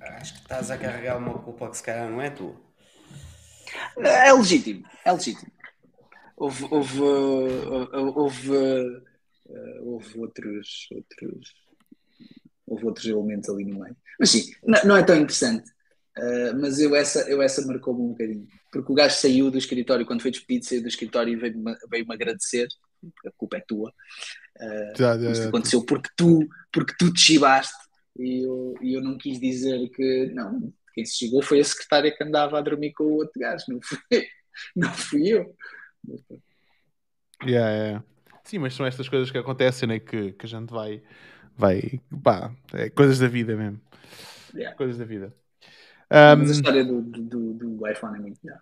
Acho que estás a carregar uma culpa que se calhar não é tua.
É legítimo, é legítimo. Houve, houve, houve, houve, houve outros, outros, houve outros elementos ali no meio. Mas sim, não, não é tão interessante. Uh, mas eu essa, eu essa marcou-me um bocadinho. Porque o gajo saiu do escritório, quando foi despedido, saiu do escritório e veio-me veio agradecer. A culpa é tua. Uh, já, já, isto já, aconteceu porque tu, porque tu te chibaste e eu, e eu não quis dizer que não, quem se chegou foi a secretária que andava a dormir com o outro gajo, não fui, <laughs> não fui eu.
Yeah, yeah. Sim, mas são estas coisas que acontecem, né? que, que a gente vai, vai, pá, é coisas da vida mesmo. Yeah. Coisas da vida.
Um... Mas a história do, do, do iPhone é muito melhor.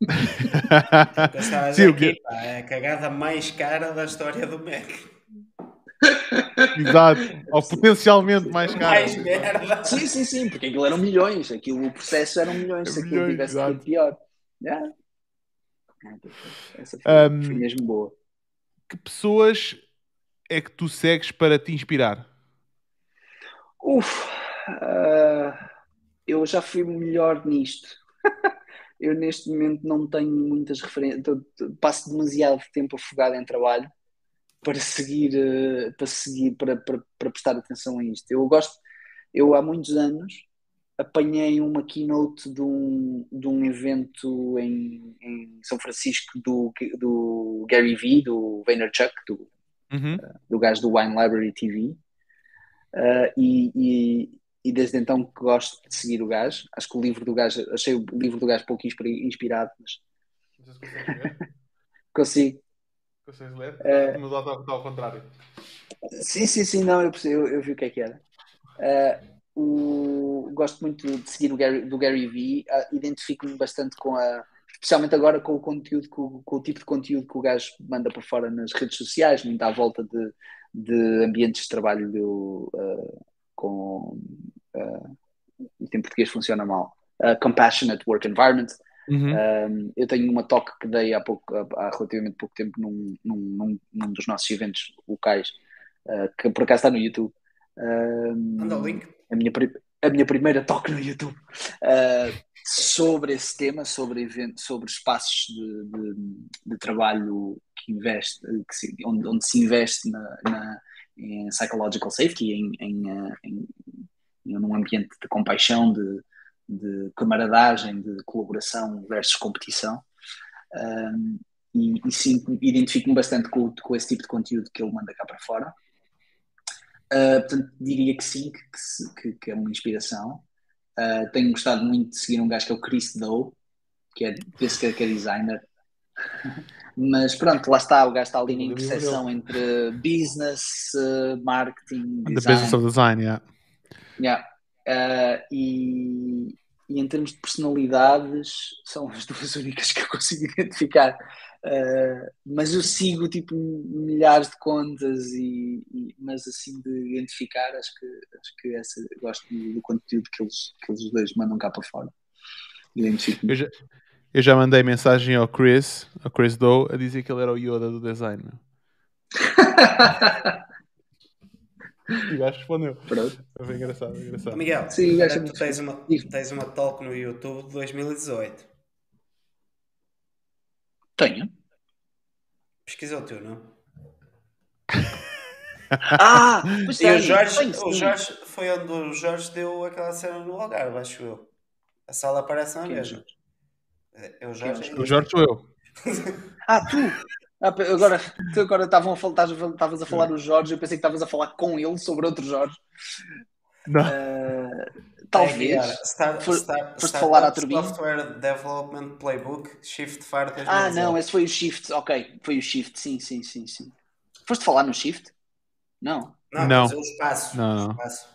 <laughs>
Sim, aqui, pá, é a cagada mais cara da história do Mac.
Exato, <laughs> ou potencialmente mais caro.
Mais merda.
Sim, sim, sim, porque aquilo eram milhões, aquilo, o processo eram milhões, é se aquilo milhões, tivesse sido pior. Yeah. Essa foi, um, foi mesmo boa.
Que pessoas é que tu segues para te inspirar?
Uf, uh, eu já fui melhor nisto. <laughs> eu neste momento não tenho muitas referências, passo demasiado tempo afogado em trabalho para seguir, uh, para seguir, para, para, para prestar atenção a isto. Eu gosto, eu há muitos anos apanhei uma keynote de um, de um evento em, em São Francisco do, do Gary Vee, do Vaynerchuk, do, uhum. uh, do gajo do Wine Library TV. Uh, eh, e, e, e, desde então que gosto de seguir o gajo. Acho que o livro do gajo, achei o livro do gajo pouco inspirado, mas. <laughs> Consigo.
Consegues ler? Uh, Mudou ao contrário.
Sim, sim, sim, não, eu, eu, eu vi o que é que era. Uh, o, gosto muito de seguir o Gary, do Gary Vee, uh, identifico-me bastante com a, especialmente agora com o conteúdo, com, com, o tipo de conteúdo que o gajo manda para fora nas redes sociais, muito à volta de, de ambientes de trabalho do, uh, com uh, em português funciona mal. Uh, compassionate work environment. Uhum. Um, eu tenho uma talk que dei há, pouco, há relativamente pouco tempo num, num, num dos nossos eventos locais, uh, que por acaso está no YouTube.
Um, Manda o link
a minha, a minha primeira talk no YouTube uh, sobre esse tema, sobre, evento, sobre espaços de, de, de trabalho que investe, que se, onde, onde, se investe na, na, em psychological safety, em, em, ah, em, em um ambiente de compaixão, de, de camaradagem, de colaboração versus competição. Ah, e, e identifico-me bastante com, com esse tipo de conteúdo que ele manda cá para fora. Uh, portanto, diria que sim, que, que, que é uma inspiração. Uh, tenho gostado muito de seguir um gajo que é o Chris Doe, que é desse que é designer. <laughs> Mas pronto, lá está, o gajo está ali na interseção entre business, uh, marketing,
design. The business of design, yeah.
yeah. Uh, e, e em termos de personalidades, são as duas <laughs> únicas que eu consigo identificar. Uh, mas eu sigo tipo milhares de contas e, e, mas assim de identificar acho que acho que essa gosto do, do conteúdo que eles que eles dois mandam cá para fora.
Eu já, eu já mandei mensagem ao Chris ao Chris Doe a dizer que ele era o Yoda do design <laughs> <laughs> o gajo respondeu Pronto. foi engraçado, engraçado.
Miguel Sim, tu tens uma, tens uma talk no YouTube de 2018
tenho.
Pesquisa o teu, não? <laughs>
ah, pois
e o Jorge, o Jorge foi onde o Jorge deu aquela cena no Algarve, acho eu. A sala aparece na mesma. É o Jorge.
O Jorge sou eu. <laughs>
ah, tu! Ah, agora, tu agora estavam a falar, estavas a falar do Jorge, eu pensei que estavas a falar com ele sobre outro Jorge.
Não. Uh,
Talvez. É, Start, For, start, foste falar à turbina.
Software Development Playbook, Shift Fire
Ah, não, esse foi o Shift. Ok, foi o Shift, sim, sim, sim, sim. Foste falar no Shift? Não.
Não, não. É o espaço. Não. O espaço.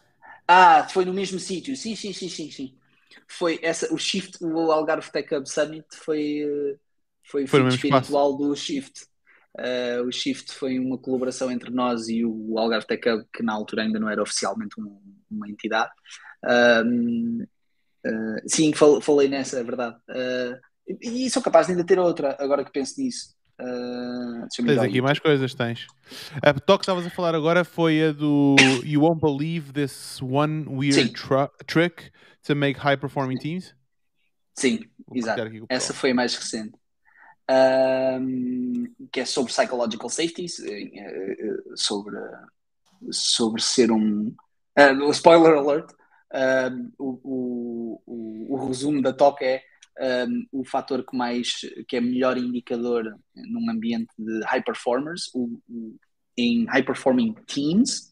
Ah, foi no mesmo sítio. Sim, sim, sim, sim, sim. Foi essa, o Shift, o Algarve Tech Hub Summit foi, eh, foi, foi o espiritual espaço. do Shift. Uh, o Shift foi uma colaboração entre nós e o Algarve Tech Hub, que na altura ainda não era oficialmente um, uma entidade. Uh, uh, sim, falei nessa, é verdade. e sou capaz de ainda ter outra, agora que penso nisso. Uh,
tens aqui mais coisas, tens. A talk que estavas a falar agora foi a do You Won't Believe This One Weird Trick to Make High Performing Teams?
Sim, Vou exato. Essa foi a mais recente um, que é sobre psychological safety, eh, sobre, sobre ser um, Uh, spoiler alert. Um, o, o, o, resumo da TOC é um, o fator que mais que é melhor indicador num ambiente de high performers o, em high performing teams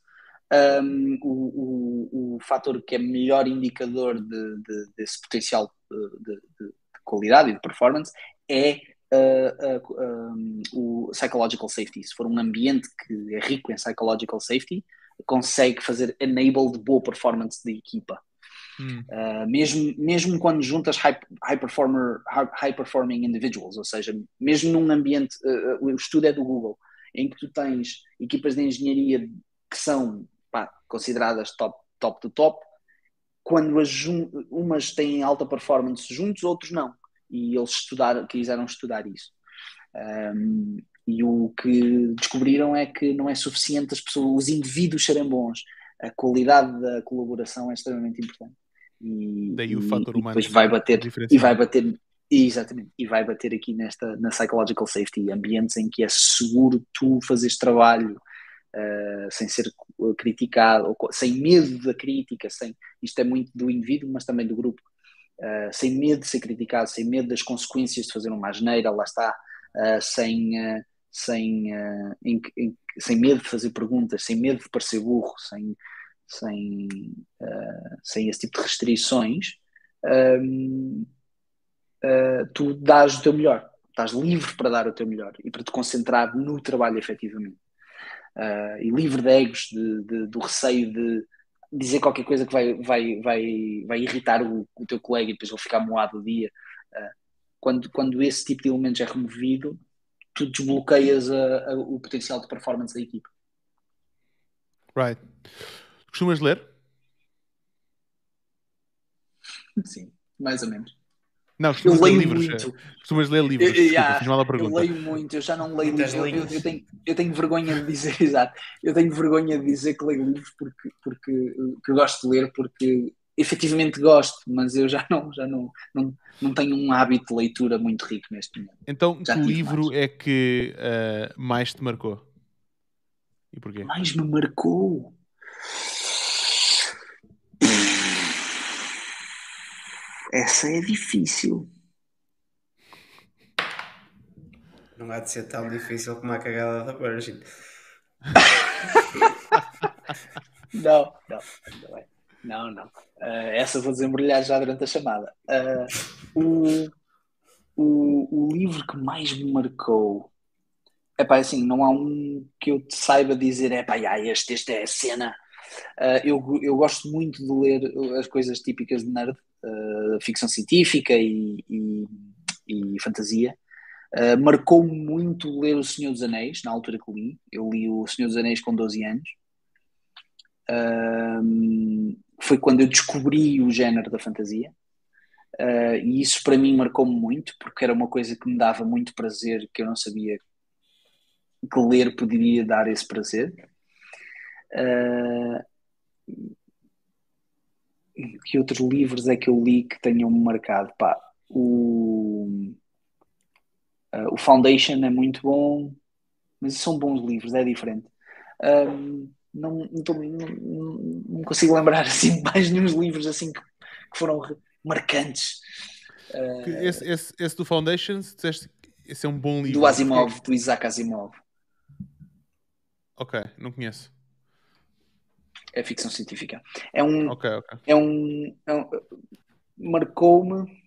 um, o, o, fator que é melhor indicador de, de, desse potencial de, de, qualidade e de performance é uh, um, o psychological safety. Se for um ambiente que é rico em psychological safety, consegue fazer enable de boa performance da equipa. Hum. Uh, mesmo, mesmo quando juntas high, high, performer, high performing individuals, ou seja, mesmo num ambiente, uh, o estudo é do Google, em que tu tens equipas de engenharia que são pá, consideradas top, top do top, quando as umas têm alta performance juntos, outros não. E eles estudaram, quiseram estudar isso. Um, e o que descobriram é que não é suficiente as pessoas, os indivíduos serem bons. A qualidade da colaboração é extremamente importante. E,
Daí o fator humano.
E vai bater, e vai bater, exatamente, e vai bater aqui nesta, na psychological safety, ambientes em que é seguro tu fazeres trabalho uh, sem ser criticado, ou, sem medo da crítica, sem, isto é muito do indivíduo, mas também do grupo, uh, sem medo de ser criticado, sem medo das consequências de fazer uma asneira, lá está, uh, sem sem, uh, em, em, sem medo de fazer perguntas, sem medo de parecer burro, sem, sem, uh, sem esse tipo de restrições, um, uh, eh, tu dás o teu melhor, estás livre para dar o teu melhor e para te concentrar no trabalho efetivamente. e livre de egos, de, de, do receio de dizer qualquer coisa que vai, vai, vai, vai irritar o, o teu colega e depois ele ficar moado o dia. quando, quando esse tipo de elementos é removido, tu desbloqueias a, a, o potencial de performance da equipa.
Right. Costumas ler?
Sim, mais ou menos.
Não, costumas eu ler livros. Muito. Costumas ler livros. Eu, Desculpa, yeah,
fiz mal a pergunta. Eu leio muito, eu já não leio livros. Eu, eu, tenho, eu tenho vergonha de dizer, <laughs> exato, eu tenho vergonha de dizer que leio livros porque, porque que gosto de ler porque efetivamente gosto, mas eu já <laughs> não, já não, não, não tenho um hábito de leitura muito rico neste momento.
Então, já que livro mais. é que uh, mais te marcou? E porquê?
Mais me marcou? Essa é difícil.
Não há de ser tão difícil como a cagada da Virgin. <laughs>
não, não, não é. Não, não. Uh, essa vou desembrulhar já durante a chamada. Uh, o, o, o, livro que mais me marcou. É pá, assim, não há um que eu te saiba dizer, é pá, este, este é a cena. Uh, eu, eu gosto muito de ler as coisas típicas de nerd, ficção científica e, e, e fantasia. Uh, marcou muito ler O Senhor dos Anéis, na altura que li. Eu li O Senhor dos Anéis com 12 anos. Uh, foi quando eu descobri o género da fantasia. Uh, e isso para mim marcou-me muito, porque era uma coisa que me dava muito prazer, que eu não sabia que ler poderia dar esse prazer. Uh, que outros livros é que eu li que tenham-me marcado? Pá, o, uh, o Foundation é muito bom, mas são bons livros, é diferente. Um, não, não, tô, não, não, consigo lembrar <laughs> assim mais nenhum livros assim que, que foram marcantes.
Esse, esse, esse, do Foundations, disseste, esse é um bom livro.
Do Asimov, do Isaac Asimov.
Ok, não conheço.
É ficção científica. É um.
Ok, ok.
É um. É um Marcou-me.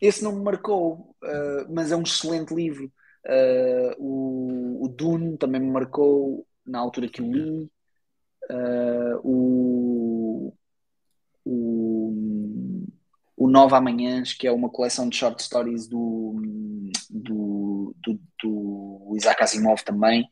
Esse não me marcou, uh, mas é um excelente livro. Uh, o, o Dune também me marcou na altura que o li uh, o, o, o Nova Amanhãs, que é uma coleção de short stories do, do, do, do Isaac Asimov também.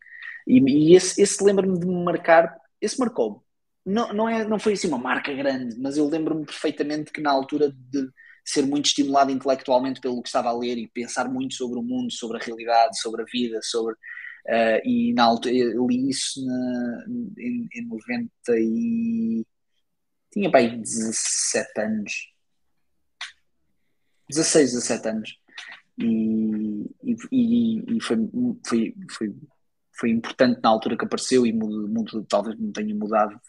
E, e esse, esse lembra-me de me marcar, esse marcou-me. Não, não, é, não foi assim uma marca grande, mas eu lembro-me perfeitamente que na altura de ser muito estimulado intelectualmente pelo que estava a ler e pensar muito sobre o mundo, sobre a realidade, sobre a vida, sobre Uh, e na altura eu li isso na, em, em 90 e tinha bem 17 anos. 16, 17 anos. E, e, e foi, foi, foi, foi importante na altura que apareceu e mudo, mudo, talvez me tenha mudado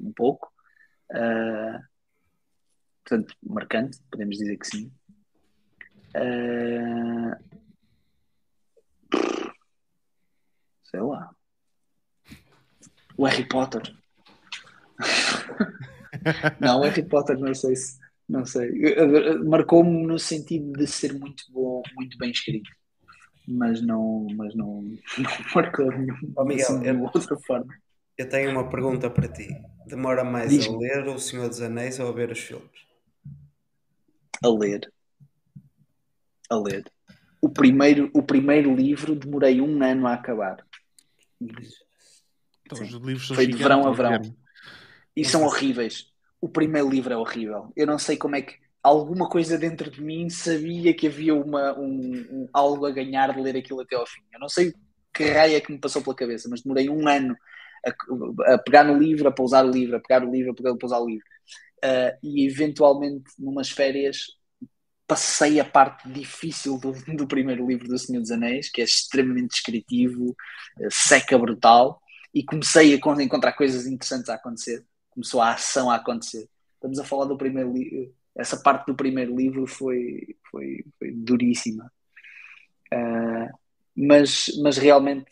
um pouco Uh, portanto, marcante, podemos dizer que sim. Uh, sei lá. O Harry Potter. <laughs> não, o Harry Potter não sei se. Não sei. Marcou-me no sentido de ser muito bom, muito bem escrito. Mas não, mas não, <laughs> não marcou
assim, de
eu, outra forma.
Eu tenho uma pergunta para ti. Demora mais a ler O Senhor dos Anéis ou a ver os filmes?
A ler. A ler. O primeiro, o primeiro livro demorei um ano a acabar.
Então, os livros
Foi de verão a verão. E são horríveis. O primeiro livro é horrível. Eu não sei como é que alguma coisa dentro de mim sabia que havia uma, um, um, algo a ganhar de ler aquilo até ao fim. Eu não sei que raia é que me passou pela cabeça, mas demorei um ano a, a, pegar no livro, a pousar o livro, a pegar o livro, a pousar o livro. Uh, e eventualmente, numas férias, passei a parte difícil do, do, primeiro livro do Senhor dos Anéis, que é extremamente descritivo, uh, seca brutal, e comecei a encontrar coisas interessantes a acontecer. Começou a ação a acontecer. Estamos a falar do primeiro livro. Essa parte do primeiro livro foi, foi, foi duríssima. Uh, mas, mas realmente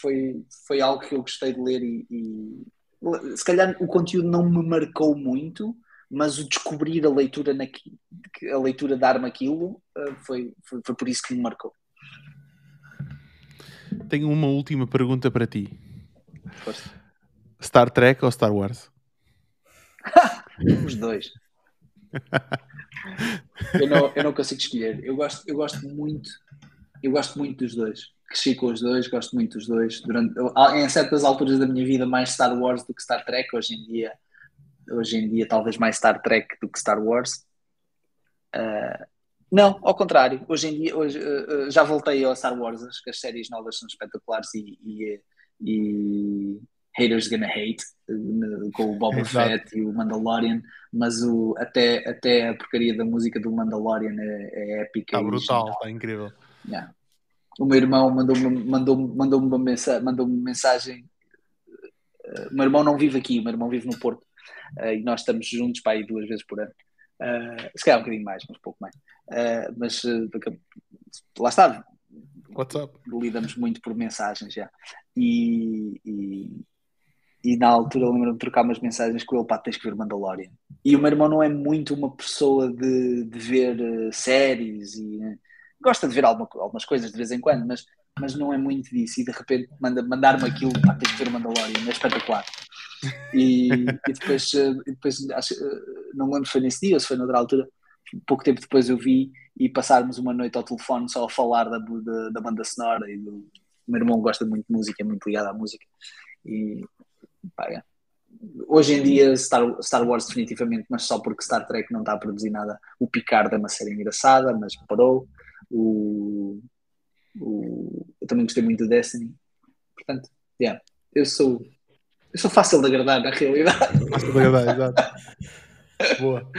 foi, foi algo que eu gostei de ler e, e se calhar o conteúdo não me marcou muito, mas o descobrir a leitura, naqui, a leitura dar-me aquilo uh, foi, foi, foi por isso que me marcou.
Tenho uma última pergunta para ti. Força. Star Trek ou Star Wars? <laughs>
Os dois. eu, não, eu não consigo escolher. Eu gosto, eu gosto muito, eu gosto muito dos dois. Cresci com os dois, gosto muito dos dois. Durante, em certas alturas da minha vida, mais Star Wars do que Star Trek. Hoje em dia, hoje em dia talvez mais Star Trek do que Star Wars. Uh, não, ao contrário. Hoje em dia, hoje, uh, já voltei ao Star Wars, acho que as séries novas são espetaculares e, e, e Haters Gonna Hate, com o Boba Fett e o Mandalorian, mas o, até, até a porcaria da música do Mandalorian é, é épica.
Está brutal, está incrível.
Yeah. O meu irmão mandou-me mandou mandou uma, mensa mandou -me mensagem. Uh, o meu irmão não vive aqui, o meu irmão vive no Porto. Uh, e nós estamos juntos para aí duas vezes por ano. Uh, se calhar um bocadinho mais, mas pouco mais. Uh, mas lá está.
WhatsApp.
Lidamos muito por mensagens já. E, e, e na altura lembro-me de trocar umas mensagens com ele, pá, tens que ver Mandalorian. E o meu irmão não é muito uma pessoa de, de ver uh, séries e uh, gosta de ver alguma, algumas coisas de vez em quando, mas, mas não é muito disso. E de repente manda, mandar-me aquilo, pá, tens que ver Mandalorian, é espetacular. E, e depois, uh, depois acho, não lembro se foi nesse dia ou se foi noutra altura, pouco tempo depois eu vi e passarmos uma noite ao telefone só a falar da, da, da banda sonora e do, o meu irmão gosta muito de música, é muito ligado à música e é. Hoje em dia, Star, Star Wars, definitivamente, mas só porque Star Trek não está a produzir nada. O Picard é uma série engraçada, mas parou. O, o, eu também gostei muito do Destiny. Portanto, yeah, eu sou eu sou fácil de agradar na realidade. <laughs>
Fácil de agradar, exato. Boa.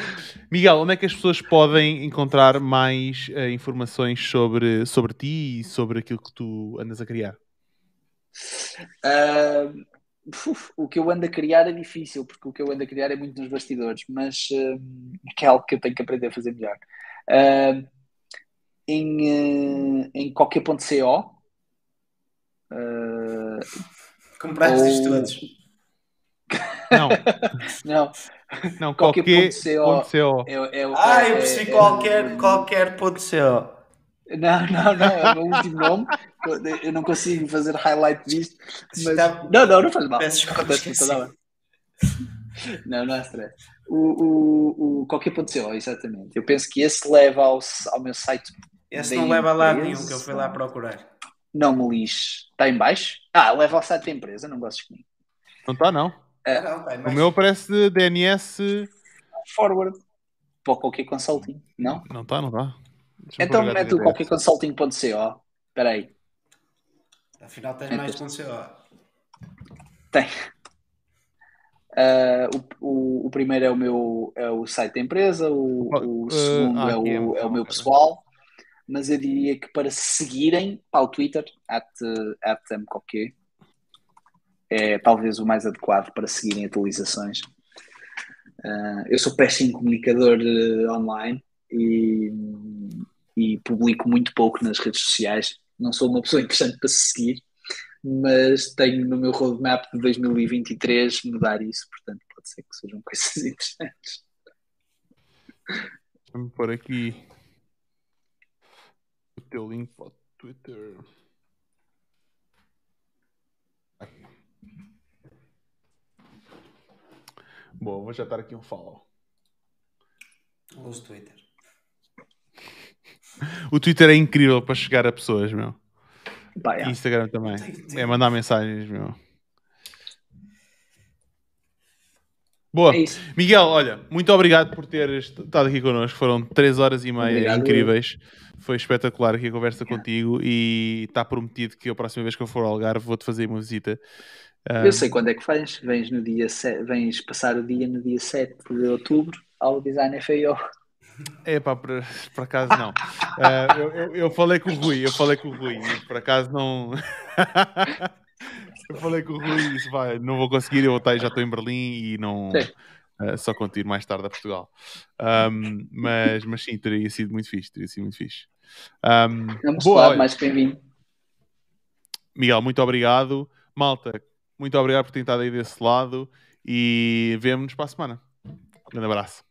Miguel, onde é que as pessoas podem encontrar mais uh, informações sobre, sobre ti e sobre aquilo que tu andas a criar?
Uh, uf, o que eu ando a criar é difícil, porque o que eu ando a criar é muito nos bastidores, mas uh, é algo que eu tenho que aprender a fazer melhor. Uh, em, uh, em qualquer ponto CO. Uh,
Compraste ou... todos. <laughs>
Não.
não.
Não, qualquer, qualquer ponto CO. Ponto CO.
É, é, ah, eu percebi é, qualquer, qualquer ponto CO.
Não, não, não, é o meu último nome. Eu não consigo fazer highlight disto. Mas... Não, não, não faz mal. Peço Acontece toda Não, não é stress. O, o, o qualquer ponto seu, exatamente. Eu penso que esse leva ao, ao meu site.
Esse não leva a lado nenhum que eu fui lá procurar.
Não me lixe. Está em baixo? Ah, leva ao site da empresa, não gosto de mim.
Não está, não.
É, não tá
o meu aparece DNS
forward para qualquer consulting, não?
Não está, não está.
Então mete o qualquer consulting.co. Espera aí.
Afinal tens mais .co.
Tem. Uh, o, o, o, primeiro é o meu é o site da empresa, o, o uh, segundo ah, é, o, é o meu pessoal, mas eu diria que para seguirem para o Twitter, at, at é talvez o mais adequado para seguirem atualizações. Uh, eu sou péssimo comunicador uh, online e, e publico muito pouco nas redes sociais. Não sou uma pessoa interessante para se seguir, mas tenho no meu roadmap de 2023 mudar isso, portanto pode ser que sejam <laughs> coisas interessantes.
Vamos pôr aqui teu link para o Twitter. Boa, vou já estar aqui um follow.
Uso Twitter. <laughs>
O Twitter é incrível para chegar a pessoas, meu.
Pá, é.
Instagram também. É mandar mensagens, meu. Boa.
É.
Miguel, olha, muito obrigado por teres estado aqui connosco. Foram 3 horas e meia
Obrigado.
incríveis. Foi espetacular aqui a conversa contigo e está prometido que a próxima vez que eu for ao Algarve vou-te fazer uma visita. Ah,
Eu sei quando é que faz. Vens, no dia se- vens passar o dia no dia 7 de outubro ao Design FAO.
É pá, por, por acaso não. Ah, eu, eu- eu falei com o Rui, eu falei com o Rui, e por acaso não. <laughs> eu falei com o Rui disse: vai, não vou conseguir, eu já estou em Berlim e não. Ah, só contigo mais tarde a Portugal. Ahm, mas, mas sim, teria sido muito fixe, teria sido muito fixe. Ahm,
Vamos
boa, olha,
mais que bem-vindo.
Miguel, muito obrigado. Malta, muito obrigado por ter estado aí desse lado e vemo-nos para a semana. Um grande abraço.